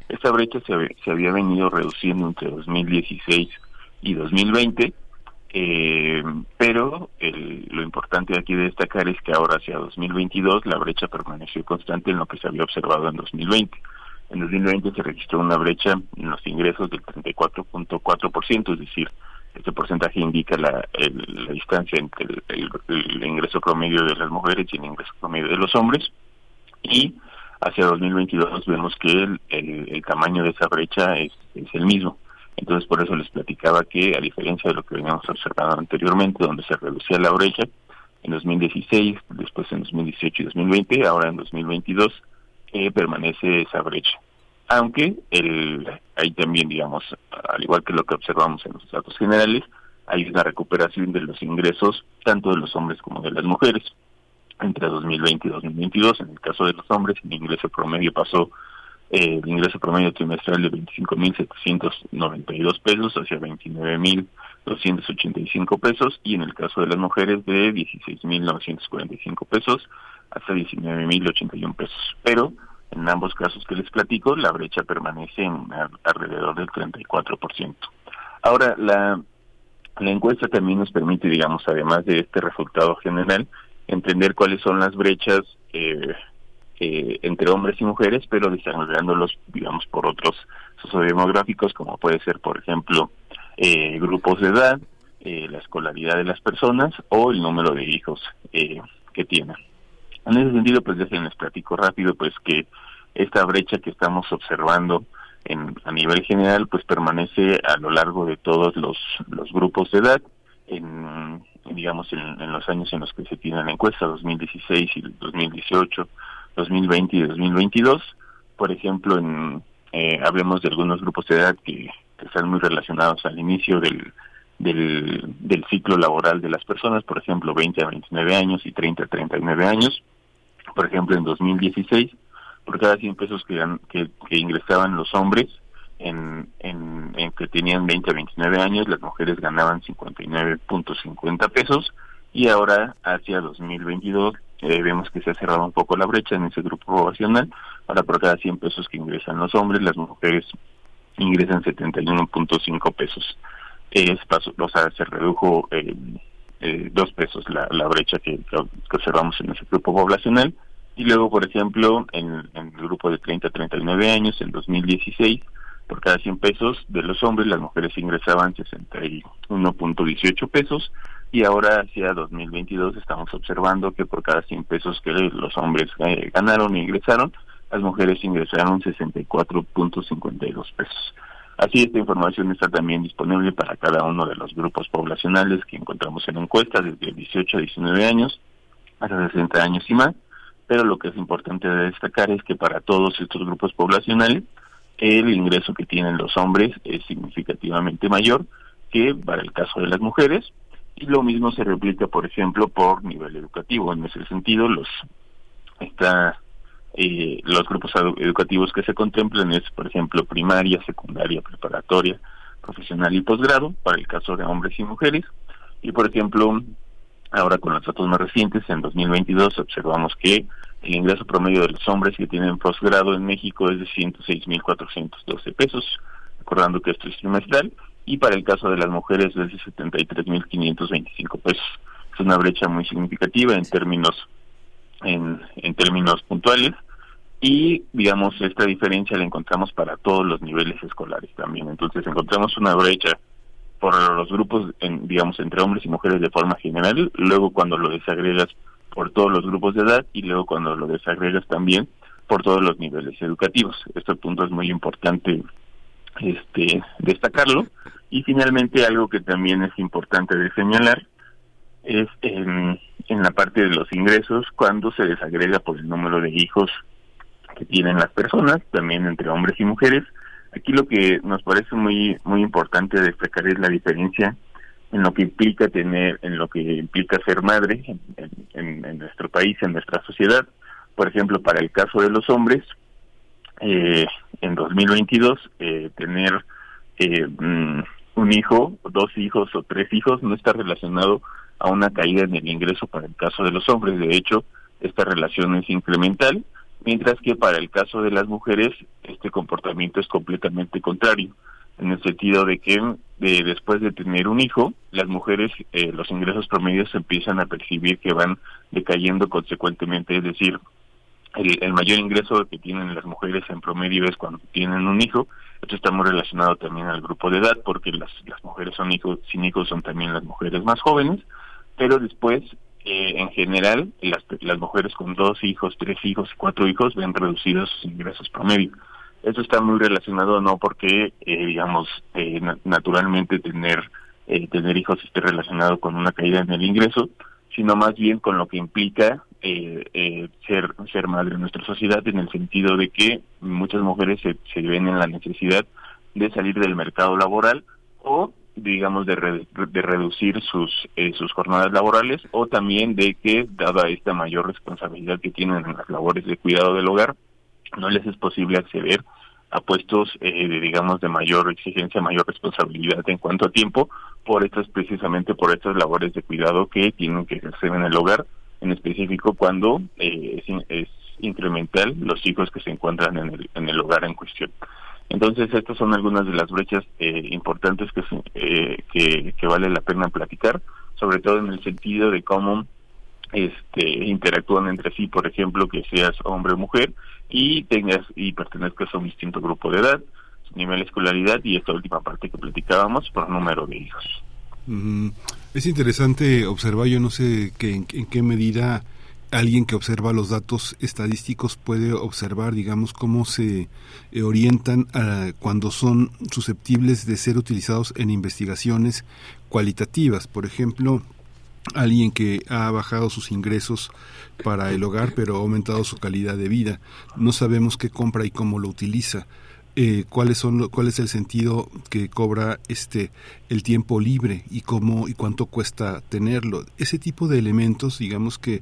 Esta brecha se había venido reduciendo entre 2016 y 2020 eh, pero lo importante aquí de destacar es que ahora hacia 2022 la brecha permaneció constante en lo que se había observado en 2020. En 2020 se registró una brecha en los ingresos del 34.4%, es decir, este porcentaje indica la, distancia entre el, ingreso promedio de las mujeres y el ingreso promedio de los hombres. Y hacia 2022 vemos que el, el tamaño de esa brecha es, es el mismo. Entonces, por eso les platicaba que, a diferencia de lo que veníamos observando anteriormente, donde se reducía la brecha, en 2016, después en 2018 y 2020, ahora en 2022, eh, permanece esa brecha. Aunque el, ahí también, digamos, al igual que lo que observamos en los datos generales, hay una recuperación de los ingresos tanto de los hombres como de las mujeres. Entre 2020 y 2022, en el caso de los hombres, el ingreso promedio pasó el ingreso promedio trimestral de 25.792 pesos hacia 29.285 pesos y en el caso de las mujeres de 16.945 pesos hasta 19.081 pesos. Pero en ambos casos que les platico, la brecha permanece en alrededor del 34%. Ahora, la, la encuesta también nos permite, digamos, además de este resultado general, entender cuáles son las brechas eh, eh, entre hombres y mujeres, pero desarrollándolos, digamos, por otros sociodemográficos, como puede ser, por ejemplo, eh, grupos de edad, eh, la escolaridad de las personas o el número de hijos que tienen. En ese sentido, pues ya les platico rápido, pues que esta brecha que estamos observando en, a nivel general, pues permanece a lo largo de todos los, los grupos de edad, en digamos en, en los años en los que se tiene la encuesta, 2016 y 2018, 2020 y 2022. Por ejemplo, en, eh, hablemos de algunos grupos de edad que, están muy relacionados al inicio del, del, del, ciclo laboral de las personas, por ejemplo, 20 a 29 años y 30 a 39 años. Por ejemplo, en 2016, por cada 100 pesos que, que, ingresaban los hombres, en, en, en, que tenían 20 a 29 años, las mujeres ganaban 59.50 pesos y ahora hacia 2022 eh, vemos que se ha cerrado un poco la brecha en ese grupo poblacional. Ahora por cada 100 pesos que ingresan los hombres, las mujeres ingresan 71.5 pesos. Es paso, o sea, se redujo eh, eh, dos pesos la, brecha que, que, observamos en ese grupo poblacional. Y luego, por ejemplo, en, en el grupo de 30 a 39 años, en 2016, por cada 100 pesos de los hombres, las mujeres ingresaban 61.18 pesos y ahora hacia 2022 estamos observando que por cada 100 pesos que los hombres eh, ganaron e ingresaron, las mujeres ingresaron 64.52 pesos. Así esta información está también disponible para cada uno de los grupos poblacionales que encontramos en encuestas desde 18 a 19 años hasta 60 años y más, pero lo que es importante destacar es que para todos estos grupos poblacionales el ingreso que tienen los hombres es significativamente mayor que para el caso de las mujeres, y lo mismo se replica, por ejemplo, por nivel educativo. En ese sentido, los esta eh, los grupos educativos que se contemplan es, por ejemplo, primaria, secundaria, preparatoria, profesional y posgrado, para el caso de hombres y mujeres. Y, por ejemplo, ahora con los datos más recientes, en 2022 observamos que el ingreso promedio de los hombres que tienen posgrado en México es de 106.412 pesos, recordando que esto es trimestral, y para el caso de las mujeres es de 73.525 pesos. Es una brecha muy significativa en términos en, en términos puntuales y digamos esta diferencia la encontramos para todos los niveles escolares también entonces encontramos una brecha por los grupos digamos entre hombres y mujeres de forma general luego cuando lo desagregas por todos los grupos de edad y luego cuando lo desagregas también por todos los niveles educativos este punto es muy importante este destacarlo y finalmente algo que también es importante de señalar es en la parte de los ingresos cuando se desagrega por el número de hijos que tienen las personas, también entre hombres y mujeres. Aquí lo que nos parece muy muy importante destacar es la diferencia en lo que implica tener, en lo que implica ser madre en, en, nuestro país, en nuestra sociedad. Por ejemplo, para el caso de los hombres, eh, en 2022 eh, tener eh, mm, un hijo, dos hijos o tres hijos no está relacionado a una caída en el ingreso para el caso de los hombres. De hecho, esta relación es incremental, mientras que para el caso de las mujeres este comportamiento es completamente contrario, en el sentido de que de, después de tener un hijo, las mujeres, eh, los ingresos promedios empiezan a percibir que van decayendo consecuentemente, es decir, el, el, mayor ingreso que tienen las mujeres en promedio es cuando tienen un hijo. Esto está muy relacionado también al grupo de edad, porque las, las mujeres son hijos, sin hijos son también las mujeres más jóvenes pero después, eh, en general, las, las mujeres con dos hijos, tres hijos, cuatro hijos ven reducidos sus ingresos promedio. Eso está muy relacionado no porque, eh, digamos, eh, naturalmente tener eh, tener hijos esté relacionado con una caída en el ingreso, sino más bien con lo que implica eh, eh, ser ser madre en nuestra sociedad en el sentido de que muchas mujeres se, se ven en la necesidad de salir del mercado laboral o digamos, de, de reducir sus, eh, sus jornadas laborales o también de que, dada esta mayor responsabilidad que tienen en las labores de cuidado del hogar, no les es posible acceder a puestos, eh, de, digamos, de mayor exigencia, mayor responsabilidad en cuanto a tiempo, por estas, precisamente por estas labores de cuidado que tienen que ejercer en el hogar, en específico cuando eh, es, es incremental los hijos que se encuentran en el, en el hogar en cuestión. Entonces, estas son algunas de las brechas eh, importantes que, eh, que, vale la pena platicar, sobre todo en el sentido de cómo este, interactúan entre sí, por ejemplo, que seas hombre o mujer y tengas y pertenezcas a un distinto grupo de edad, nivel de escolaridad y esta última parte que platicábamos por número de hijos. Mm, es interesante observar, yo no sé que, en, en qué medida alguien que observa los datos estadísticos puede observar, digamos, cómo se eh, orientan uh, cuando son susceptibles de ser utilizados en investigaciones cualitativas. Por ejemplo, alguien que ha bajado sus ingresos para el hogar, pero ha aumentado su calidad de vida. No sabemos qué compra y cómo lo utiliza. Eh, cuáles son cuál es el sentido que cobra este el tiempo libre y cómo y cuánto cuesta tenerlo ese tipo de elementos digamos que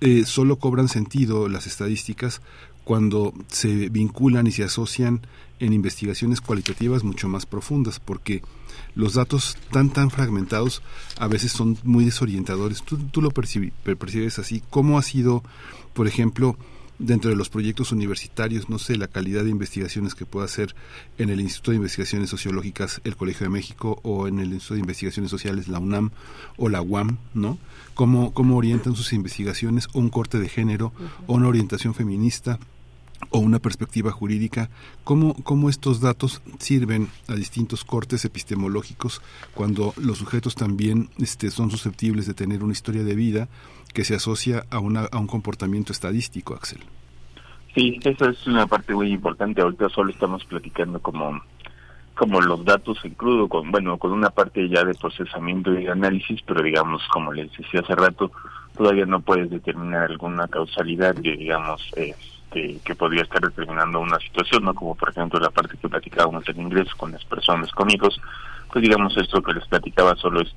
eh, solo cobran sentido las estadísticas cuando se vinculan y se asocian en investigaciones cualitativas mucho más profundas, porque los datos tan tan fragmentados a veces son muy desorientadores. Tú, tú lo percibes así. ¿Cómo ha sido, por ejemplo, dentro de los proyectos universitarios, no sé, la calidad de investigaciones que pueda hacer en el Instituto de Investigaciones Sociológicas el Colegio de México o en el Instituto de Investigaciones Sociales la UNAM o la UAM, ¿no? Cómo, cómo orientan sus investigaciones o un corte de género o una orientación feminista o una perspectiva jurídica, cómo, cómo estos datos sirven a distintos cortes epistemológicos cuando los sujetos también este, son susceptibles de tener una historia de vida que se asocia a, una, a un comportamiento estadístico, Axel. Sí, esa es una parte muy importante. Ahorita solo estamos platicando como como los datos en crudo, con bueno, con una parte ya de procesamiento y análisis, pero digamos, como les decía hace rato, todavía no puedes determinar alguna causalidad que digamos este, que podría estar determinando una situación, no como por ejemplo la parte que platicábamos del ingreso con las personas con hijos, pues digamos esto que les platicaba solo es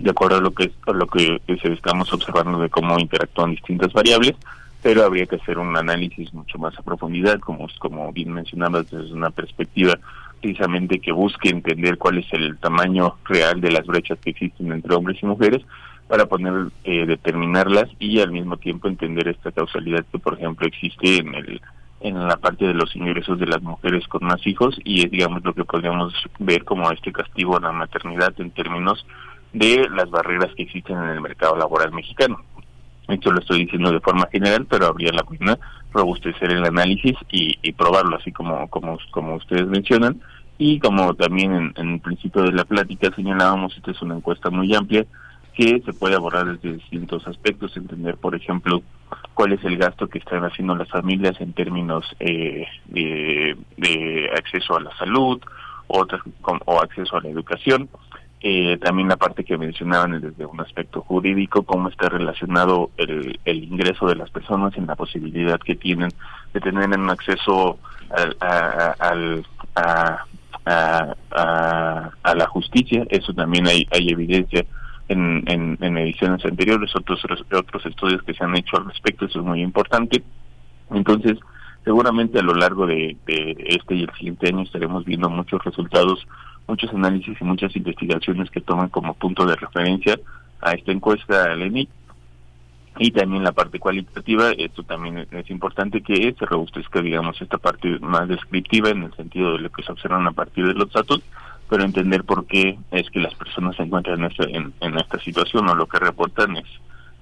de acuerdo a lo que a lo que, estamos observando de cómo interactúan distintas variables, pero habría que hacer un análisis mucho más a profundidad, como, como bien mencionabas, desde una perspectiva precisamente que busque entender cuál es el tamaño real de las brechas que existen entre hombres y mujeres para poner eh, determinarlas y al mismo tiempo entender esta causalidad que por ejemplo existe en el en la parte de los ingresos de las mujeres con más hijos y es digamos lo que podríamos ver como este castigo a la maternidad en términos de las barreras que existen en el mercado laboral mexicano. Esto lo estoy diciendo de forma general, pero habría la pena robustecer el análisis y, probarlo, así como, como, como ustedes mencionan. Y como también en, el principio de la plática señalábamos, esta es una encuesta muy amplia que se puede abordar desde distintos aspectos, entender, por ejemplo, cuál es el gasto que están haciendo las familias en términos eh, de, acceso a la salud o, o acceso a la educación, eh, también la parte que mencionaban desde un aspecto jurídico, cómo está relacionado el, el ingreso de las personas en la posibilidad que tienen de tener un acceso a, a, a, a, la justicia. Eso también hay, hay evidencia en, en, en, ediciones anteriores, otros, otros estudios que se han hecho al respecto, eso es muy importante. Entonces, seguramente a lo largo de, de este y el siguiente año estaremos viendo muchos resultados muchos análisis y muchas investigaciones que toman como punto de referencia a esta encuesta LENI. Y también la parte cualitativa, esto también es importante que se robustezca, digamos, esta parte más descriptiva en el sentido de lo que se observan a partir de los datos, pero entender por qué es que las personas se encuentran en esta, en, esta situación o lo que reportan es,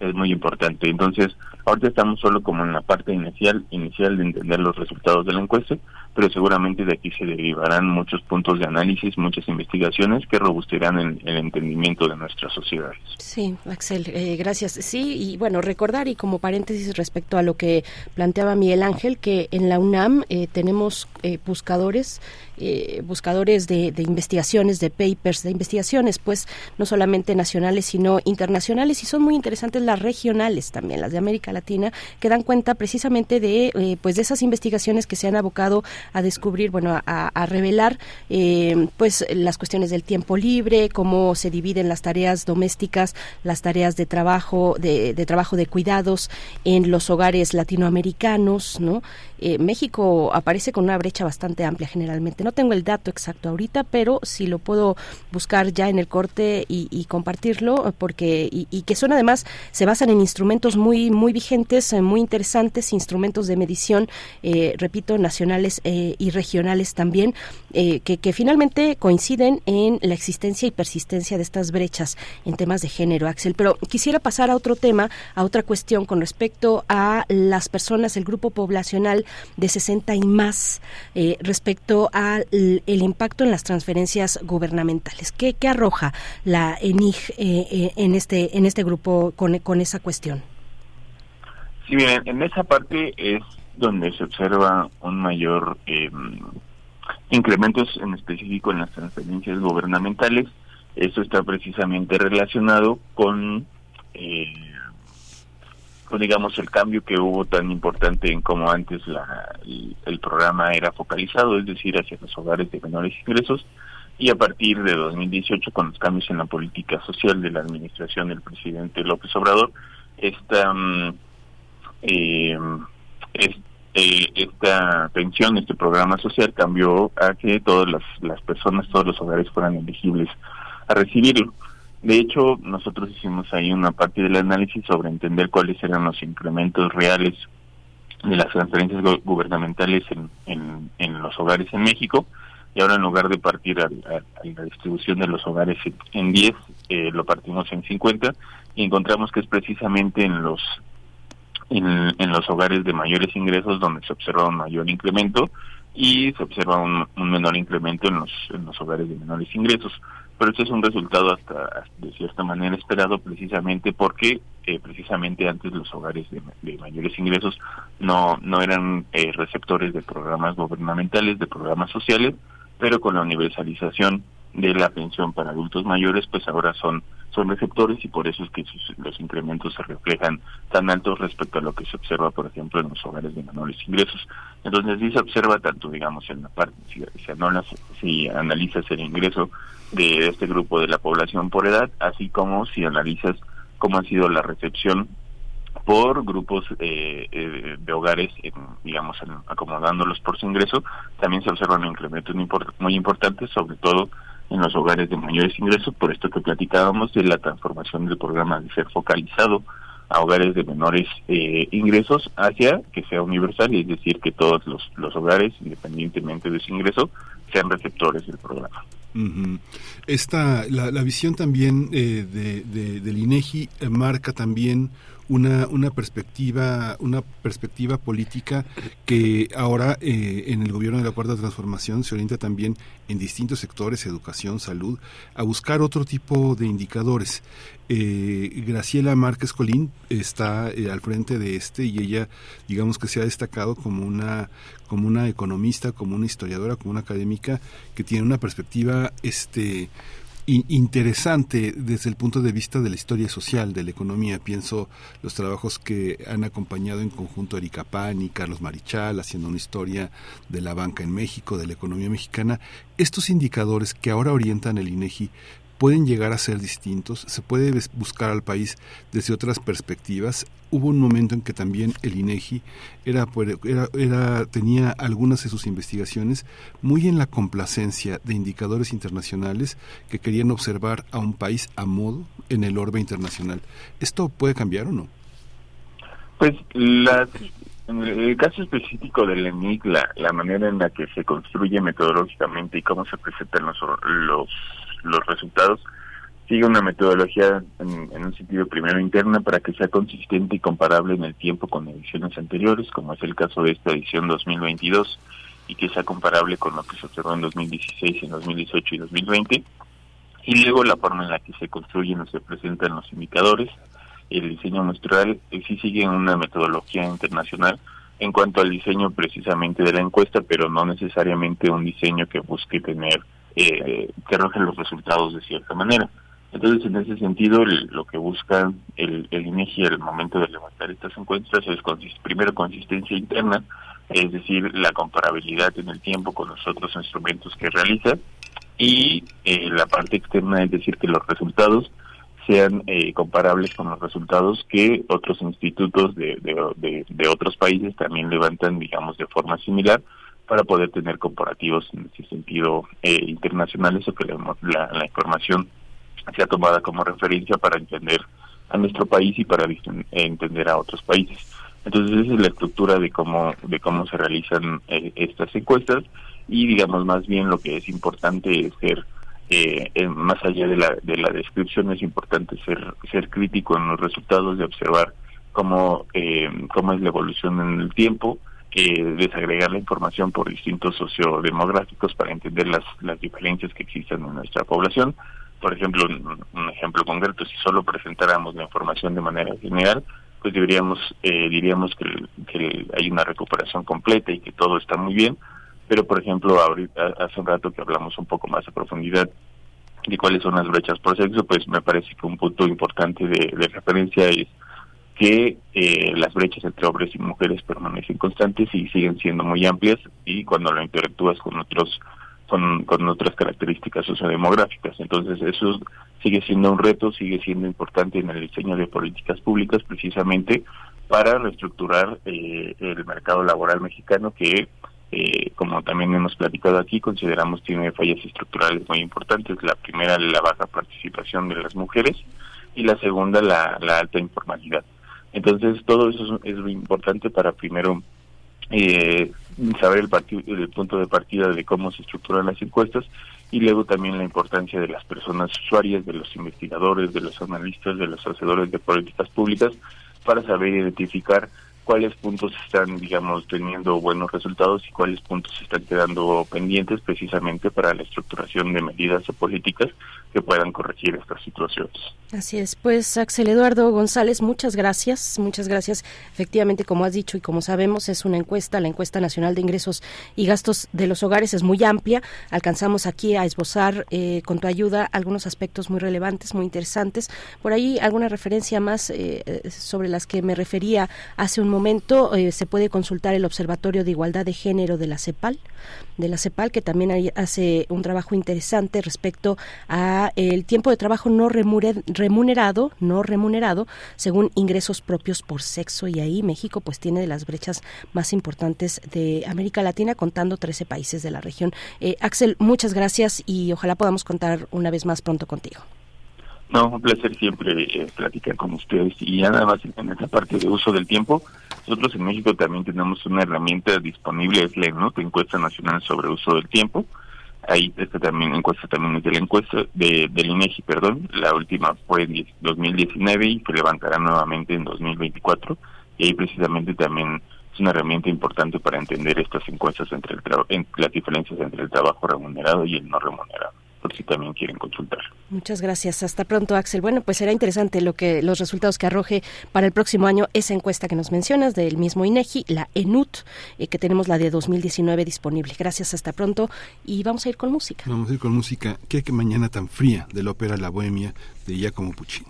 es muy importante. Entonces, ahorita estamos solo como en la parte inicial, inicial de entender los resultados de la encuesta, pero seguramente de aquí se derivarán muchos puntos de análisis, muchas investigaciones que robustecerán el, entendimiento de nuestras sociedades. Sí, Axel, eh, gracias. Sí, y bueno, recordar y como paréntesis respecto a lo que planteaba Miguel Ángel, que en la UNAM eh, tenemos eh, buscadores eh, buscadores de, investigaciones, de papers, de investigaciones, pues no solamente nacionales, sino internacionales, y son muy interesantes las regionales también, las de América Latina, que dan cuenta precisamente de, eh, pues de esas investigaciones que se han abocado a descubrir, bueno, a, revelar, eh, pues las cuestiones del tiempo libre, cómo se dividen las tareas domésticas, las tareas de trabajo, de, de trabajo de cuidados en los hogares latinoamericanos, ¿no? México aparece con una brecha bastante amplia generalmente, no tengo el dato exacto ahorita, pero si lo puedo buscar ya en el corte y, compartirlo, porque y, que son además se basan en instrumentos muy muy vigentes, eh, muy interesantes, instrumentos de medición, eh, repito, nacionales eh, y regionales también, que, que finalmente coinciden en la existencia y persistencia de estas brechas en temas de género, Axel. Pero quisiera pasar a otro tema, a otra cuestión con respecto a las personas, el grupo poblacional de 60 y más, respecto a el, impacto en las transferencias gubernamentales. ¿Qué, qué arroja la ENIG eh, eh, en este en este grupo con, con esa cuestión? Sí, bien, en esa parte es donde se observa un mayor eh, incrementos en específico en las transferencias gubernamentales. Eso está precisamente relacionado con eh, digamos el cambio que hubo tan importante en cómo antes la, el, programa era focalizado, es decir, hacia los hogares de menores ingresos, y a partir de 2018 con los cambios en la política social de la administración del presidente López Obrador, esta eh, eh, esta atención, este programa social cambió a que todas las, las personas, todos los hogares fueran elegibles a recibirlo. De hecho, nosotros hicimos ahí una parte del análisis sobre entender cuáles eran los incrementos reales de las transferencias gubernamentales en, en, los hogares en México y ahora en lugar de partir a, la distribución de los hogares en 10, eh, lo partimos en 50 y encontramos que es precisamente en los en, los hogares de mayores ingresos donde se observa un mayor incremento y se observa un, un menor incremento en los en los hogares de menores ingresos. Pero este es un resultado hasta de cierta manera esperado precisamente porque eh, precisamente antes los hogares de, mayores ingresos no no eran eh, receptores de programas gubernamentales de programas sociales pero con la universalización de la pensión para adultos mayores pues ahora son receptores y por eso es que los incrementos se reflejan tan altos respecto a lo que se observa por ejemplo en los hogares de menores ingresos. Entonces sí se observa tanto digamos en la parte si, si, si analizas el ingreso de este grupo de la población por edad, así como si analizas cómo ha sido la recepción por grupos eh, eh, de hogares, digamos, acomodándolos por su ingreso, también se observa un incremento muy importante, sobre todo en los hogares de mayores ingresos, por esto que platicábamos de la transformación del programa de ser focalizado a hogares de menores eh, ingresos hacia que sea universal, es decir, que todos los, los hogares, independientemente de su ingreso, sean receptores del programa. Esta, la, la, visión también eh, de, del INEGI eh, marca también una, una perspectiva una perspectiva política que ahora eh, en el gobierno de la cuarta transformación se orienta también en distintos sectores educación salud a buscar otro tipo de indicadores. Eh, Graciela Márquez Colín está eh, al frente de este y ella digamos que se ha destacado como una como una economista como una historiadora como una académica que tiene una perspectiva este interesante desde el punto de vista de la historia social, de la economía. Pienso los trabajos que han acompañado en conjunto Erika Pan y Carlos Marichal, haciendo una historia de la banca en México, de la economía mexicana. Estos indicadores que ahora orientan el INEGI pueden llegar a ser distintos, se puede buscar al país desde otras perspectivas. Hubo un momento en que también el INEGI era, era, era, tenía algunas de sus investigaciones muy en la complacencia de indicadores internacionales que querían observar a un país a modo en el orbe internacional. ¿Esto puede cambiar o no? Pues en el caso específico del ENIC, la, la manera en la que se construye metodológicamente y cómo se presentan los, los los resultados sigue una metodología en, un sentido primero interna para que sea consistente y comparable en el tiempo con ediciones anteriores, como es el caso de esta edición 2022, y que sea comparable con lo que se observó en 2016, en 2018 y 2020. Y luego la forma en la que se construyen o se presentan los indicadores, el diseño muestral, sí sigue una metodología internacional en cuanto al diseño precisamente de la encuesta, pero no necesariamente un diseño que busque tener eh, que arrojen los resultados de cierta manera. Entonces, en ese sentido, lo que busca el, el INEGI al momento de levantar estas encuestas es primero consistencia interna, es decir, la comparabilidad en el tiempo con los otros instrumentos que realiza, y eh, la parte externa, es decir, que los resultados sean eh, comparables con los resultados que otros institutos de otros países también levantan, digamos, de forma similar, para poder tener comparativos en ese sentido eh, internacionales o que la, la, información sea tomada como referencia para entender a nuestro país y para entender a otros países. Entonces esa es la estructura de cómo de cómo se realizan eh, estas encuestas y digamos más bien lo que es importante es ser eh, más allá de la de la descripción es importante ser ser crítico en los resultados de observar cómo eh, cómo es la evolución en el tiempo eh, desagregar la información por distintos sociodemográficos para entender las, las diferencias que existen en nuestra población. Por ejemplo, un, ejemplo concreto, si solo presentáramos la información de manera general, pues deberíamos, eh, diríamos que, que hay una recuperación completa y que todo está muy bien, pero por ejemplo, ahorita, hace un rato que hablamos un poco más a profundidad de cuáles son las brechas por sexo, pues me parece que un punto importante de, de referencia es que eh, las brechas entre hombres y mujeres permanecen constantes y siguen siendo muy amplias y cuando lo interactúas con otros con, con otras características sociodemográficas. Entonces eso sigue siendo un reto, sigue siendo importante en el diseño de políticas públicas precisamente para reestructurar eh, el mercado laboral mexicano que, eh, como también hemos platicado aquí, consideramos tiene fallas estructurales muy importantes. La primera, la baja participación de las mujeres y la segunda, la, la alta informalidad. Entonces, todo eso es, muy importante para primero eh, saber el, el punto de partida de cómo se estructuran las encuestas y luego también la importancia de las personas usuarias, de los investigadores, de los analistas, de los hacedores de políticas públicas para saber identificar cuáles puntos están, digamos, teniendo buenos resultados y cuáles puntos están quedando pendientes precisamente para la estructuración de medidas o políticas que puedan corregir estas situaciones. Así es, pues Axel Eduardo González, muchas gracias, muchas gracias. Efectivamente, como has dicho y como sabemos, es una encuesta, la encuesta nacional de ingresos y gastos de los hogares es muy amplia. Alcanzamos aquí a esbozar eh, con tu ayuda algunos aspectos muy relevantes, muy interesantes. Por ahí alguna referencia más eh, sobre las que me refería hace un momento momento eh, se puede consultar el Observatorio de Igualdad de Género de la CEPAL, de la CEPAL, que también hace un trabajo interesante respecto a el tiempo de trabajo no remunerado, no remunerado, según ingresos propios por sexo. Y ahí México pues tiene de las brechas más importantes de América Latina, contando 13 países de la región. Eh, Axel, muchas gracias y ojalá podamos contar una vez más pronto contigo. No, un placer siempre eh, platicar con ustedes. Y ya nada más en esta parte de uso del tiempo, nosotros en México también tenemos una herramienta disponible, es la Encuesta Nacional sobre Uso del Tiempo. Ahí esta también encuesta también es de la encuesta de, del INEGI, perdón. La última fue en 2019 y se levantará nuevamente en 2024. Y ahí precisamente también es una herramienta importante para entender estas encuestas entre el en, las diferencias entre el trabajo remunerado y el no remunerado por si también quieren consultar. Muchas gracias. Hasta pronto, Axel. Bueno, pues será interesante lo que los resultados que arroje para el próximo año esa encuesta que nos mencionas del mismo INEGI, la ENUT, eh, que tenemos la de 2019 disponible. Gracias, hasta pronto y vamos a ir con música. Vamos a ir con música. ¿Qué que mañana tan fría de la ópera La Bohemia de Giacomo Puccini?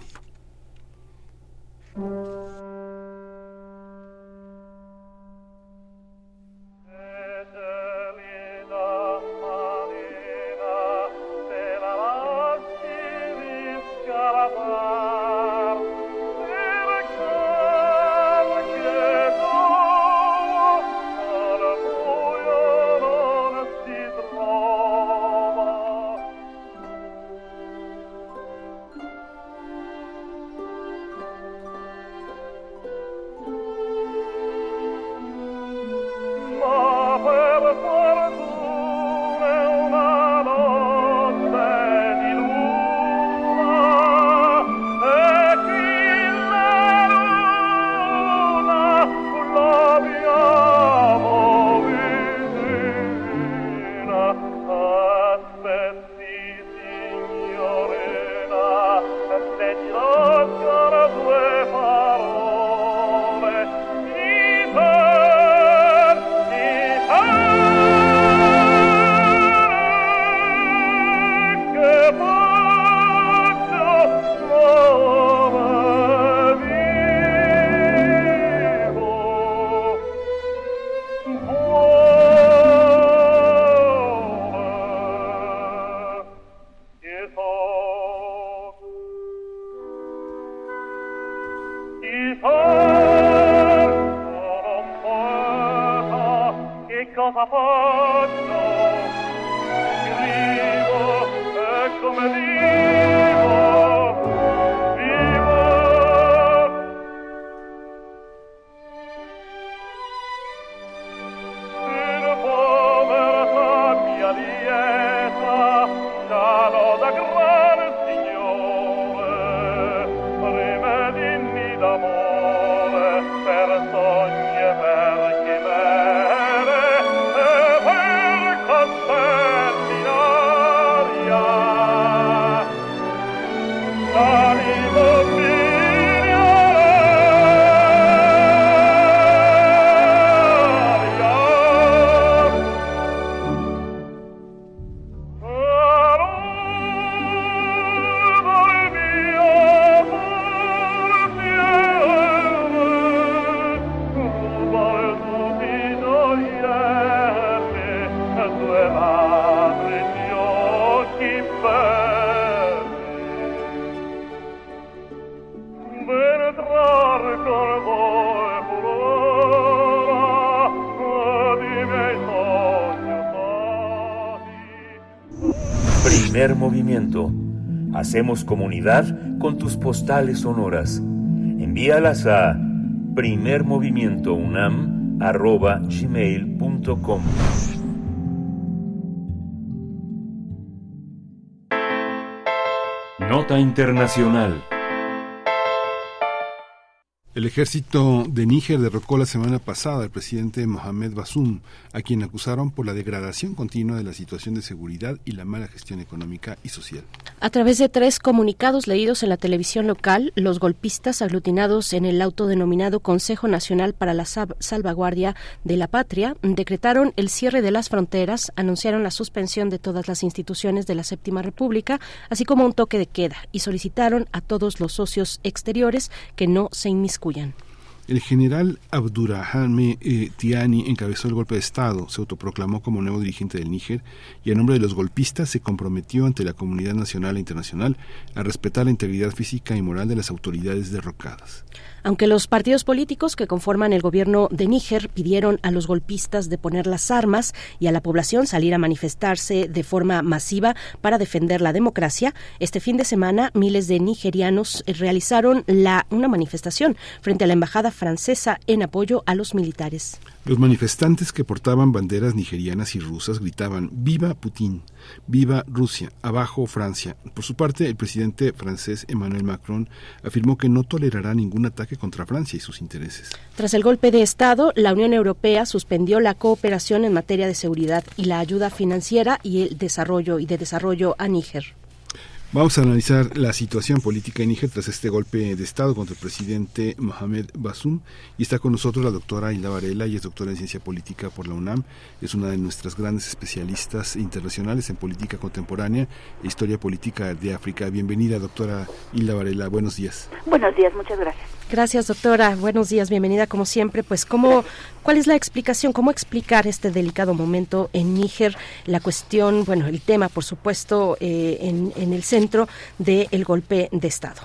Hacemos comunidad con tus postales sonoras. Envíalas a primermovimientounam.gmail.com Nota Internacional el ejército de Níger derrocó la semana pasada al presidente Mohamed Bassoum, a quien acusaron por la degradación continua de la situación de seguridad y la mala gestión económica y social. A través de tres comunicados leídos en la televisión local, los golpistas aglutinados en el autodenominado Consejo Nacional para la Salvaguardia de la Patria decretaron el cierre de las fronteras, anunciaron la suspensión de todas las instituciones de la Séptima República, así como un toque de queda, y solicitaron a todos los socios exteriores que no se inmiscuyan El general Abdurrahman eh, Tiani encabezó el golpe de Estado, se autoproclamó como nuevo dirigente del Níger y a nombre de los golpistas se comprometió ante la comunidad nacional e internacional a respetar la integridad física y moral de las autoridades derrocadas. Aunque los partidos políticos que conforman el gobierno de Níger pidieron a los golpistas de poner las armas y a la población salir a manifestarse de forma masiva para defender la democracia, este fin de semana miles de nigerianos realizaron la, una manifestación frente a la embajada francesa en apoyo a los militares. Los manifestantes que portaban banderas nigerianas y rusas gritaban Viva Putin, viva Rusia, abajo Francia. Por su parte, el presidente francés Emmanuel Macron afirmó que no tolerará ningún ataque contra Francia y sus intereses. Tras el golpe de Estado, la Unión Europea suspendió la cooperación en materia de seguridad y la ayuda financiera y el desarrollo y de desarrollo a Níger. Vamos a analizar la situación política en Níger tras este golpe de Estado contra el presidente Mohamed Basum. Y está con nosotros la doctora Hilda Varela, y es doctora en ciencia política por la UNAM. Es una de nuestras grandes especialistas internacionales en política contemporánea e historia política de África. Bienvenida, doctora Hilda Varela. Buenos días. Buenos días, muchas gracias. Gracias, doctora. Buenos días, bienvenida como siempre. Pues, ¿cómo, ¿cuál es la explicación? ¿Cómo explicar este delicado momento en Níger? La cuestión, bueno, el tema, por supuesto, eh, en, el centro del golpe de Estado.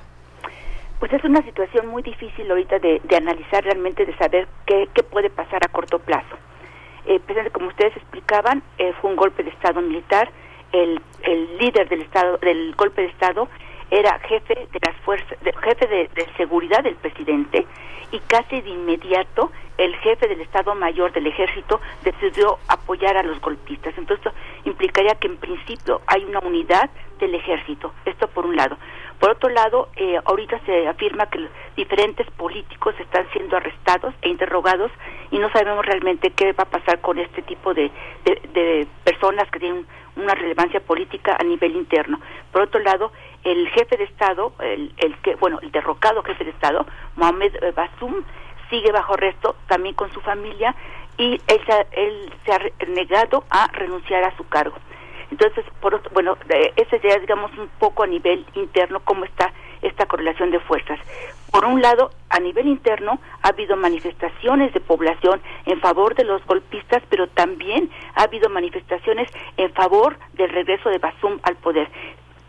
Pues es una situación muy difícil ahorita de, de analizar realmente, de saber qué, qué, puede pasar a corto plazo. Eh, como ustedes explicaban, eh, fue un golpe de Estado militar. El, el líder del Estado, del golpe de Estado era jefe de las fuerzas, jefe de, seguridad del presidente y casi de inmediato el jefe del Estado Mayor del Ejército decidió apoyar a los golpistas. Entonces esto implicaría que en principio hay una unidad del ejército. Esto por un lado. Por otro lado, eh, ahorita se afirma que diferentes políticos están siendo arrestados e interrogados y no sabemos realmente qué va a pasar con este tipo de, de personas que tienen una relevancia política a nivel interno. Por otro lado, el jefe de Estado, el, el que, bueno, el derrocado jefe de Estado, Mohamed eh, Basum, sigue bajo arresto también con su familia y él se, él se ha negado a renunciar a su cargo. Entonces, por otro, bueno, ese sería, digamos, un poco a nivel interno cómo está esta correlación de fuerzas. Por un lado, a nivel interno ha habido manifestaciones de población en favor de los golpistas, pero también ha habido manifestaciones en favor del regreso de Basum al poder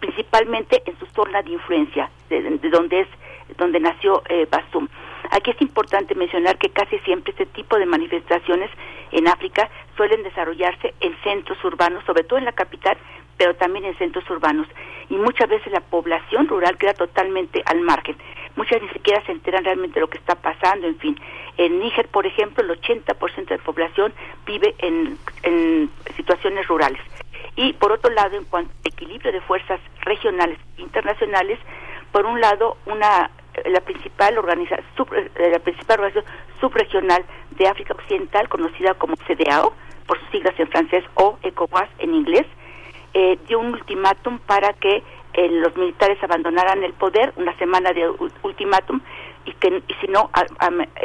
principalmente en su zona de influencia, de, donde es donde nació eh, Basum. Aquí es importante mencionar que casi siempre este tipo de manifestaciones en África suelen desarrollarse en centros urbanos, sobre todo en la capital, pero también en centros urbanos. Y muchas veces la población rural queda totalmente al margen. Muchas ni siquiera se enteran realmente de lo que está pasando, en fin. En Níger, por ejemplo, el 80% de la población vive en, situaciones rurales. Y por otro lado, en cuanto a equilibrio de fuerzas regionales e internacionales, por un lado, una la principal organización eh, la principal organización subregional de África Occidental conocida como CDAO por sus siglas en francés o ECOWAS en inglés eh, dio un ultimátum para que eh, los militares abandonaran el poder una semana de ultimátum y que si no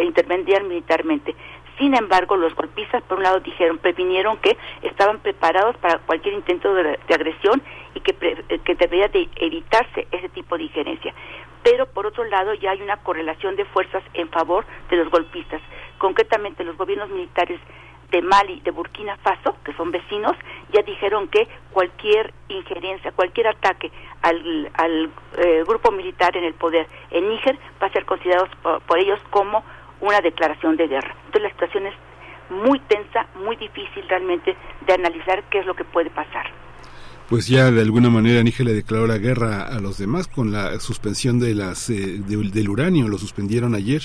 intervendrían militarmente sin embargo, los golpistas, por un lado, dijeron, previnieron que estaban preparados para cualquier intento de, agresión y que, eh, que debería de evitarse ese tipo de injerencia. Pero, por otro lado, ya hay una correlación de fuerzas en favor de los golpistas. Concretamente, los gobiernos militares de Mali, de Burkina Faso, que son vecinos, ya dijeron que cualquier injerencia, cualquier ataque al, al eh, grupo militar en el poder en Níger va a ser considerado por ellos como una declaración de guerra. Entonces la situación es muy tensa, muy difícil realmente de analizar qué es lo que puede pasar. Pues ya de alguna manera Níger le declaró la guerra a los demás con la suspensión de las eh, del uranio, lo suspendieron ayer,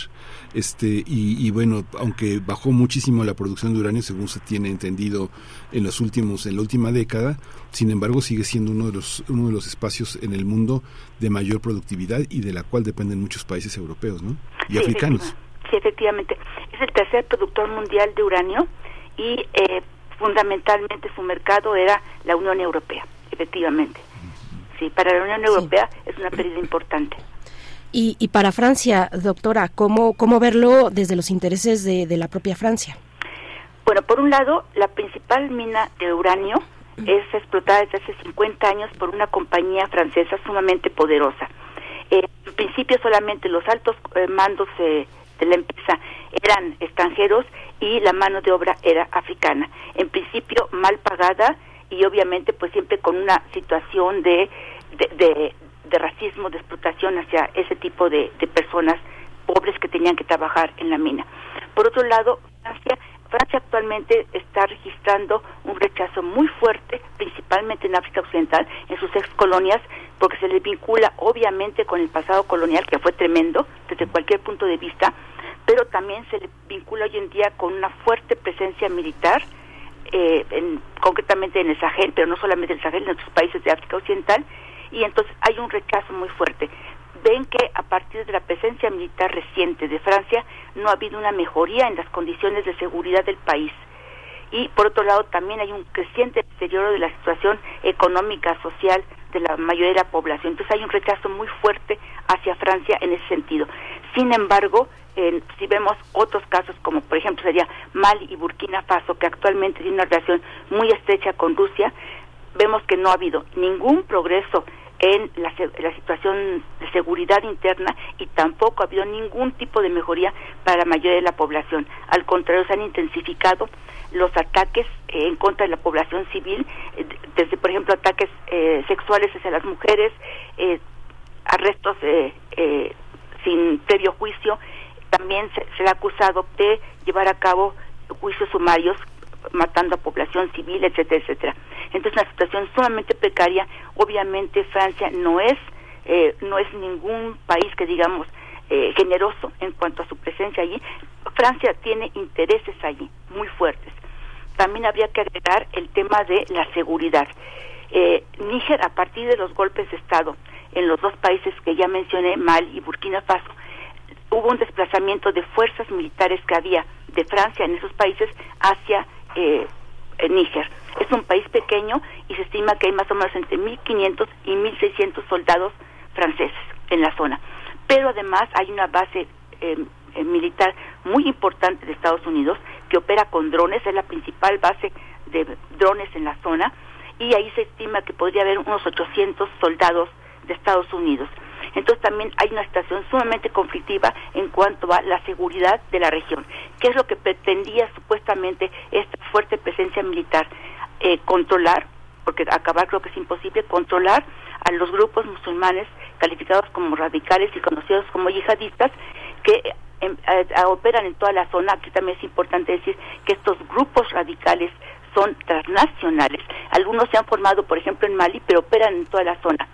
este y, y, bueno, aunque bajó muchísimo la producción de uranio según se tiene entendido en los últimos en la última década, sin embargo sigue siendo uno de los uno de los espacios en el mundo de mayor productividad y de la cual dependen muchos países europeos, ¿no? Y africanos sí, efectivamente. Es el tercer productor mundial de uranio y eh, fundamentalmente su mercado era la Unión Europea, efectivamente. Sí, para la Unión Europea es una pérdida importante. Y, y, para Francia, doctora, ¿cómo, ¿cómo verlo desde los intereses de, de la propia Francia? Bueno, por un lado, la principal mina de uranio es explotada desde hace 50 años por una compañía francesa sumamente poderosa. Eh, en principio solamente los altos eh, mandos eh, de la empresa eran extranjeros y la mano de obra era africana. En principio mal pagada y obviamente pues siempre con una situación de, de, racismo, de explotación hacia ese tipo de, personas pobres que tenían que trabajar en la mina. Por otro lado, Francia Francia actualmente está registrando un rechazo muy fuerte, principalmente en África Occidental, en sus ex colonias, porque se le vincula obviamente con el pasado colonial, que fue tremendo desde cualquier punto de vista, pero también se le vincula hoy en día con una fuerte presencia militar, eh, en, concretamente en el Sahel, pero no solamente en el Sahel, en otros países de África Occidental, y entonces hay un rechazo muy fuerte ven que a partir de la presencia militar reciente de Francia no ha habido una mejoría en las condiciones de seguridad del país. Y por otro lado también hay un creciente deterioro de la situación económica, social de la mayoría de la población. Entonces hay un rechazo muy fuerte hacia Francia en ese sentido. Sin embargo, si vemos otros casos como por ejemplo sería Mali y Burkina Faso, que actualmente tienen una relación muy estrecha con Rusia, vemos que no ha habido ningún progreso en la, la, situación de seguridad interna y tampoco ha habido ningún tipo de mejoría para la mayoría de la población. Al contrario, se han intensificado los ataques eh, en contra de la población civil, eh, desde, por ejemplo, ataques eh, sexuales hacia las mujeres, arrestos sin previo juicio. También se, se ha acusado de llevar a cabo juicios sumarios matando a población civil, etcétera, etcétera. Entonces, una situación sumamente precaria. Obviamente, Francia no es eh, no es ningún país que digamos eh, generoso en cuanto a su presencia allí. Francia tiene intereses allí muy fuertes. También habría que agregar el tema de la seguridad. Eh, Níger, a partir de los golpes de Estado en los dos países que ya mencioné, Mali y Burkina Faso, hubo un desplazamiento de fuerzas militares que había de Francia en esos países hacia eh, Níger. Es un país pequeño y se estima que hay más o menos entre 1.500 y 1.600 soldados franceses en la zona. Pero además hay una base em, em, militar muy importante de Estados Unidos que opera con drones, es la principal base de drones en la zona y ahí se estima que podría haber unos 800 soldados de Estados Unidos. Entonces también hay una situación sumamente conflictiva en cuanto a la seguridad de la región. ¿Qué es lo que pretendía supuestamente esta fuerte presencia militar? Eh, controlar, porque acabar creo que es imposible, controlar a los grupos musulmanes calificados como radicales y conocidos como yihadistas que em, operan en toda la zona. Aquí también es importante decir que estos grupos radicales son transnacionales. Algunos se han formado, por ejemplo, en Mali, pero operan en toda la zona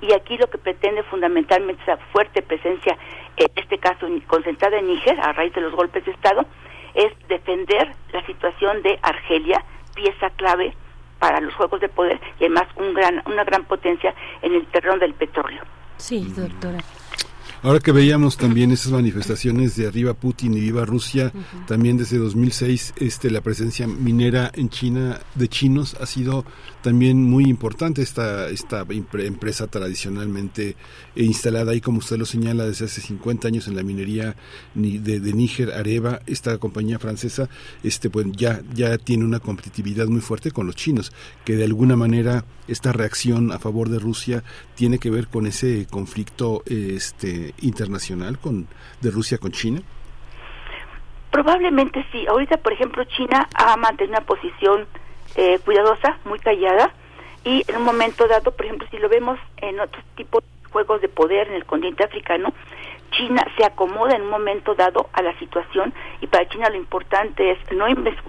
y aquí lo que pretende fundamentalmente esa fuerte presencia, en este caso concentrada en Níger, a raíz de los golpes de Estado, es defender la situación de Argelia, pieza clave para los juegos de poder y además un gran, una gran potencia en el terreno del petróleo. Sí, doctora. Ahora que veíamos también esas manifestaciones de arriba Putin y viva Rusia, también desde 2006 este la presencia minera en China de chinos ha sido también muy importante esta esta empresa tradicionalmente instalada ahí como usted lo señala desde hace 50 años en la minería de, de Níger, Areva, esta compañía francesa este pues ya ya tiene una competitividad muy fuerte con los chinos, que de alguna manera esta reacción a favor de Rusia tiene que ver con ese conflicto este internacional con de Rusia con China? Probablemente sí. Ahorita, por ejemplo, China ha mantenido una posición eh, cuidadosa, muy callada, y en un momento dado, por ejemplo, si lo vemos en otros tipos de juegos de poder en el continente africano, China se acomoda en un momento dado a la situación y para China lo importante es no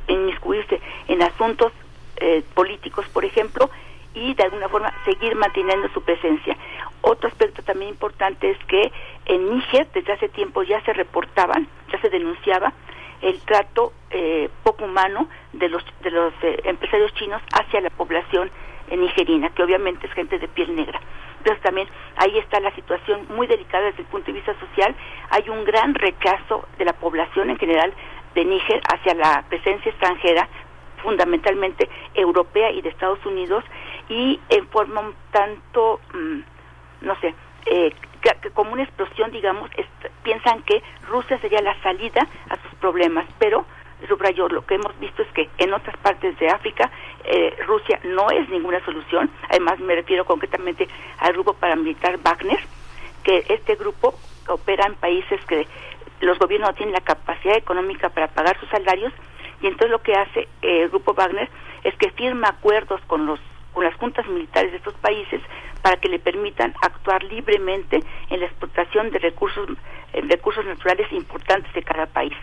inmiscuirse en asuntos eh, políticos, por ejemplo, y de alguna forma seguir manteniendo su presencia. Otro aspecto también importante es que en Níger desde hace tiempo ya se reportaban, ya se denunciaba el trato eh, poco humano de los de los eh, empresarios chinos hacia la población nigerina, que obviamente es gente de piel negra. Entonces también ahí está la situación muy delicada desde el punto de vista social. Hay un gran rechazo de la población en general de Níger hacia la presencia extranjera, fundamentalmente europea y de Estados Unidos, y en forma un tanto, mm, no sé, eh, que, como una explosión, digamos, piensan que Rusia sería la salida a sus problemas, pero subrayo, lo que hemos visto es que en otras partes de África eh, Rusia no es ninguna solución, además me refiero concretamente al grupo paramilitar Wagner, que este grupo opera en países que los gobiernos no tienen la capacidad económica para pagar sus salarios y entonces lo que hace eh, el grupo Wagner es que firma acuerdos con los con las juntas militares de estos países para que le permitan actuar libremente en la explotación de recursos recursos naturales importantes de cada país.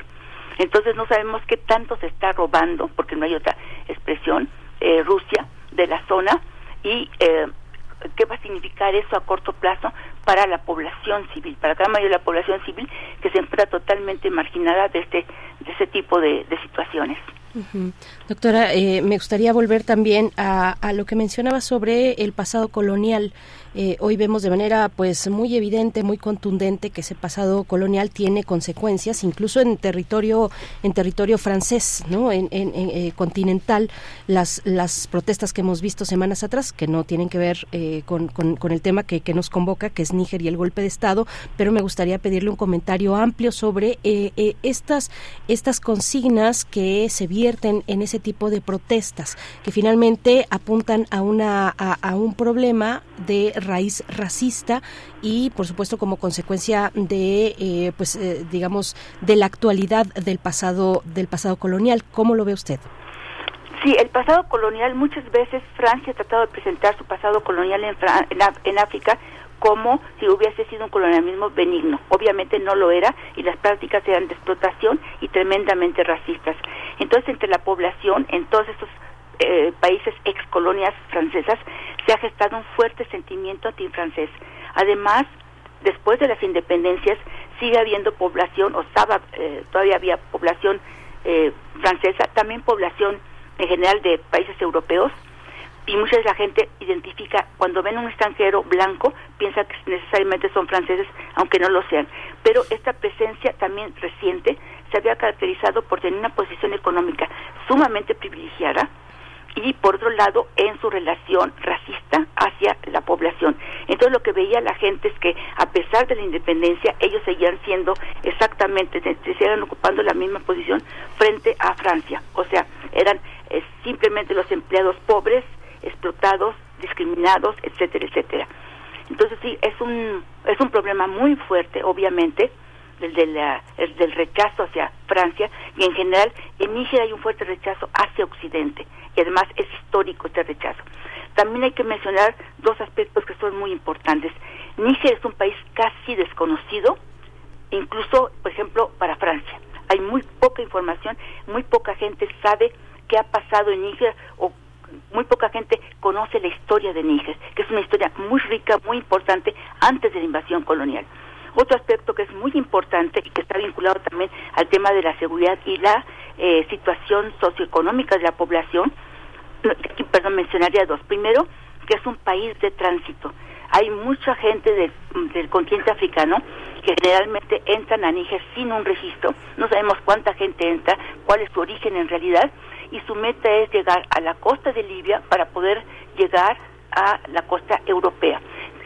Entonces no sabemos qué tanto se está robando, porque no hay otra expresión, eh, Rusia de la zona y eh, qué va a significar eso a corto plazo para la población civil, para cada mayoría de la población civil que se encuentra totalmente marginada de este, de ese tipo de situaciones. Doctora, eh, me gustaría volver también a, a, lo que mencionaba sobre el pasado colonial. Eh, hoy vemos de manera pues muy evidente, muy contundente que ese pasado colonial tiene consecuencias, incluso en territorio en territorio francés, no, en, eh, continental. Las las protestas que hemos visto semanas atrás, que no tienen que ver con, con, el tema que, que, nos convoca, que es Níger y el golpe de estado, pero me gustaría pedirle un comentario amplio sobre estas estas consignas que se vienen en ese tipo de protestas que finalmente apuntan a una a, un problema de raíz racista y por supuesto como consecuencia de eh, pues eh, digamos de la actualidad del pasado del pasado colonial cómo lo ve usted Sí, el pasado colonial, muchas veces Francia ha tratado de presentar su pasado colonial en, en, en África como si hubiese sido un colonialismo benigno. Obviamente no lo era y las prácticas eran de explotación y tremendamente racistas. Entonces, entre la población en todos estos eh, países ex colonias francesas se ha gestado un fuerte sentimiento antifrancés. Además, después de las independencias sigue habiendo población, o estaba, eh, todavía había población eh, francesa, también población en general de países europeos y mucha de la gente identifica, cuando ven un extranjero blanco, piensa que necesariamente son franceses, aunque no lo sean. Pero esta presencia también reciente se había caracterizado por tener una posición económica sumamente privilegiada y por otro lado en su relación racista hacia la población. Entonces lo que veía la gente es que a pesar de la independencia ellos seguían siendo exactamente, seguían ocupando la misma posición frente a Francia. O sea, eran eh, simplemente los empleados pobres explotados, discriminados, etcétera, etcétera. Entonces sí, es un, es un problema muy fuerte, obviamente, el, de la, el del rechazo hacia Francia y en general en Níger hay un fuerte rechazo hacia Occidente y además es histórico este rechazo. También hay que mencionar dos aspectos que son muy importantes. Níger es un país casi desconocido, incluso, por ejemplo, para Francia. Hay muy poca información, muy poca gente sabe qué ha pasado en Níger o muy poca gente conoce la historia de Níger, que es una historia muy rica, muy importante antes de la invasión colonial. Otro aspecto que es muy importante y que está vinculado también al tema de la seguridad y la eh, situación socioeconómica de la población, perdón, mencionaría dos. Primero, que es un país de tránsito. Hay mucha gente del continente africano que generalmente entran a Níger sin un registro. No sabemos cuánta gente entra, cuál es su origen en realidad, y su meta es llegar a la costa de Libia para poder llegar a la costa europea.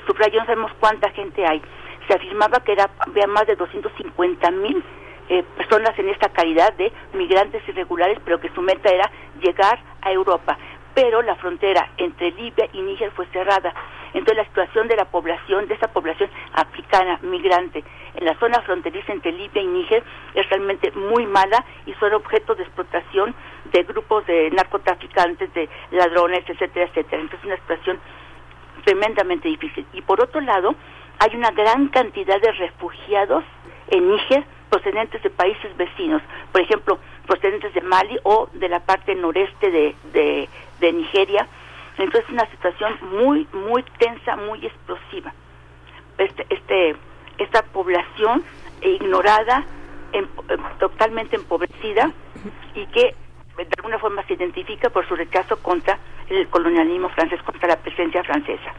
Subrayo, no sabemos cuánta gente hay. Se afirmaba que era, había más de 250 mil eh, personas en esta calidad de migrantes irregulares, pero que su meta era llegar a Europa. Pero la frontera entre Libia y Níger fue cerrada. Entonces la situación de la población, de esa población africana, migrante, en la zona fronteriza entre Libia y Níger es realmente muy mala y son objeto de explotación de grupos de narcotraficantes, de ladrones, etcétera, etcétera. Entonces es una situación tremendamente difícil. Y por otro lado, hay una gran cantidad de refugiados en Níger procedentes de países vecinos, por ejemplo, procedentes de Mali o de la parte noreste de, de, Nigeria. Entonces es una situación muy, muy tensa, muy explosiva. Este, este, esta población ignorada, em, totalmente empobrecida y que de alguna forma se identifica por su rechazo contra el colonialismo francés, contra la presencia francesa.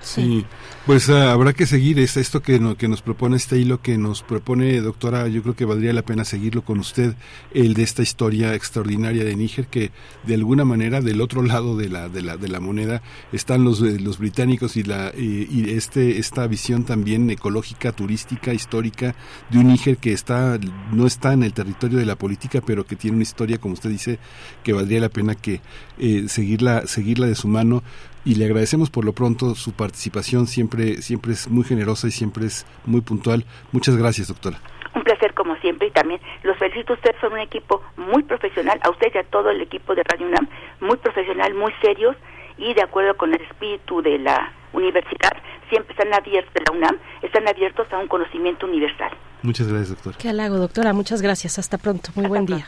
Sí, pues ah, habrá que seguir es esto que, que nos propone este hilo que nos propone doctora, yo creo que valdría la pena seguirlo con usted, el de esta historia extraordinaria de Níger que de alguna manera del otro lado de la de la de la moneda están los eh, los británicos y la y, este esta visión también ecológica, turística, histórica de un Níger que está no está en el territorio de la política, pero que tiene una historia como usted dice que valdría la pena que eh, seguirla seguirla de su mano y le agradecemos por lo pronto su participación, siempre, siempre es muy generosa y siempre es muy puntual. Muchas gracias, doctora. Un placer como siempre y también los felicito. Ustedes son un equipo muy profesional, a usted y a todo el equipo de Radio UNAM, muy profesional, muy serios y de acuerdo con el espíritu de la universidad, siempre están abiertos, de la UNAM, están abiertos a un conocimiento universal. Muchas gracias, doctor. Qué halago, doctora. Muchas gracias. Hasta pronto. Muy buen día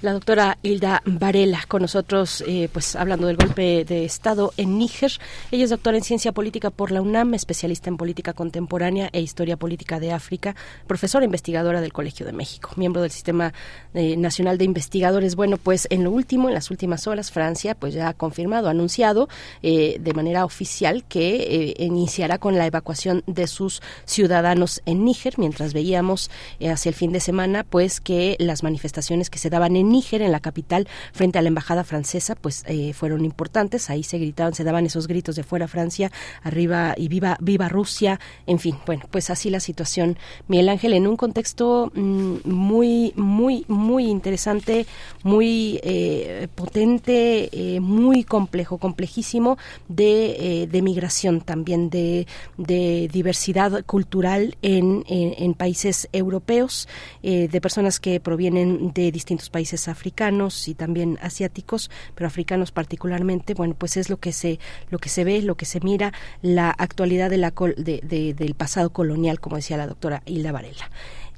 la doctora Hilda Varela con nosotros, eh, pues hablando del golpe de Estado en Níger. Ella es doctora en ciencia política por la UNAM, especialista en política contemporánea e historia política de África, profesora investigadora del Colegio de México, miembro del Sistema eh, Nacional de Investigadores. Bueno, pues en lo último, en las últimas horas, Francia pues ya ha confirmado, ha anunciado eh, de manera oficial que iniciará con la evacuación de sus ciudadanos en Níger, mientras veíamos hacia el fin de semana pues que las manifestaciones que se daban en Níger, en la capital, frente a la embajada francesa, pues eh, fueron importantes. Ahí se gritaban, se daban esos gritos de fuera Francia, arriba y viva, viva Rusia. En fin, bueno, pues así la situación, Miguel Ángel, en un contexto mm, muy, muy, muy interesante, muy eh, potente, eh, muy complejo, complejísimo de, de migración también, de, de diversidad cultural en, en países europeos, de personas que provienen de distintos países africanos y también asiáticos, pero africanos particularmente, bueno, pues es lo que se lo que se ve, lo que se mira, la actualidad de la de, del pasado colonial, como decía la doctora Hilda Varela.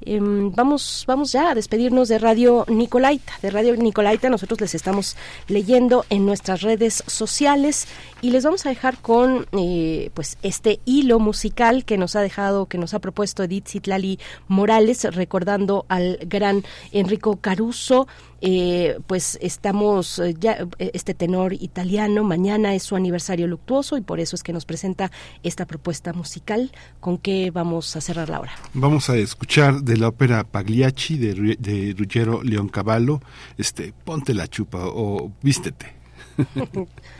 Em, vamos, vamos ya a despedirnos de Radio Nicolaita. De Radio Nicolaita nosotros les estamos leyendo en nuestras redes sociales y les vamos a dejar con eh, pues este hilo musical que nos ha dejado, que nos ha propuesto Edith Zitlali Morales, recordando al gran Enrico Caruso. Eh, pues estamos eh, ya este tenor italiano mañana es su aniversario luctuoso y por eso es que nos presenta esta propuesta musical. Con que vamos a cerrar la hora vamos a escuchar de la ópera Pagliacci de, de Ruggero Leoncavallo este ponte la chupa o vístete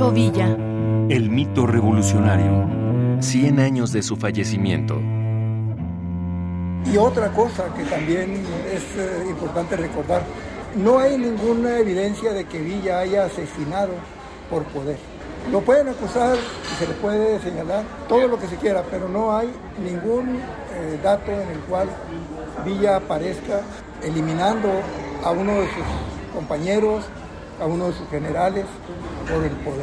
Pancho Villa. El mito revolucionario. 100 años de su fallecimiento. Y otra cosa que también es eh, importante recordar, no hay ninguna evidencia de que Villa haya asesinado por poder. Lo pueden acusar y se le puede señalar todo lo que se quiera, pero no hay ningún eh, dato en el cual Villa aparezca eliminando a uno de sus compañeros, a uno de sus generales por el poder.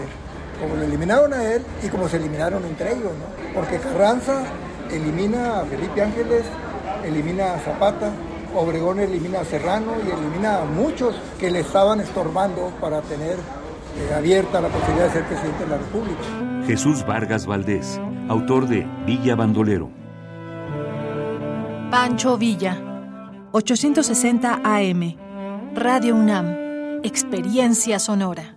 Como lo eliminaron a él y como se eliminaron entre ellos, ¿no? Porque Carranza elimina a Felipe Ángeles, elimina a Zapata, Obregón elimina a Serrano y elimina a muchos que le estaban estorbando para tener eh, abierta la posibilidad de ser presidente de la República. Jesús Vargas Valdés, autor de Villa Bandolero. Pancho Villa, 860 AM, Radio UNAM, Experiencia Sonora.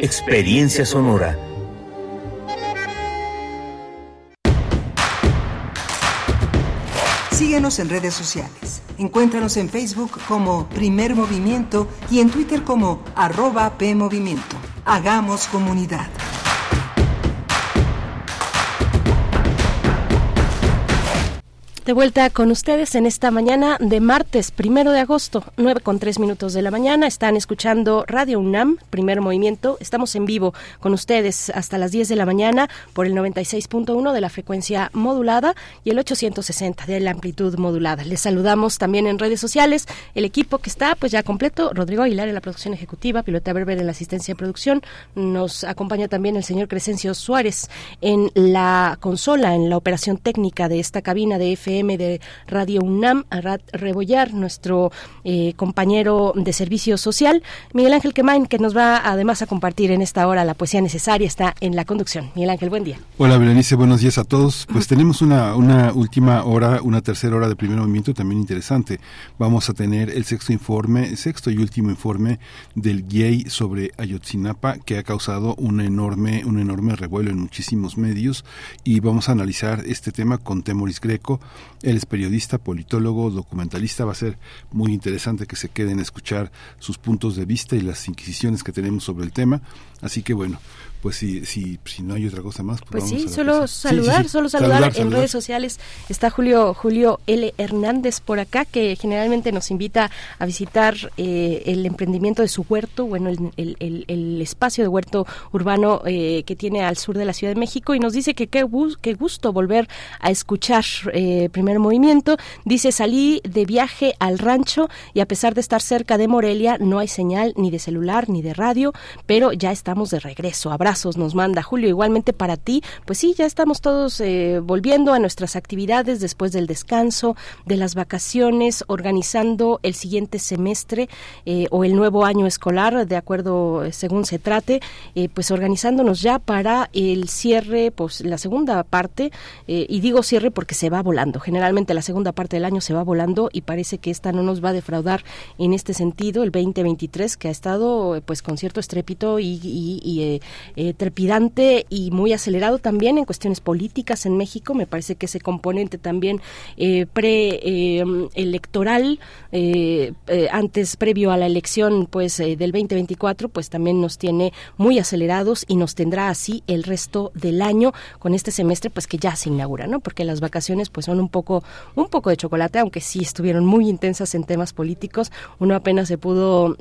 Experiencia Sonora. Síguenos en redes sociales. Encuéntranos en Facebook como Primer Movimiento y en Twitter como arroba PMovimiento. Hagamos comunidad. De vuelta con ustedes en esta mañana de martes, primero de agosto, 9 con 3 minutos de la mañana. Están escuchando Radio UNAM, primer movimiento. Estamos en vivo con ustedes hasta las 10 de la mañana por el 96.1 de la frecuencia modulada y el 860 de la amplitud modulada. Les saludamos también en redes sociales. El equipo que está pues ya completo, Rodrigo Aguilar en la producción ejecutiva, Pilota Berber en la asistencia de producción. Nos acompaña también el señor Crescencio Suárez en la consola, en la operación técnica de esta cabina de FM de Radio UNAM, Arad Rebollar, nuestro eh, compañero de servicio social, Miguel Ángel Quemain, que nos va además a compartir en esta hora la poesía necesaria, está en la conducción. Miguel Ángel, buen día. Hola, Berenice, buenos días a todos. Pues tenemos una, una última hora, una tercera hora de primer movimiento también interesante. Vamos a tener el sexto informe, sexto y último informe del GIEI sobre Ayotzinapa, que ha causado un enorme, un enorme revuelo en muchísimos medios, y vamos a analizar este tema con Temoris Greco, él es periodista, politólogo, documentalista. Va a ser muy interesante que se queden a escuchar sus puntos de vista y las inquisiciones que tenemos sobre el tema. Así que bueno, pues si, si, si no hay otra cosa más, pues, pues sí, solo saludar, solo saludar, en redes sociales. Está Julio Julio L. Hernández por acá, que generalmente nos invita a visitar eh, el emprendimiento de su huerto, bueno, el, el, el, espacio de huerto urbano eh, que tiene al sur de la Ciudad de México y nos dice que qué, qué gusto volver a escuchar eh, primer movimiento. Dice, salí de viaje al rancho y a pesar de estar cerca de Morelia, no hay señal ni de celular ni de radio, pero ya estamos de regreso. Nos manda Julio. Igualmente para ti, pues sí, ya estamos todos eh, volviendo a nuestras actividades después del descanso, de las vacaciones, organizando el siguiente semestre eh, o el nuevo año escolar, de acuerdo eh, según se trate, pues organizándonos ya para el cierre, pues la segunda parte, y digo cierre porque se va volando. Generalmente la segunda parte del año se va volando y parece que esta no nos va a defraudar en este sentido, el 2023, que ha estado pues con cierto estrépito y, trepidante y muy acelerado también en cuestiones políticas en México. Me parece que ese componente también eh, preelectoral, eh, eh, antes, previo a la elección pues del 2024, pues también nos tiene muy acelerados y nos tendrá así el resto del año con este semestre pues que ya se inaugura, ¿no? Porque las vacaciones pues son un poco, un poco de chocolate, aunque sí estuvieron muy intensas en temas políticos. Uno apenas se pudo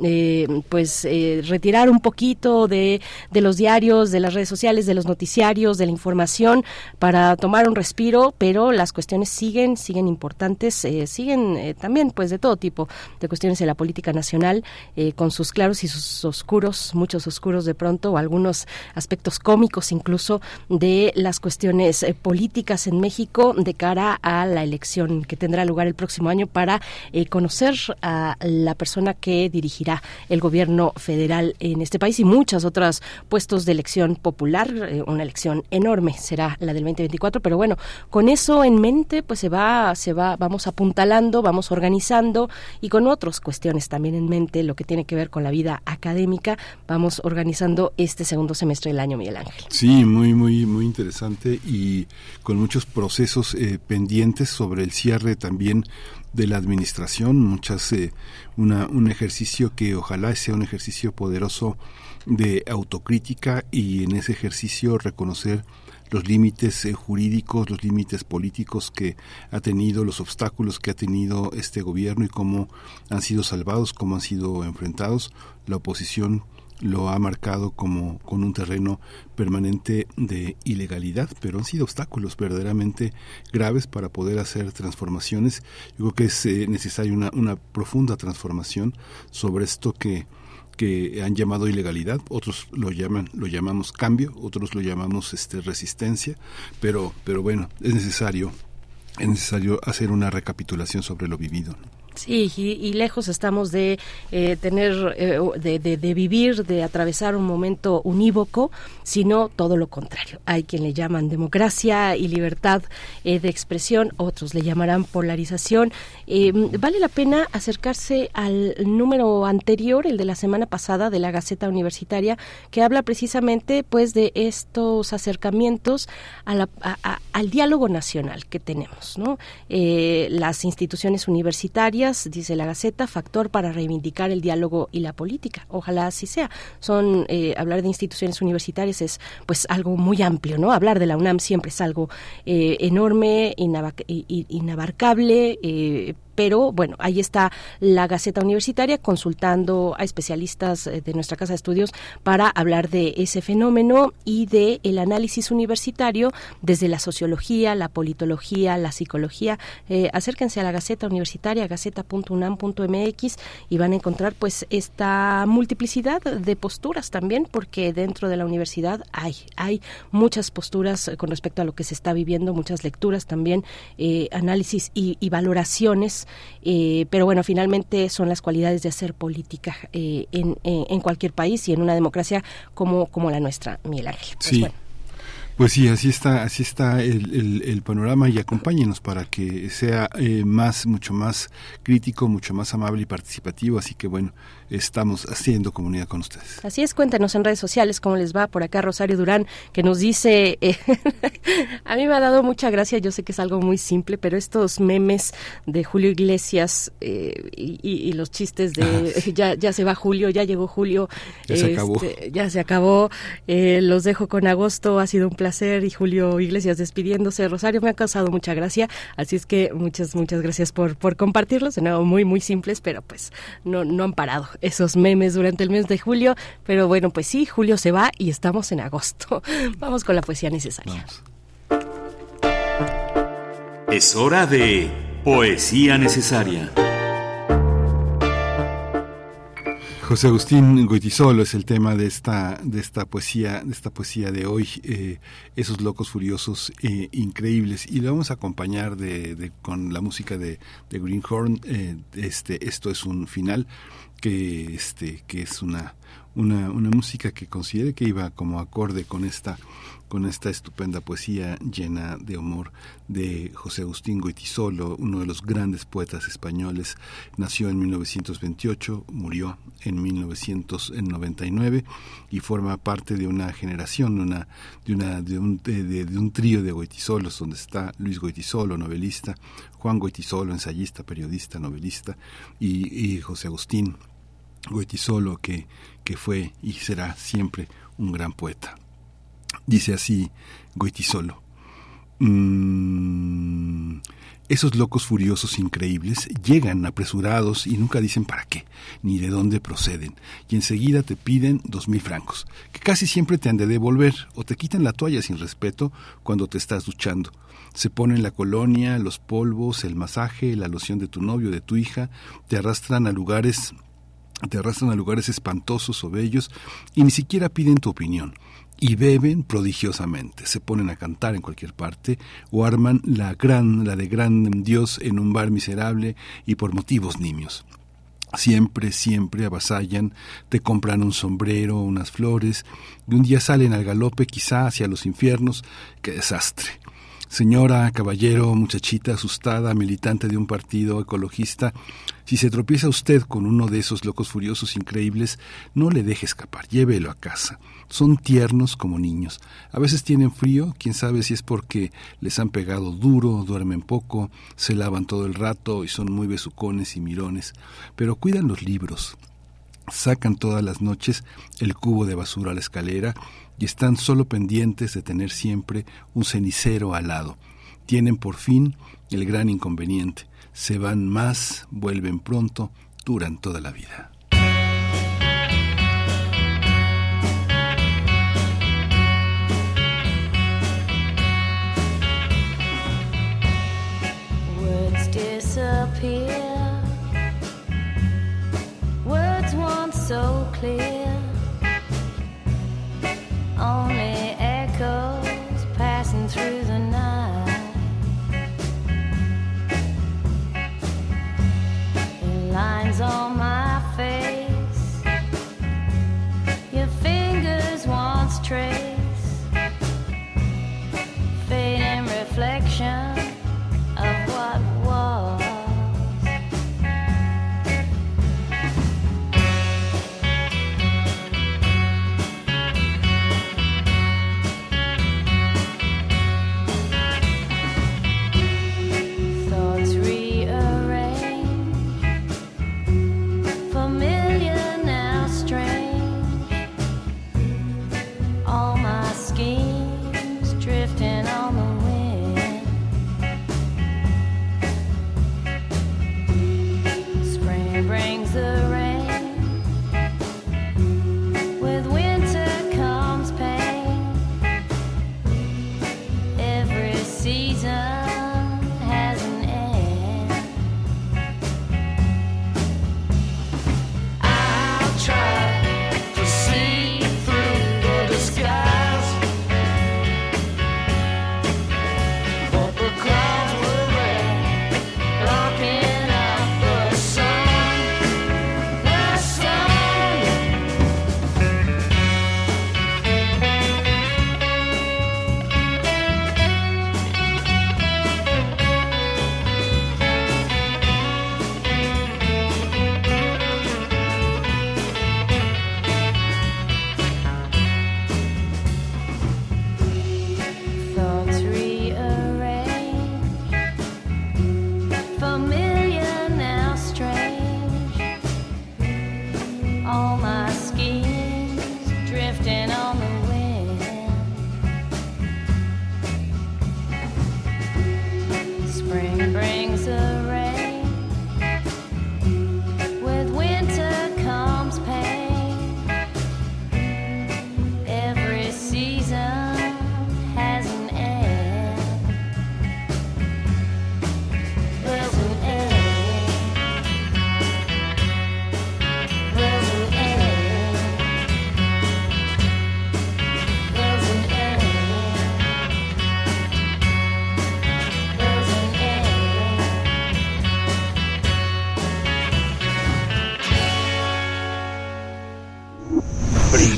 pues retirar un poquito de, de los diarios, de las redes sociales, de los noticiarios, de la información para tomar un respiro, pero las cuestiones siguen, siguen importantes, eh, siguen eh, también pues de todo tipo de cuestiones de la política nacional, eh, con sus claros y sus oscuros, muchos oscuros de pronto, algunos aspectos cómicos incluso de las cuestiones políticas en México de cara a la elección que tendrá lugar el próximo año para conocer a la persona que dirigirá el gobierno federal en este país y muchos otros puestos de elección popular, una elección enorme será la del 2024, pero bueno, con eso en mente, pues se va, se va, vamos apuntalando, vamos organizando y con otras cuestiones también en mente, lo que tiene que ver con la vida académica, vamos organizando este segundo semestre del año, Miguel Ángel. Sí, muy, muy, muy interesante y con muchos procesos eh, pendientes sobre el cierre también de la administración, muchas, eh, una, un ejercicio que ojalá sea un ejercicio poderoso de autocrítica y en ese ejercicio reconocer los límites eh, jurídicos, los límites políticos que ha tenido, los obstáculos que ha tenido este gobierno y cómo han sido salvados, cómo han sido enfrentados. La oposición lo ha marcado como con un terreno permanente de ilegalidad, pero han sido obstáculos verdaderamente graves para poder hacer transformaciones. Yo creo que es eh, necesaria una, una profunda transformación sobre esto que que han llamado ilegalidad, otros lo llaman, lo llamamos cambio, otros lo llamamos este resistencia, pero, pero bueno, es necesario, es necesario hacer una recapitulación sobre lo vivido. Sí, y, lejos estamos de eh, tener, eh, de, vivir, de atravesar un momento unívoco, sino todo lo contrario. Hay quien le llaman democracia y libertad eh, de expresión, otros le llamarán polarización. vale la pena acercarse al número anterior, el de la semana pasada de la Gaceta Universitaria, que habla precisamente, pues, de estos acercamientos al diálogo nacional que tenemos, ¿no? las instituciones universitarias dice la Gaceta, factor para reivindicar el diálogo y la política. Ojalá así sea. Son eh, hablar de instituciones universitarias es pues algo muy amplio, ¿no? Hablar de la UNAM siempre es algo eh, enorme, inabarcable, eh, pero bueno, ahí está la Gaceta Universitaria consultando a especialistas eh, de nuestra Casa de Estudios para hablar de ese fenómeno y de el análisis universitario desde la sociología, la politología, la psicología. Eh, acérquense a la Gaceta Universitaria, gaceta.unam.mx y van a encontrar pues esta multiplicidad de posturas también, porque dentro de la universidad hay, hay muchas posturas con respecto a lo que se está viviendo, muchas lecturas también, eh, análisis y, y valoraciones eh, pero bueno, finalmente son las cualidades de hacer política eh, en, en, cualquier país y en una democracia como, como la nuestra, Miguel Ángel. Pues sí. Pues sí, así está, así está el, el, panorama y acompáñenos para que sea eh, más, mucho más crítico, mucho más amable y participativo. Así que bueno, estamos haciendo comunidad con ustedes. Así es, cuéntanos en redes sociales cómo les va. Por acá Rosario Durán, que nos dice, eh, a mí me ha dado mucha gracia, yo sé que es algo muy simple, pero estos memes de Julio Iglesias eh, y, los chistes de ah, ya, ya se va Julio, ya llegó Julio, ya se acabó, este, ya se acabó eh, los dejo con agosto, ha sido un placer y Julio Iglesias despidiéndose. Rosario me ha causado mucha gracia, así es que muchas, muchas gracias por, por compartirlos, de nuevo muy, muy simples, pero pues no, no han parado esos memes durante el mes de julio, pero bueno, pues sí, julio se va y estamos en agosto. Vamos con la poesía necesaria. Es hora de Poesía Necesaria. José Agustín Goitisolo es el tema de esta de esta poesía de esta poesía de hoy eh, esos locos furiosos eh, increíbles y lo vamos a acompañar de, con la música de, de Greenhorn eh, este esto es un final que este que es una una, una música que considere que iba como acorde con esta con esta estupenda poesía llena de humor de José Agustín Goitisolo, uno de los grandes poetas españoles. Nació en 1928, murió en 1999 y forma parte de una generación, de, un, trío de Goitisolos, donde está Luis Goitisolo, novelista, Juan Goitisolo, ensayista, periodista, novelista, y, José Agustín Goitisolo, que fue y será siempre un gran poeta. Dice así Goitisolo. Mm, esos locos furiosos increíbles llegan apresurados y nunca dicen para qué, ni de dónde proceden, y enseguida te piden dos mil francos, que casi siempre te han de devolver, o te quitan la toalla sin respeto cuando te estás duchando. Se ponen la colonia, los polvos, el masaje, la loción de tu novio, de tu hija, te arrastran a lugares te arrastran a lugares espantosos o bellos y ni siquiera piden tu opinión y beben prodigiosamente, se ponen a cantar en cualquier parte o arman la gran, la de gran Dios en un bar miserable y por motivos nimios. Siempre, siempre avasallan, te compran un sombrero, unas flores, y un día salen al galope quizá hacia los infiernos. ¡Qué desastre! Señora, caballero, muchachita asustada, militante de un partido ecologista, si se tropieza usted con uno de esos locos furiosos increíbles, no le deje escapar, llévelo a casa. Son tiernos como niños. A veces tienen frío, quién sabe si es porque les han pegado duro, duermen poco, se lavan todo el rato y son muy besucones y mirones, pero cuidan los libros. Sacan todas las noches el cubo de basura a la escalera y están solo pendientes de tener siempre un cenicero al lado. Tienen por fin el gran inconveniente. Se van más, vuelven pronto, duran toda la vida. Disappear. Words once so clear. only echoes passing through the night. Lines on my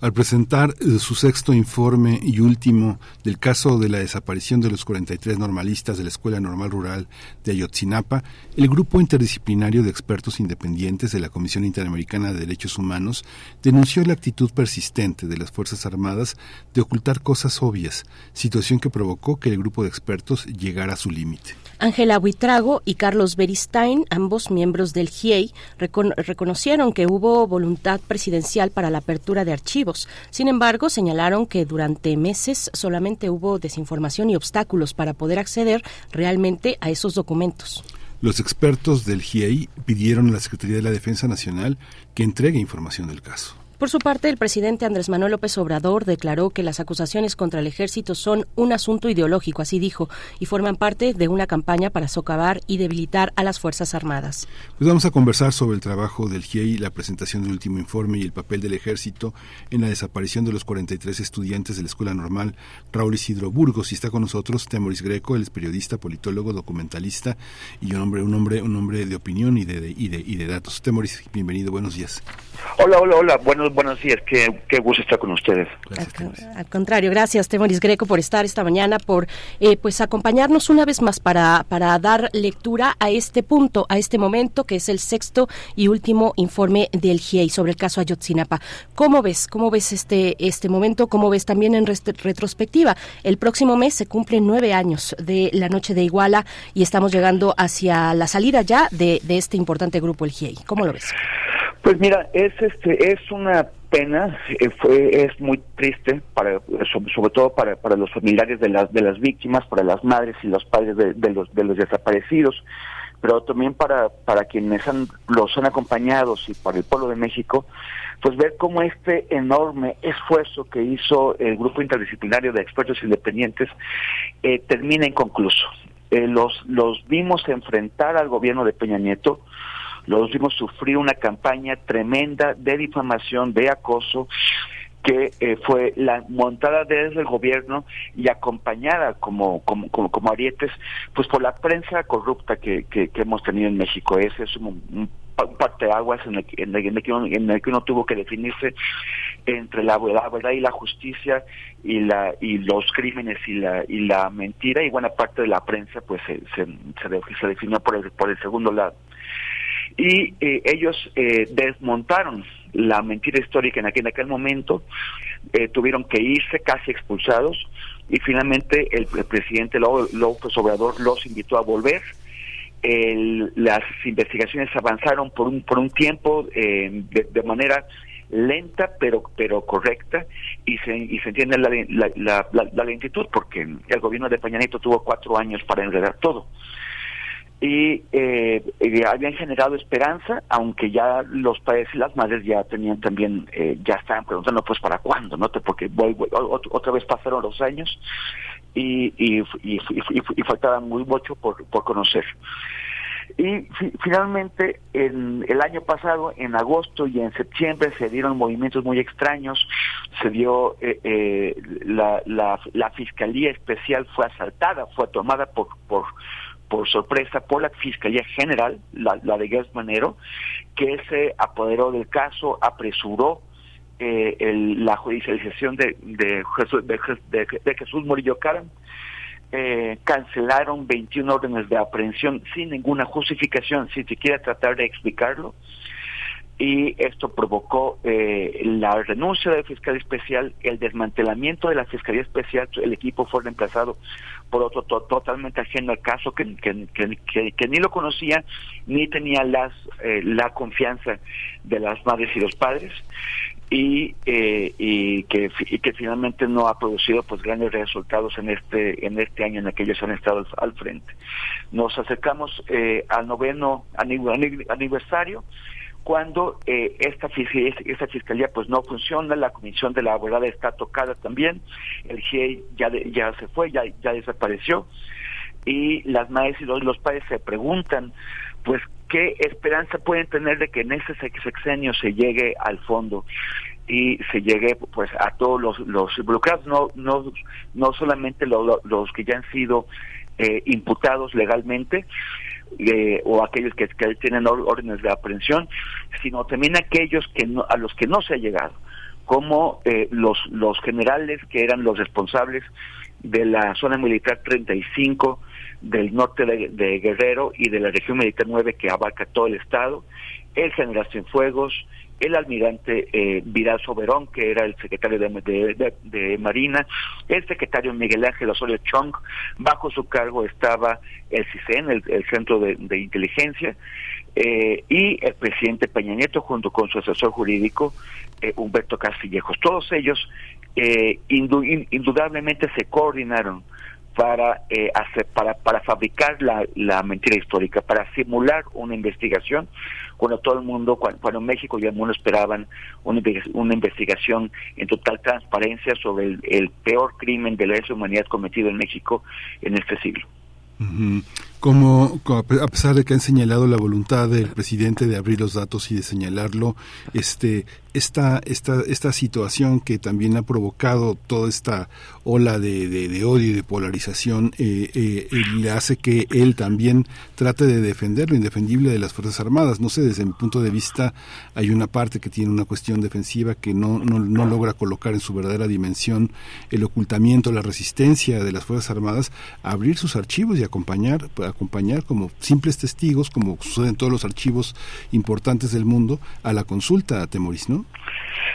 Al presentar eh, su sexto informe y último del caso de la desaparición de los 43 normalistas de la Escuela Normal Rural de Ayotzinapa, el grupo interdisciplinario de expertos independientes de la Comisión Interamericana de Derechos Humanos denunció la actitud persistente de las Fuerzas Armadas de ocultar cosas obvias, situación que provocó que el grupo de expertos llegara a su límite. Ángela Buitrago y Carlos Beristain, ambos miembros del GIEI, reconocieron que hubo voluntad presidencial para la apertura de archivos. Sin embargo, señalaron que durante meses solamente hubo desinformación y obstáculos para poder acceder realmente a esos documentos. Los expertos del GIEI pidieron a la Secretaría de la Defensa Nacional que entregue información del caso. Por su parte, el presidente Andrés Manuel López Obrador declaró que las acusaciones contra el ejército son un asunto ideológico, así dijo, y forman parte de una campaña para socavar y debilitar a las Fuerzas Armadas. Pues vamos a conversar sobre el trabajo del GIEI, la presentación del último informe y el papel del ejército en la desaparición de los 43 estudiantes de la Escuela Normal Raúl Isidro Burgos. Y está con nosotros Temoris Greco, él es periodista, politólogo, documentalista y un hombre, un hombre, un hombre de opinión y de, y de, y de datos. Temoris, bienvenido, buenos días. Hola, hola, hola, buenos, buenos días, qué, qué gusto estar con ustedes. al, contrario, gracias Temoris Greco por estar esta mañana, por eh, pues acompañarnos una vez más para, para dar lectura a este punto, a este momento que es el sexto y último informe del GIEI sobre el caso Ayotzinapa. ¿Cómo ves? ¿Cómo ves este, este momento? ¿Cómo ves también en retrospectiva? El próximo mes se cumplen nueve años de la noche de Iguala y estamos llegando hacia la salida ya de, de este importante grupo, el GIEI. ¿Cómo lo ves? Pues mira, es este es una pena, eh, fue es muy triste para sobre, todo para, para los familiares de las de las víctimas, para las madres y los padres de, los de los desaparecidos, pero también para para quienes han, los han acompañado y para el pueblo de México, pues ver cómo este enorme esfuerzo que hizo el grupo interdisciplinario de expertos independientes eh, termina inconcluso. Eh, los los vimos enfrentar al gobierno de Peña Nieto los vimos sufrir una campaña tremenda de difamación, de acoso, que eh, fue la montada desde el gobierno y acompañada como, como, como, arietes, pues por la prensa corrupta que, que, hemos tenido en México. Ese es un, un parteaguas en el, en, el, en, el que uno, en el que uno tuvo que definirse entre la, verdad y la justicia y la y los crímenes y la y la mentira y buena parte de la prensa pues se, se, se definió por el, por el segundo lado y eh, ellos eh, desmontaron la mentira histórica en aquel, en aquel momento, eh, tuvieron que irse casi expulsados y finalmente el, presidente López Obrador los invitó a volver. las investigaciones avanzaron por un, por un tiempo de, manera lenta pero pero correcta y se, y se entiende la, lentitud porque el gobierno de Peña tuvo cuatro años para enredar todo y eh, habían generado esperanza, aunque ya los padres y las madres ya tenían también, eh, ya estaban preguntando pues para cuándo, ¿no? Porque voy, otra vez pasaron los años y, y, y, y faltaba muy mucho por, por conocer. Y finalmente, en el año pasado, en agosto y en septiembre, se dieron movimientos muy extraños. Se dio eh, eh, la, la, la, Fiscalía Especial fue asaltada, fue tomada por, por, por sorpresa por la Fiscalía General, la, de Gas Manero, que se apoderó del caso, apresuró eh, la judicialización de, de, Jesús, de, Jesús Murillo Caram, eh, cancelaron 21 órdenes de aprehensión sin ninguna justificación, sin siquiera tratar de explicarlo y esto provocó eh, la renuncia del fiscal especial, el desmantelamiento de la fiscalía especial, el equipo fue reemplazado por otro totalmente ajeno al caso que, que, ni lo conocía ni tenía las eh, la confianza de las madres y los padres y, eh, y, que, y que finalmente no ha producido pues grandes resultados en este en este año en el que ellos han estado al, frente. Nos acercamos al noveno aniversario cuando eh, esta, fiscalía, pues no funciona, la comisión de la abogada está tocada también, el GIEI ya, ya se fue, ya, desapareció, y las madres y los, los padres se preguntan, pues, ¿qué esperanza pueden tener de que en ese sexenio se llegue al fondo? y se llegue pues a todos los, los involucrados, no, no, no solamente los que ya han sido eh, imputados legalmente, o aquellos que, que, tienen órdenes de aprehensión, sino también aquellos que no, a los que no se ha llegado, como eh, los, los generales que eran los responsables de la zona militar 35 del norte de, Guerrero y de la región militar 9 que abarca todo el estado, el general Cienfuegos, el almirante eh, Vidal Soberón, que era el secretario de, Marina, el secretario Miguel Ángel Osorio Chong, bajo su cargo estaba el CISEN, el, Centro de, Inteligencia, eh, y el presidente Peña Nieto junto con su asesor jurídico eh, Humberto Castillejos. Todos ellos eh, indudablemente se coordinaron para eh, hacer para para fabricar la, la mentira histórica para simular una investigación cuando todo el mundo cuando, México y el mundo esperaban una, una investigación en total transparencia sobre el, el peor crimen de la humanidad cometido en México en este siglo como a pesar de que han señalado la voluntad del presidente de abrir los datos y de señalarlo, este esta, esta, esta situación que también ha provocado toda esta ola de, de, odio y de polarización eh, eh, le hace que él también trate de defender lo indefendible de las Fuerzas Armadas. No sé, desde mi punto de vista hay una parte que tiene una cuestión defensiva que no, no, no logra colocar en su verdadera dimensión el ocultamiento, la resistencia de las Fuerzas Armadas a abrir sus archivos y acompañar, acompañar como simples testigos, como sucede en todos los archivos importantes del mundo, a la consulta a Temoris, ¿no?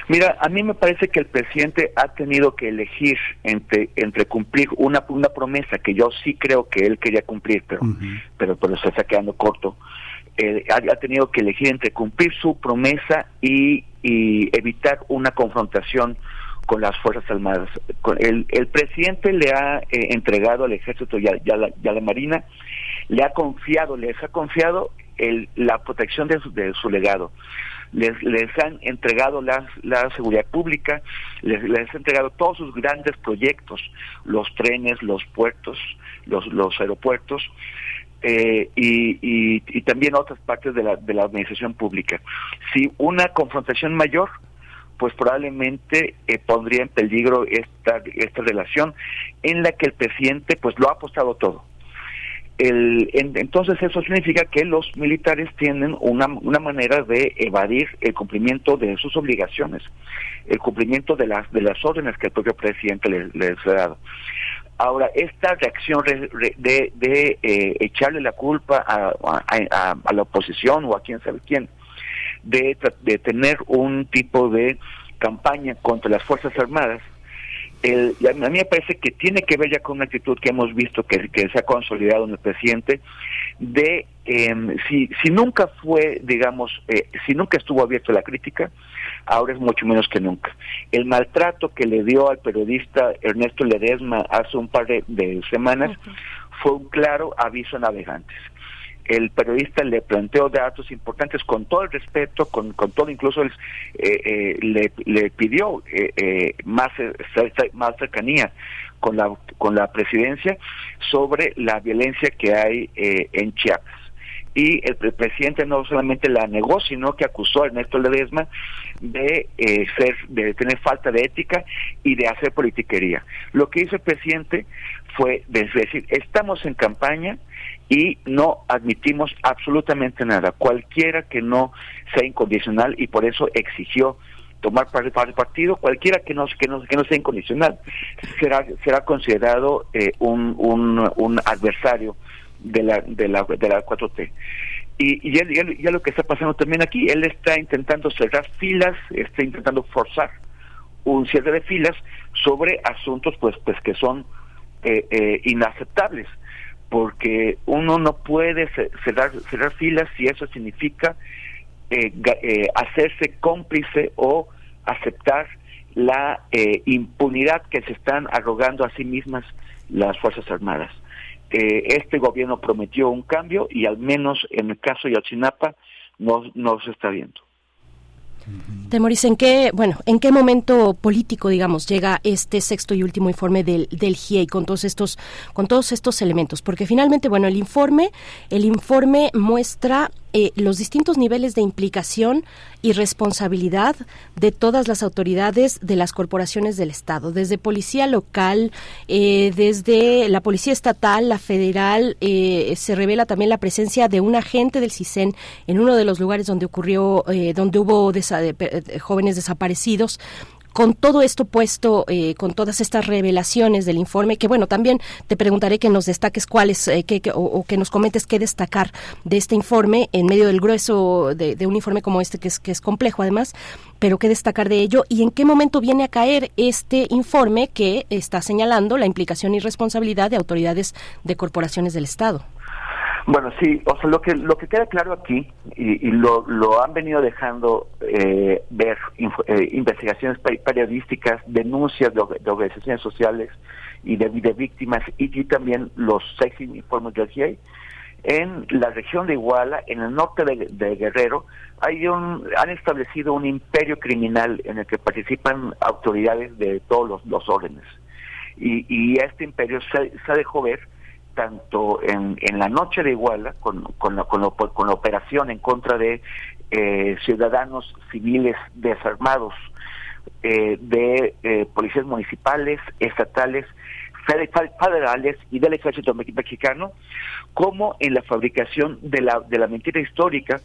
Mira, a mí me parece que el presidente ha tenido que elegir entre, entre cumplir una, una promesa que yo sí creo que él quería cumplir, pero, pero, pero se está quedando corto. Eh, ha, tenido que elegir entre cumplir su promesa y, y evitar una confrontación con las Fuerzas Armadas. El, el presidente le ha eh, entregado al ejército y a, la, la, Marina, le ha confiado, les ha confiado el, la protección de de su legado les, han entregado la, seguridad pública, les, les han entregado todos sus grandes proyectos, los trenes, los puertos, los, aeropuertos, eh, y, y, también otras partes de la, de la administración pública. Si una confrontación mayor, pues probablemente eh, pondría en peligro esta, esta relación en la que el presidente pues lo ha apostado todo el, entonces eso significa que los militares tienen una, una manera de evadir el cumplimiento de sus obligaciones, el cumplimiento de las de las órdenes que el propio presidente les, ha dado. Ahora, esta reacción de, de eh, echarle la culpa a, a, a, la oposición o a quién sabe quién, de, de tener un tipo de campaña contra las Fuerzas Armadas, el, a mí me parece que tiene que ver ya con una actitud que hemos visto que, que se ha consolidado en el presidente de eh, si, si nunca fue, digamos, eh, si nunca estuvo abierto a la crítica, ahora es mucho menos que nunca. El maltrato que le dio al periodista Ernesto Ledesma hace un par de, semanas fue un claro aviso a navegantes el periodista le planteó datos importantes con todo el respeto, con, con todo, incluso eh, eh, le, le, pidió eh, más, más cercanía con la, con la presidencia sobre la violencia que hay en Chiapas. Y el, presidente no solamente la negó, sino que acusó a Ernesto Ledesma de ser, de tener falta de ética y de hacer politiquería. Lo que hizo el presidente fue decir, estamos en campaña, y no admitimos absolutamente nada, cualquiera que no sea incondicional y por eso exigió tomar parte del partido, cualquiera que no, que no, que no sea incondicional será, será considerado eh, un, un, un, adversario de la, de la, de la 4T. Y, y ya, ya, lo que está pasando también aquí, él está intentando cerrar filas, está intentando forzar un cierre de filas sobre asuntos pues, pues que son eh, eh, inaceptables porque uno no puede cerrar, cerrar filas si eso significa eh, eh, hacerse cómplice o aceptar la eh, impunidad que se están arrogando a sí mismas las Fuerzas Armadas. este gobierno prometió un cambio y al menos en el caso de Yotzinapa no, no se está viendo. Temoris, ¿en qué, bueno, en qué momento político, digamos, llega este sexto y último informe del, del GIEI con todos estos, con todos estos elementos? Porque finalmente, bueno, el informe, el informe muestra eh, los distintos niveles de implicación y responsabilidad de todas las autoridades de las corporaciones del Estado, desde policía local, eh, desde la policía estatal, la federal, eh, se revela también la presencia de un agente del CISEN en uno de los lugares donde ocurrió, donde hubo jóvenes desaparecidos con todo esto puesto, eh, con todas estas revelaciones del informe, que bueno, también te preguntaré que nos destaques cuáles, eh, que, o, que nos comentes qué destacar de este informe en medio del grueso de, un informe como este, que es, que es complejo además, pero qué destacar de ello y en qué momento viene a caer este informe que está señalando la implicación y responsabilidad de autoridades de corporaciones del Estado. Bueno, sí, o sea, lo que lo que queda claro aquí y, lo, lo han venido dejando eh, ver eh, investigaciones periodísticas, denuncias de, organizaciones sociales y de, de víctimas y, también los seis informes del GIEI. En la región de Iguala, en el norte de, Guerrero, hay un, han establecido un imperio criminal en el que participan autoridades de todos los, órdenes. Y, y este imperio se, se dejó ver tanto en, en la noche de Iguala, con, con, la, con, la operación en contra de eh, ciudadanos civiles desarmados, eh, de eh, policías municipales, estatales, federales y del ejército mexicano, como en la fabricación de la, de la mentira histórica,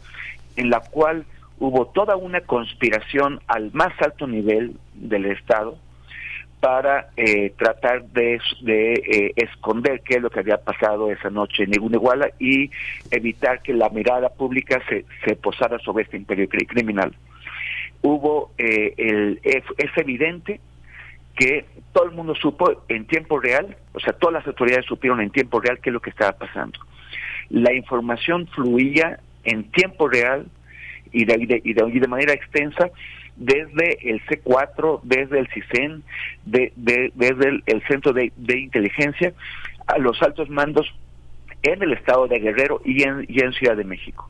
en la cual hubo toda una conspiración al más alto nivel del Estado, para eh, tratar de, eh, esconder qué es lo que había pasado esa noche en Iguala y evitar que la mirada pública se, se posara sobre este imperio criminal. Hubo, eh, el, es, evidente que todo el mundo supo en tiempo real, o sea, todas las autoridades supieron en tiempo real qué es lo que estaba pasando. La información fluía en tiempo real y de, y de manera extensa desde el C4, desde el CISEN, de, desde el, Centro de, Inteligencia, a los altos mandos en el estado de Guerrero y en, y en Ciudad de México.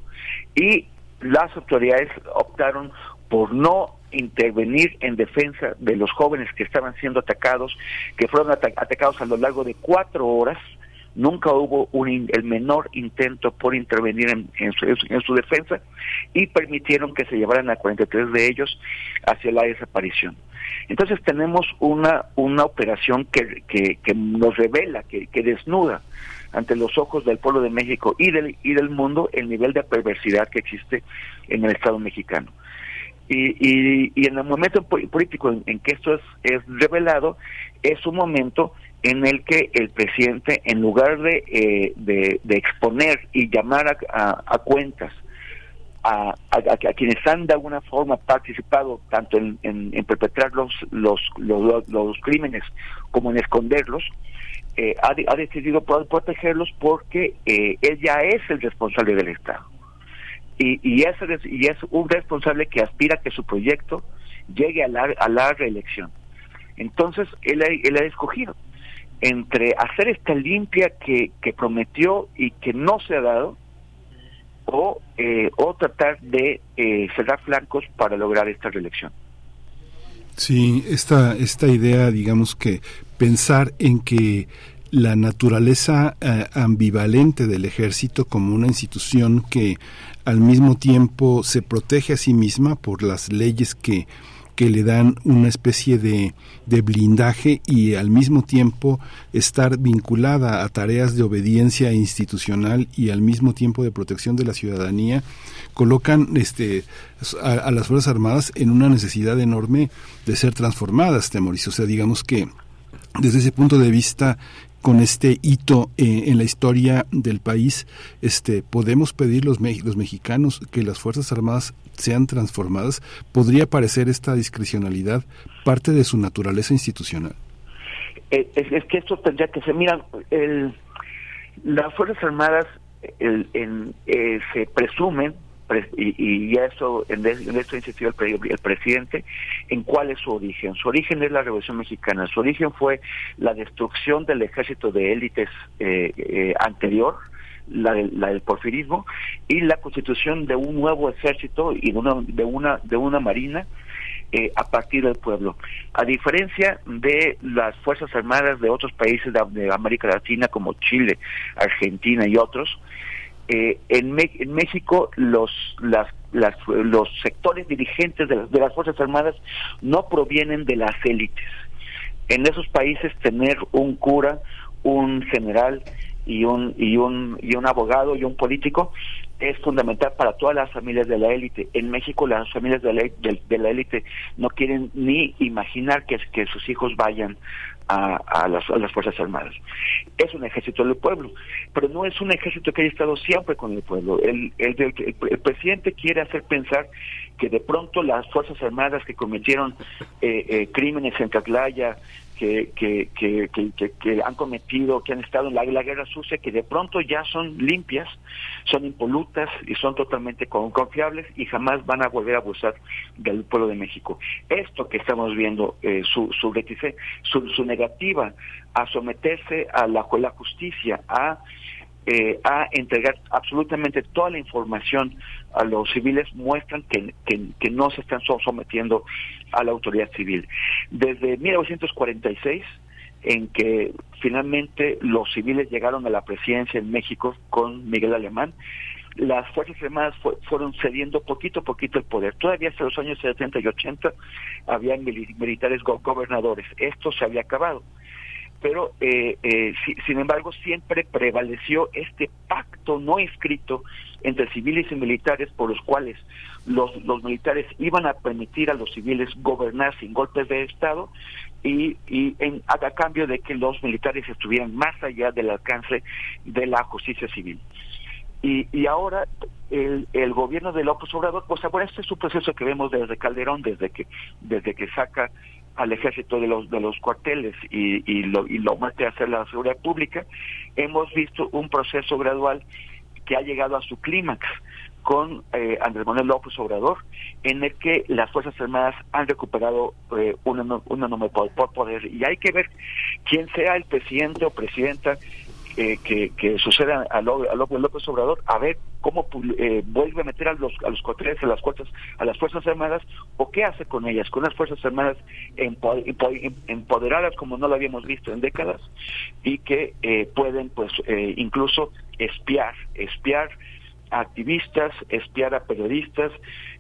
Y las autoridades optaron por no intervenir en defensa de los jóvenes que estaban siendo atacados, que fueron atacados a lo largo de cuatro horas, nunca hubo un, el menor intento por intervenir en, su, defensa y permitieron que se llevaran a 43 de ellos hacia la desaparición. Entonces tenemos una, una operación que, que, nos revela, que, que desnuda ante los ojos del pueblo de México y del, y del mundo el nivel de perversidad que existe en el Estado mexicano. Y, y, y en el momento político en, que esto es, es revelado, es un momento en el que el presidente, en lugar de, eh, de, exponer y llamar a, cuentas a, a, quienes han de alguna forma participado tanto en, en, perpetrar los, los, los, crímenes como en esconderlos, eh, ha, ha, decidido protegerlos porque eh, él ya es el responsable del Estado. Y, y, es, y es un responsable que aspira a que su proyecto llegue a la, a la reelección. Entonces, él ha escogido entre hacer esta limpia que, que prometió y que no se ha dado, o, eh, o tratar de eh, cerrar flancos para lograr esta reelección. Sí, esta, esta idea, digamos que pensar en que la naturaleza eh, ambivalente del ejército como una institución que al mismo tiempo se protege a sí misma por las leyes que que le dan una especie de, de blindaje y al mismo tiempo estar vinculada a tareas de obediencia institucional y al mismo tiempo de protección de la ciudadanía, colocan este, a, las Fuerzas Armadas en una necesidad enorme de ser transformadas, Temoris. O sea, digamos que desde ese punto de vista con este hito eh, en la historia del país, este, podemos pedir los, los mexicanos que las Fuerzas Armadas sean transformadas, podría parecer esta discrecionalidad parte de su naturaleza institucional. Eh, es, que esto tendría que ser, mira, el, las Fuerzas Armadas el, en, eh, se presumen, y, y eso en, esto insistió el, el, presidente, en cuál es su origen. Su origen es la Revolución Mexicana, su origen fue la destrucción del ejército de élites eh, anterior, la, del porfirismo, y la constitución de un nuevo ejército y de una de una de una marina eh, a partir del pueblo. A diferencia de las Fuerzas Armadas de otros países de América Latina como Chile, Argentina y otros, eh, en, México los las, las- los sectores dirigentes de las, de las Fuerzas Armadas no provienen de las élites. En esos países tener un cura, un general y un y un y un abogado y un político es fundamental para todas las familias de la élite. En México las familias de la, de la élite no quieren ni imaginar que, que sus hijos vayan a, a, las, a las Fuerzas Armadas. Es un ejército del pueblo, pero no es un ejército que haya estado siempre con el pueblo. El, el, el- presidente quiere hacer pensar que de pronto las Fuerzas Armadas que cometieron eh, eh, crímenes en Catlaya, que, que, que, que, han cometido, que han estado en la, guerra sucia, que de pronto ya son limpias, son impolutas y son totalmente con- confiables y jamás van a volver a abusar del pueblo de México. Esto que estamos viendo, eh, su, su, su, su negativa a someterse a la justicia, a eh, a entregar absolutamente toda la información a los civiles muestran que, que, no se están so- sometiendo a la autoridad civil. Desde 1946, en que finalmente los civiles llegaron a la presidencia en México con Miguel Alemán, las Fuerzas Armadas fue- fueron cediendo poquito a poquito el poder. Todavía hasta los años 70 y 80 había mili- militares go- gobernadores. Esto se había acabado pero eh, eh, si- sin embargo siempre prevaleció este pacto no escrito entre civiles y militares por los cuales los, los militares iban a permitir a los civiles gobernar sin golpes de Estado y, y en, a, cambio de que los militares estuvieran más allá del alcance de la justicia civil. Y, y ahora el, el gobierno de López Obrador, pues ahora este es un proceso que vemos desde Calderón, desde que desde que saca al ejército de los de los cuarteles y, y lo y lo mete a hacer la seguridad pública, hemos visto un proceso gradual que ha llegado a su clímax con eh, Andrés Manuel López Obrador, en el que las Fuerzas Armadas han recuperado eh, un, un enorme po- po- poder. Y hay que ver quién sea el presidente o presidenta eh, que, que suceda a, López López Obrador, a ver cómo eh, vuelve a meter a los a los cuarteles, a las fuerzas, a las fuerzas armadas, o qué hace con ellas, con las fuerzas armadas empo- empo- empoderadas como no lo habíamos visto en décadas y que eh, pueden, pues, eh, incluso espiar, espiar activistas, espiar a periodistas,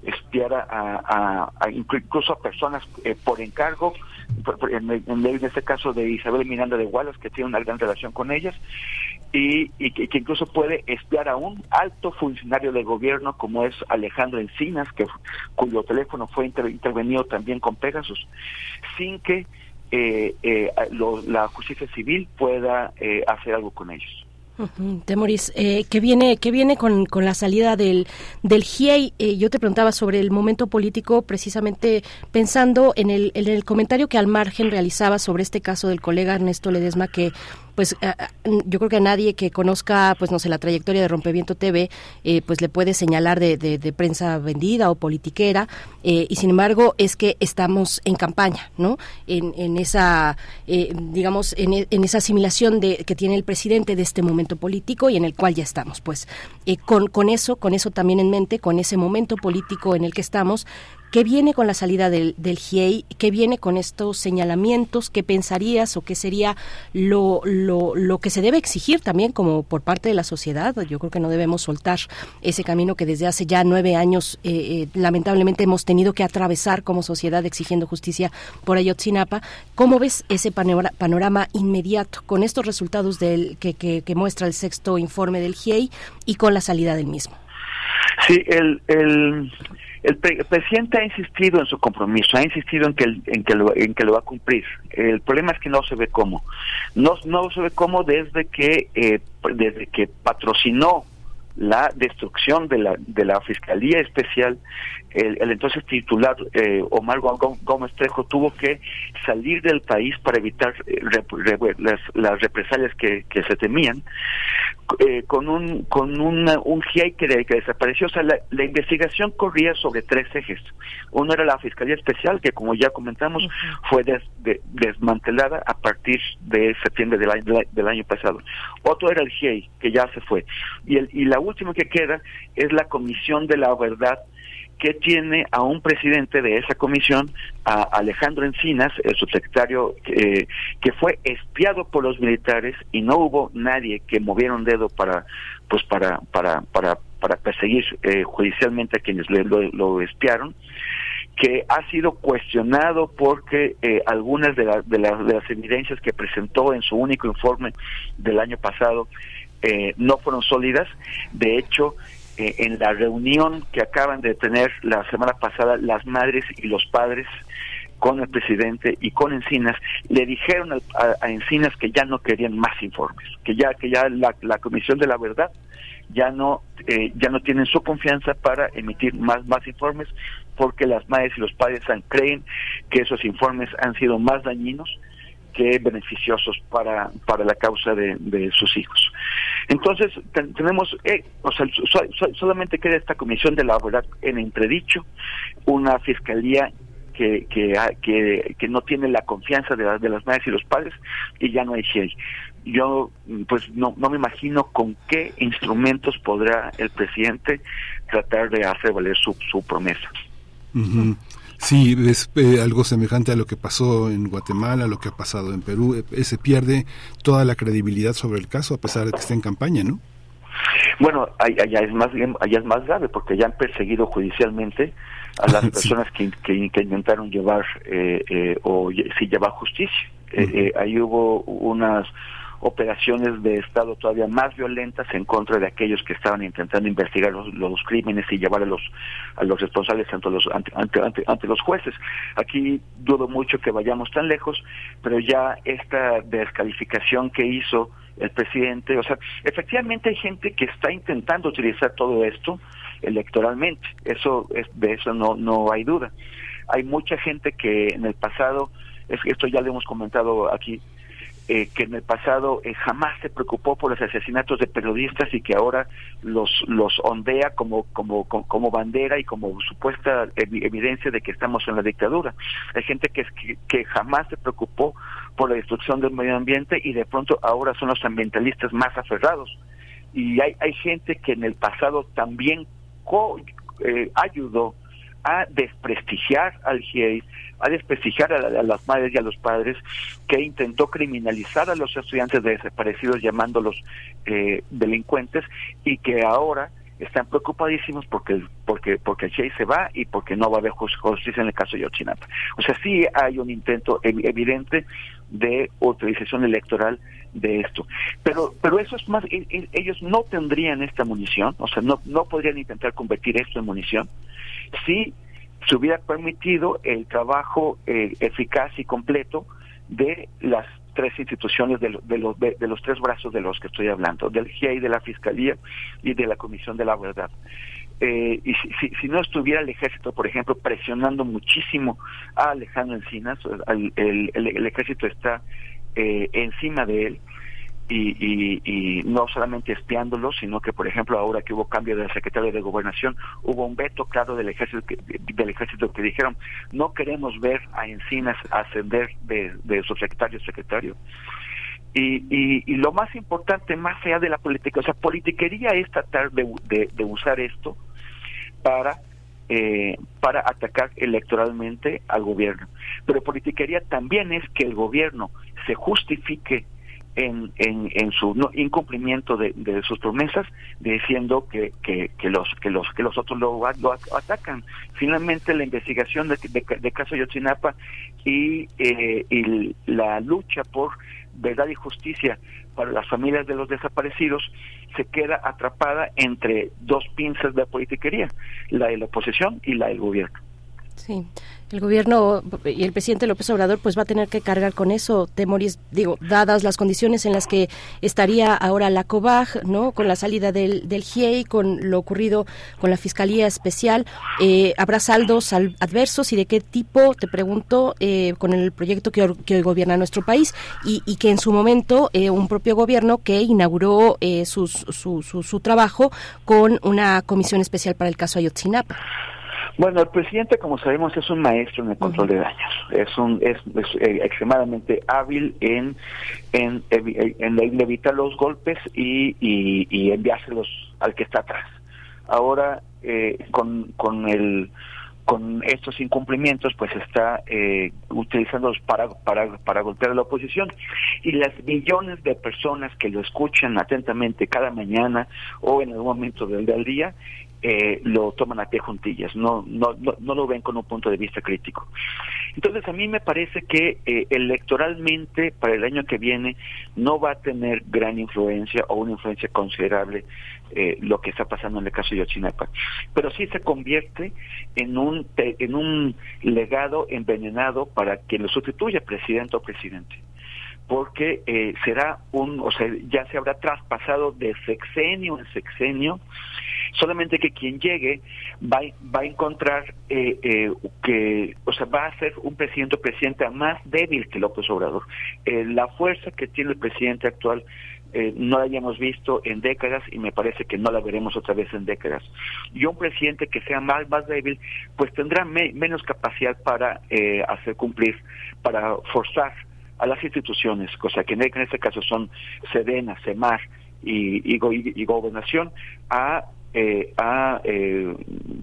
espiar a, incluso a personas eh, por encargo, en, este caso de Isabel Miranda de Wallace, que tiene una gran relación con ellas, y, que, incluso puede espiar a un alto funcionario del gobierno como es Alejandro Encinas, que, cuyo teléfono fue inter- intervenido también con Pegasus, sin que eh, eh, lo- la justicia civil pueda eh, hacer algo con ellos. Temoris, eh, ¿qué viene, qué viene con, con la salida del, del GIEI? Eh, yo te preguntaba sobre el momento político, precisamente pensando en el, en el comentario que al margen realizaba sobre este caso del colega Ernesto Ledesma, que pues yo creo que a nadie que conozca pues no sé la trayectoria de Rompeviento TV eh, pues le puede señalar de, de- prensa vendida o politiquera eh, y sin embargo es que estamos en campaña no en, en esa eh, digamos en, en esa asimilación de que tiene el presidente de este momento político y en el cual ya estamos pues. Eh, con con eso con eso también en mente con ese momento político en el que estamos ¿Qué viene con la salida del, del GIEI? ¿Qué viene con estos señalamientos? ¿Qué pensarías o qué sería lo, lo, lo que se debe exigir también como por parte de la sociedad? Yo creo que no debemos soltar ese camino que desde hace ya nueve años eh, eh, lamentablemente hemos tenido que atravesar como sociedad exigiendo justicia por Ayotzinapa. ¿Cómo ves ese panora- panorama inmediato con estos resultados del, que, que, muestra el sexto informe del GIEI y con la salida del mismo? Sí, el, el, el, pre- el presidente ha insistido en su compromiso, ha insistido en que, en, que lo, en que lo va a cumplir. El problema es que no se ve cómo. No, no se ve cómo desde que, eh, desde que patrocinó la destrucción de la, de la Fiscalía Especial, el, el entonces titular eh, Omar Gó- Gómez Trejo tuvo que salir del país para evitar eh, rep- las, las represalias que, que se temían eh, con un con una, un GIEI que, que desapareció. O sea, la, la, investigación corría sobre tres ejes. Uno era la Fiscalía Especial, que como ya comentamos, fue des, de, desmantelada a partir de septiembre del año, del año pasado. Otro era el GIEI, que ya se fue. Y, el, y la última que queda es la Comisión de la Verdad que tiene a un presidente de esa comisión, a Alejandro Encinas, el subsecretario eh, que fue espiado por los militares y no hubo nadie que moviera un dedo para, pues para, para, para, para perseguir eh, judicialmente a quienes le, lo, lo, espiaron que ha sido cuestionado porque eh, algunas de, la, de, la, de, las evidencias que presentó en su único informe del año pasado eh, no fueron sólidas. De hecho, eh, en la reunión que acaban de tener la semana pasada las madres y los padres con el presidente y con Encinas le dijeron a, Encinas que ya no querían más informes, que ya que ya la, la comisión de la verdad ya no eh, ya no tienen su confianza para emitir más más informes porque las madres y los padres han, creen que esos informes han sido más dañinos que beneficiosos para, para la causa de, de sus hijos. Entonces, ten, tenemos, eh, o sea, so, so, solamente queda esta comisión de la verdad en entredicho, una fiscalía que, que, que, que no tiene la confianza de, la, de las madres y los padres y ya no hay GIEI. Yo, pues, no, no me imagino con qué instrumentos podrá el presidente tratar de hacer valer su, su promesa. Sí, es eh, algo semejante a lo que pasó en Guatemala, a lo que ha pasado en Perú. Eh, se pierde toda la credibilidad sobre el caso a pesar de que está en campaña, ¿no? Bueno, allá es más allá es más grave porque ya han perseguido judicialmente a las personas sí. que, que, que, intentaron llevar eh, eh, o sí llevar justicia. Uh -huh. eh, ahí hubo unas operaciones de Estado todavía más violentas en contra de aquellos que estaban intentando investigar los, crímenes y llevar a los a los responsables ante los ante, ante, ante, los jueces. Aquí dudo mucho que vayamos tan lejos, pero ya esta descalificación que hizo el presidente, o sea, efectivamente hay gente que está intentando utilizar todo esto electoralmente, eso es, de eso no no hay duda. Hay mucha gente que en el pasado, es, esto ya lo hemos comentado aquí, eh, que en el pasado eh, jamás se preocupó por los asesinatos de periodistas y que ahora los los ondea como como como, bandera y como supuesta evidencia de que estamos en la dictadura. Hay gente que, que, que jamás se preocupó por la destrucción del medio ambiente y de pronto ahora son los ambientalistas más aferrados. Y hay hay gente que en el pasado también co, eh, ayudó a desprestigiar al GIEI, a desprestigiar a, a, las madres y a los padres, que intentó criminalizar a los estudiantes de desaparecidos llamándolos eh, delincuentes y que ahora están preocupadísimos porque porque porque el GIEI se va y porque no va a haber justicia en el caso de Yotzinapa. O sea, sí hay un intento evidente de utilización electoral de esto. Pero pero eso es más ellos no tendrían esta munición, o sea, no no podrían intentar convertir esto en munición si se hubiera permitido el trabajo eh, eficaz y completo de las tres instituciones de, de, los, de, de, los tres brazos de los que estoy hablando, del GIEI, de la Fiscalía y de la Comisión de la Verdad. Eh, y si, si, si, no estuviera el ejército, por ejemplo, presionando muchísimo a Alejandro Encinas, el, el, ejército está eh, encima de él, y, y, no solamente espiándolo, sino que, por ejemplo, ahora que hubo cambio de secretario de Gobernación, hubo un veto claro del ejército que, del ejército que dijeron no queremos ver a Encinas ascender de, de subsecretario a secretario. Y, y, y, lo más importante, más allá de la política, o sea, politiquería es tratar de, de, de usar esto para eh, para atacar electoralmente al gobierno. Pero politiquería también es que el gobierno se justifique en, en, su no, incumplimiento de, de, sus promesas, diciendo que, que, que, los que los que los otros lo, atacan. Finalmente, la investigación de, de, de caso Yotzinapa y, eh, y la lucha por verdad y justicia para las familias de los desaparecidos se queda atrapada entre dos pinzas de politiquería, la de la oposición y la del gobierno. Sí, el gobierno y el presidente López Obrador pues va a tener que cargar con eso, Temoris, digo, dadas las condiciones en las que estaría ahora la COBAG, ¿no? Con la salida del, del GIEI, con lo ocurrido con la Fiscalía Especial, eh, ¿habrá saldos adversos y de qué tipo, te pregunto, eh, con el proyecto que, que, hoy gobierna nuestro país y, y que en su momento eh, un propio gobierno que inauguró eh, su, su, su, su trabajo con una comisión especial para el caso Ayotzinapa? Bueno, el presidente, como sabemos, es un maestro en el control de daños. Es un es, es eh, extremadamente hábil en en, en evitar los golpes y, y, y, enviárselos al que está atrás. Ahora, eh, con, con el con estos incumplimientos, pues está eh, utilizándolos para, para, para golpear a la oposición. Y las millones de personas que lo escuchan atentamente cada mañana o en algún momento del, del día, eh, lo toman a pie juntillas, no, no, no, no, lo ven con un punto de vista crítico. Entonces a mí me parece que eh, electoralmente para el año que viene no va a tener gran influencia o una influencia considerable eh, lo que está pasando en el caso de Yotzinapa, pero sí se convierte en un, en un legado envenenado para quien lo sustituya, presidente o presidente porque eh, será un, o sea, ya se habrá traspasado de sexenio en sexenio solamente que quien llegue va, va a encontrar eh, eh, que, o sea, va a ser un presidente o presidenta más débil que López Obrador. Eh, la fuerza que tiene el presidente actual eh, no la hayamos visto en décadas y me parece que no la veremos otra vez en décadas. Y un presidente que sea más, más débil, pues tendrá me, menos capacidad para eh, hacer cumplir, para forzar a las instituciones, cosa que en este caso son Sedena, Semar y, y, y Gobernación, a eh, a eh,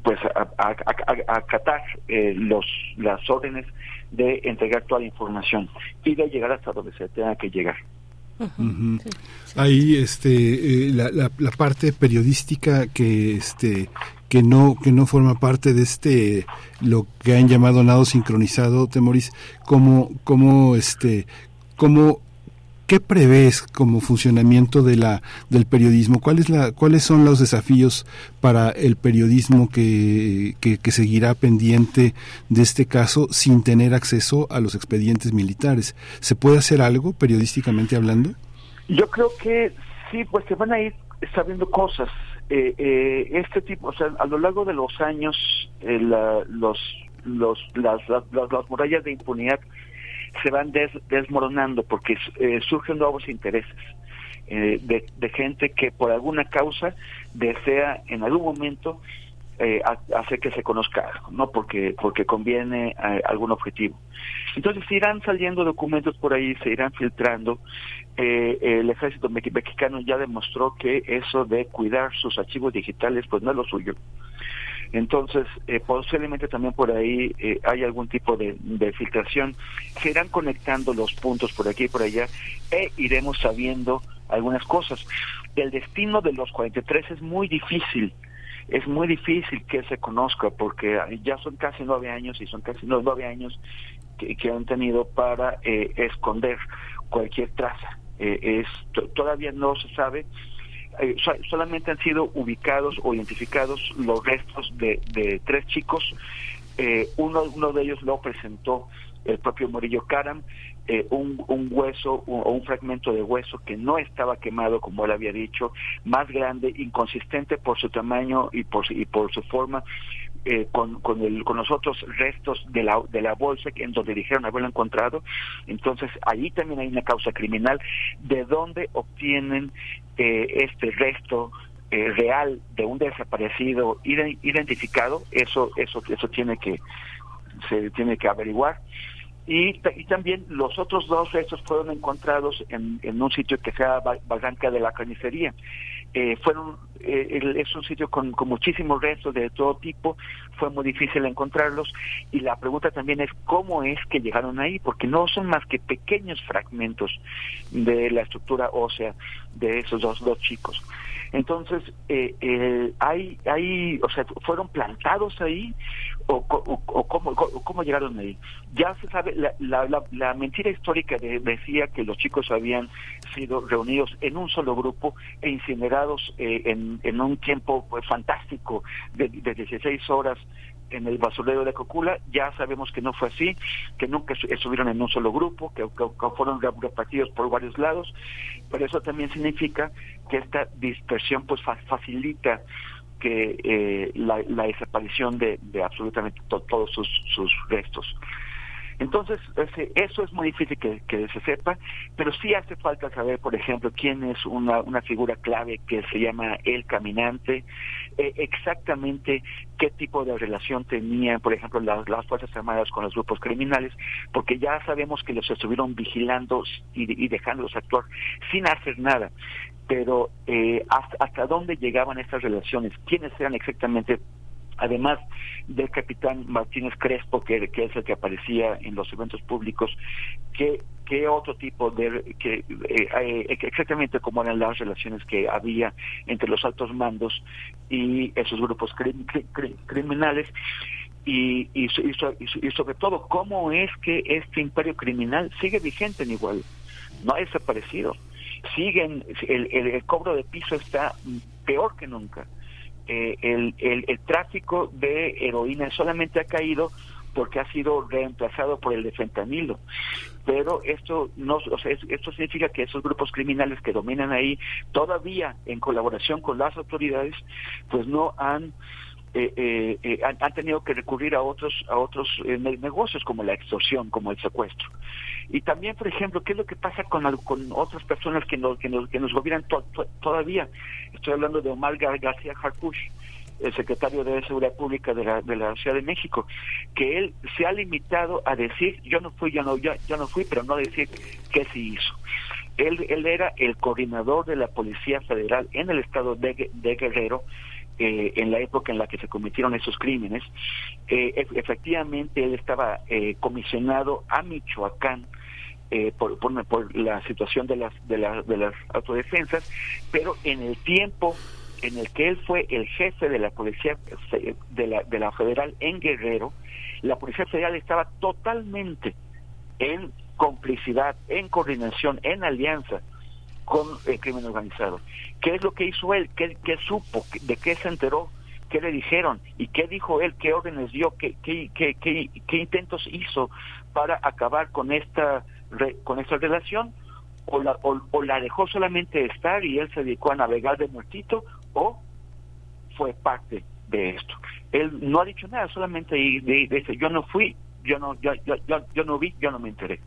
pues a, a, a, a acatar eh, los las órdenes de entregar toda la información y de llegar hasta donde se tenga que llegar. Uh -huh. sí, sí. Ahí este eh, la, la, la, parte periodística que este que no que no forma parte de este lo que han llamado nado sincronizado Temoris como como este como ¿Qué prevés como funcionamiento de la, del periodismo? ¿Cuál la, ¿Cuáles son los desafíos para el periodismo que, que, seguirá pendiente de este caso sin tener acceso a los expedientes militares? ¿Se puede hacer algo periodísticamente hablando? Yo creo que sí, pues se van a ir sabiendo cosas. Eh, eh, este tipo, o sea, a lo largo de los años, eh, la, los, los, las, las murallas de impunidad se van des, desmoronando porque eh, surgen nuevos intereses eh, de, de, gente que por alguna causa desea en algún momento eh, hacer que se conozca no porque porque conviene eh, algún objetivo. Entonces irán saliendo documentos por ahí, se irán filtrando. Eh, el ejército mexicano ya demostró que eso de cuidar sus archivos digitales pues no es lo suyo. Entonces, eh, posiblemente también por ahí eh, hay algún tipo de, de, filtración. Se irán conectando los puntos por aquí y por allá e iremos sabiendo algunas cosas. El destino de los 43 es muy difícil. Es muy difícil que se conozca porque ya son casi nueve años y son casi nueve años que, que han tenido para eh, esconder cualquier traza. es todavía no se sabe eh, solamente han sido ubicados o identificados los restos de, de tres chicos. Eh, uno, uno de ellos lo presentó el propio Morillo Caram, eh, un, un, hueso o un fragmento de hueso que no estaba quemado, como él había dicho, más grande, inconsistente por su tamaño y por, y por su forma, eh, con, con, el, con los otros restos de la, de la bolsa en donde dijeron haberlo encontrado. Entonces, allí también hay una causa criminal. ¿De dónde obtienen eh, este resto eh, real de un desaparecido identificado? Eso, eso, eso tiene que, se tiene que averiguar. Y, y, también los otros dos restos fueron encontrados en, en un sitio que se llama Barranca de la Carnicería. Eh, fueron eh, es un sitio con, con, muchísimos restos de todo tipo, fue muy difícil encontrarlos y la pregunta también es cómo es que llegaron ahí, porque no son más que pequeños fragmentos de la estructura ósea de esos dos, dos chicos. Entonces, eh, eh, hay, hay, o sea, fueron plantados ahí o, o, o, cómo, cómo, llegaron ahí. Ya se sabe, la, la, la, mentira histórica de, decía que los chicos habían sido reunidos en un solo grupo e incinerados eh, en en, un tiempo pues, fantástico de, de 16 horas en el basurero de Cocula, ya sabemos que no fue así, que nunca estu- estuvieron en un solo grupo, que, que- fueron re- repartidos por varios lados, pero eso también significa que esta dispersión pues fa- facilita que eh, la, la desaparición de, de absolutamente to- todos sus, sus restos. Entonces, ese- eso es muy difícil que, que se sepa, pero sí hace falta saber, por ejemplo, quién es una, una figura clave que se llama el caminante, eh, exactamente qué tipo de relación tenían, por ejemplo, las, las Fuerzas Armadas con los grupos criminales, porque ya sabemos que los estuvieron vigilando y, y dejándolos actuar sin hacer nada. Pero eh, hasta, hasta dónde llegaban estas relaciones, quiénes eran exactamente además del capitán Martínez Crespo, que, que es el que aparecía en los eventos públicos, ¿qué, qué otro tipo de... Que, eh, eh, exactamente cómo eran las relaciones que había entre los altos mandos y esos grupos cri- cri- cri- criminales? Y, y, y sobre todo, ¿cómo es que este imperio criminal sigue vigente en igual? No ha desaparecido. Siguen, el, el- cobro de piso está peor que nunca eh, el, el, el tráfico de heroína solamente ha caído porque ha sido reemplazado por el de fentanilo. Pero esto no, o sea, es- esto significa que esos grupos criminales que dominan ahí, todavía en colaboración con las autoridades, pues no han eh, eh, eh, han, han tenido que recurrir a otros a otros eh, ne- negocios como la extorsión, como el secuestro. Y también, por ejemplo, ¿qué es lo que pasa con, con otras personas que nos, que nos, que nos gobiernan to- to- todavía? Estoy hablando de Omar Gar- García Harfuch, el secretario de Seguridad Pública de la, de la Ciudad de México, que él se ha limitado a decir, yo no fui, yo no, yo, no fui, pero no decir qué sí hizo. Él, él era el coordinador de la Policía Federal en el estado de, Gue- de Guerrero, eh, en la época en la que se cometieron esos crímenes. Eh, ef- efectivamente, él estaba eh, comisionado a Michoacán eh, por, la situación de las, de, las de las autodefensas, pero en el tiempo en el que él fue el jefe de la policía fe- de la, de la federal en Guerrero, la policía federal estaba totalmente en complicidad, en coordinación, en alianza con el crimen organizado. ¿Qué es lo que hizo él? ¿Qué, supo? ¿De qué se enteró? ¿Qué le dijeron? ¿Y qué dijo él? ¿Qué órdenes dio? ¿Qué, qué, qué, qué, qué intentos hizo para acabar con esta, re- con esta relación? O la, o, la dejó solamente estar y él se dedicó a navegar de muertito? ¿O fue parte de esto? Él no ha dicho nada, solamente di- di- dice, yo no fui, yo no, yo, yo, yo, yo no vi, yo no me enteré.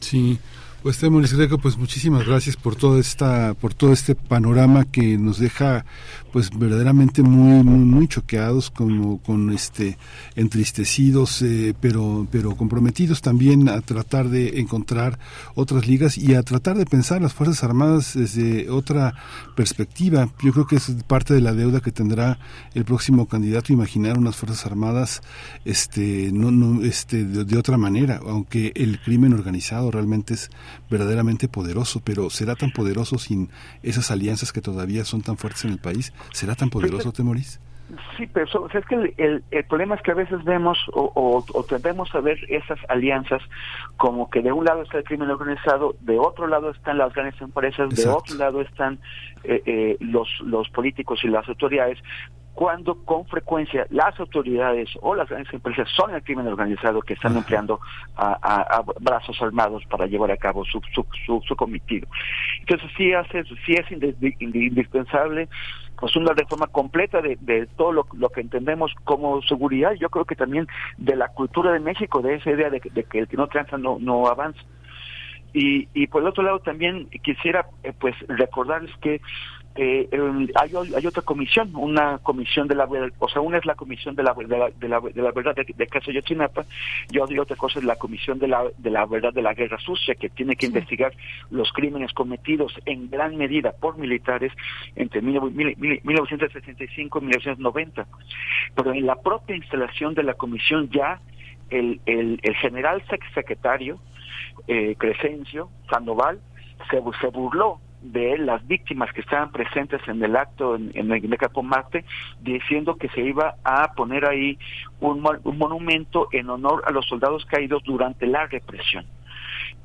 Sí, pues Temoris Greco, pues muchísimas gracias por toda esta, por todo este panorama que nos deja, pues verdaderamente muy, muy, muy choqueados, como con este, entristecidos, eh, pero, pero comprometidos también a tratar de encontrar otras ligas y a tratar de pensar las fuerzas armadas desde otra perspectiva. Yo creo que es parte de la deuda que tendrá el próximo candidato, imaginar unas fuerzas armadas, este, no, no, este, de, de otra manera, aunque el crimen organizado realmente es verdaderamente poderoso, pero ¿será tan poderoso sin esas alianzas que todavía son tan fuertes en el país? ¿Será tan poderoso, Temoris? Sí, pero o sea, es que el, el- el problema es que a veces vemos o, o, o tendemos a ver esas alianzas como que de un lado está el crimen organizado, de otro lado están las grandes empresas, de otro lado están eh, eh, los, los políticos y las autoridades, cuando con frecuencia las autoridades o las grandes empresas son el crimen organizado que están empleando a, a- a brazos armados para llevar a cabo su, su, su, su cometido. Entonces sí, hace, sí es indi- indi- indispensable pues una reforma completa de, de todo lo, lo que entendemos como seguridad, yo creo que también de la cultura de México, de esa idea de, que- de que el que no tranza no, no avanza. Y, y por el otro lado también quisiera eh, pues recordarles que eh, el- hay, hay otra comisión, una comisión de la verdad, o sea, una es la comisión de la, de la, de la, de la verdad de, de caso Yotzinapa y otra cosa es la comisión de la, de la verdad de la guerra sucia que tiene que investigar los crímenes cometidos en gran medida por militares entre mil- mil- mil- 1965 y 1990. Pero en la propia instalación de la comisión ya el, el, el general sec- secretario eh, Crescencio Sandoval se, se burló de las víctimas que estaban presentes en el acto en, en el Marte, diciendo que se iba a poner ahí un, un monumento en honor a los soldados caídos durante la represión.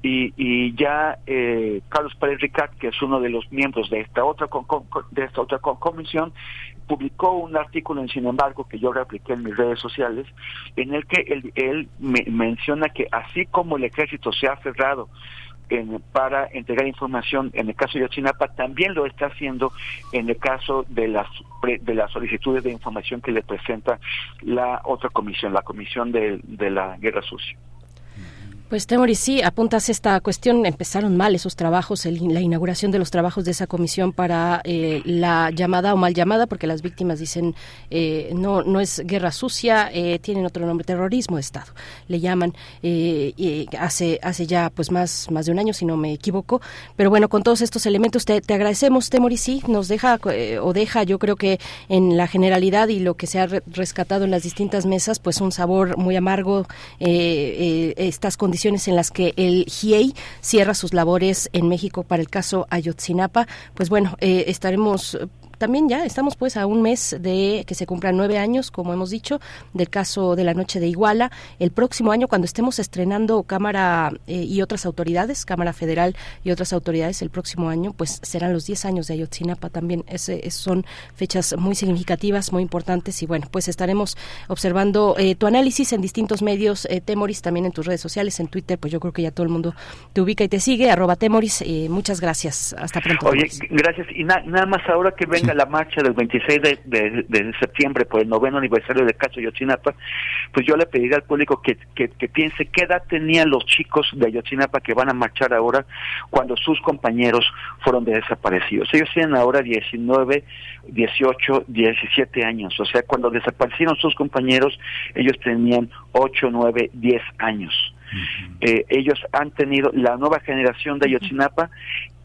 y, y ya eh, Carlos Pérez Ricard, que es uno de los miembros de esta otra con- de esta otra con- comisión, publicó un artículo en Sin embargo que yo repliqué en mis redes sociales, en el que él, él me- menciona que así como el ejército se ha cerrado en- para entregar información en el caso de Yotzinapa, también lo está haciendo en el caso de las de las solicitudes de información que le presenta la otra comisión, la comisión de, de la guerra sucia. Pues Temoris, sí, apuntas esta cuestión. Empezaron mal esos trabajos, el- la inauguración de los trabajos de esa comisión para eh, la llamada o mal llamada, porque las víctimas dicen eh, no no es guerra sucia, eh, tienen otro nombre, terrorismo de Estado, le llaman. eh, y hace hace ya pues más más de un año, si no me equivoco. Pero bueno, con todos estos elementos te, te agradecemos, Temoris, sí, nos deja o deja, yo creo que en la generalidad y lo que se ha re- rescatado en las distintas mesas, pues un sabor muy amargo. estas condiciones en las que el GIEI cierra sus labores en México para el caso Ayotzinapa, pues bueno, eh, estaremos también ya estamos pues a un mes de que se cumplan nueve años, como hemos dicho, del caso de la noche de Iguala. El próximo año, cuando estemos estrenando Cámara eh, y otras autoridades, Cámara Federal y otras autoridades, el próximo año, pues serán los diez años de Ayotzinapa también. Ese, es- son fechas muy significativas, muy importantes y bueno, pues estaremos observando eh, tu análisis en distintos medios, eh, Temoris, también en tus redes sociales, en Twitter, pues yo creo que ya todo el mundo te ubica y te sigue, arroba Temoris. eh, muchas gracias. Hasta pronto. Oye, gracias. Y na- nada más ahora que venga la marcha del 26 de, de- de septiembre por el noveno aniversario del caso Ayotzinapa, pues yo le pediría al público que, que, que piense qué edad tenían los chicos de Ayotzinapa que van a marchar ahora cuando sus compañeros fueron desaparecidos. Ellos tienen ahora 19, 18, 17 años. O sea, cuando desaparecieron sus compañeros, ellos tenían 8, 9, 10 años. Eh, ellos han tenido, la nueva generación de Ayotzinapa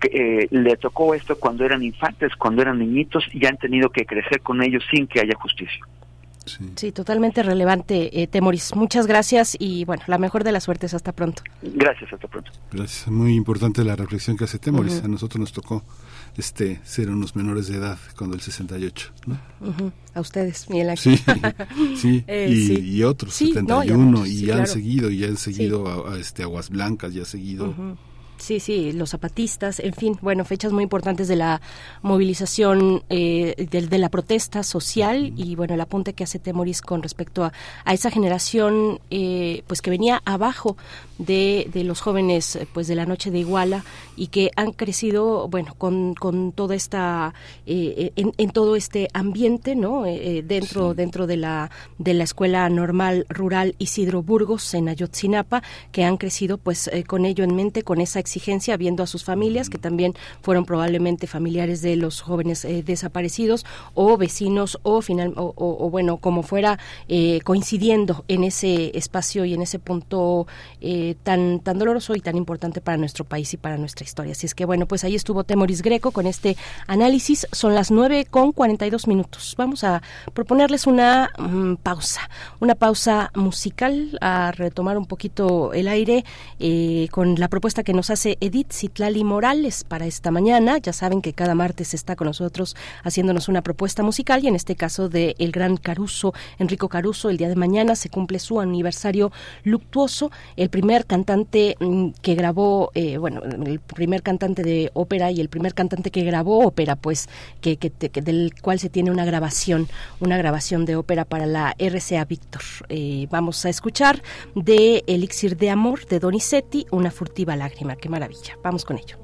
que, eh, le tocó esto cuando eran infantes, cuando eran niñitos y han tenido que crecer con ellos sin que haya justicia. Sí, totalmente relevante, eh, Temoris. Muchas gracias y bueno, la mejor de las suertes. Hasta pronto. Gracias, hasta pronto. Gracias. Muy importante la reflexión que hace Temoris. A nosotros nos tocó este ser unos menores de edad cuando el 68. ¿no? Ujú. A ustedes, Miguel Ángel. Sí, sí, Eh, y, sí. y otros, Sí, no, y 71, otros, y sí, han claro. seguido, y han seguido a, a, este Aguas Blancas, y ha seguido... Sí, sí, los zapatistas, en fin, bueno, fechas muy importantes de la movilización, eh, de, de la protesta social y bueno, el apunte que hace Temoris con respecto a, a esa generación, eh, pues que venía abajo de, de los jóvenes, eh, pues de la noche de Iguala y que han crecido, bueno, con, con toda esta, eh, en, en todo este ambiente, ¿no? Eh, eh, dentro, dentro de la, de la escuela normal rural Isidro Burgos en Ayotzinapa, que han crecido, pues, eh, con ello en mente, con esa exigencia, viendo a sus familias, que también fueron probablemente familiares de los jóvenes desaparecidos, o vecinos, o final, o, o- o, bueno, como fuera, eh, coincidiendo en ese espacio y en ese punto eh, tan, tan doloroso y tan importante para nuestro país y para nuestra historia. Así es que, bueno, pues ahí estuvo Temoris Greco con este análisis. Son las 9 con 42 minutos. Vamos a proponerles una mm, pausa, una pausa musical, a retomar un poquito el aire eh, con la propuesta que nos hace Edith Citlali Morales para esta mañana. Ya saben que cada martes está con nosotros haciéndonos una propuesta musical y en este caso de el gran Caruso, Enrico Caruso, el día de mañana se cumple su aniversario luctuoso, el primer cantante mm, que grabó, eh, bueno, el primer cantante de ópera y el primer cantante que grabó ópera, pues, que- del cual se tiene una grabación, una grabación de ópera para la RCA Víctor. Eh, vamos a escuchar de Elixir de Amor de Donizetti, una furtiva lágrima. Qué maravilla. Vamos con ello.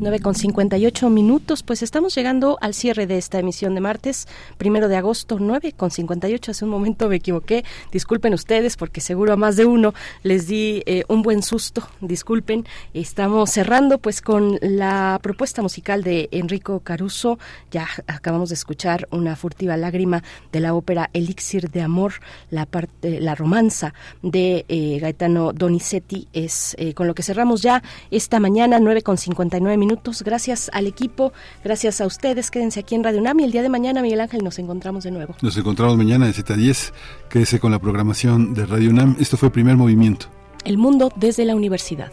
9 con 58 minutos, pues estamos llegando al cierre de esta emisión de martes, primero de agosto, 9 con 58. Hace un momento me equivoqué. Disculpen ustedes porque seguro a más de uno les di eh, un buen susto. Disculpen. Estamos cerrando pues con la propuesta musical de Enrico Caruso. Ya acabamos de escuchar una furtiva lágrima de la ópera Elixir de Amor, la parte, la romanza de eh, Gaetano Donizetti. Es eh, con lo que cerramos ya esta mañana, 9 con 59 minutos minutos. Gracias al equipo, gracias a ustedes. Quédense aquí en Radio UNAM y el día de mañana, Miguel Ángel, nos encontramos de nuevo. Nos encontramos mañana de Z a 10. Quédese con la programación de Radio UNAM. Esto fue Primer Movimiento. El mundo desde la universidad.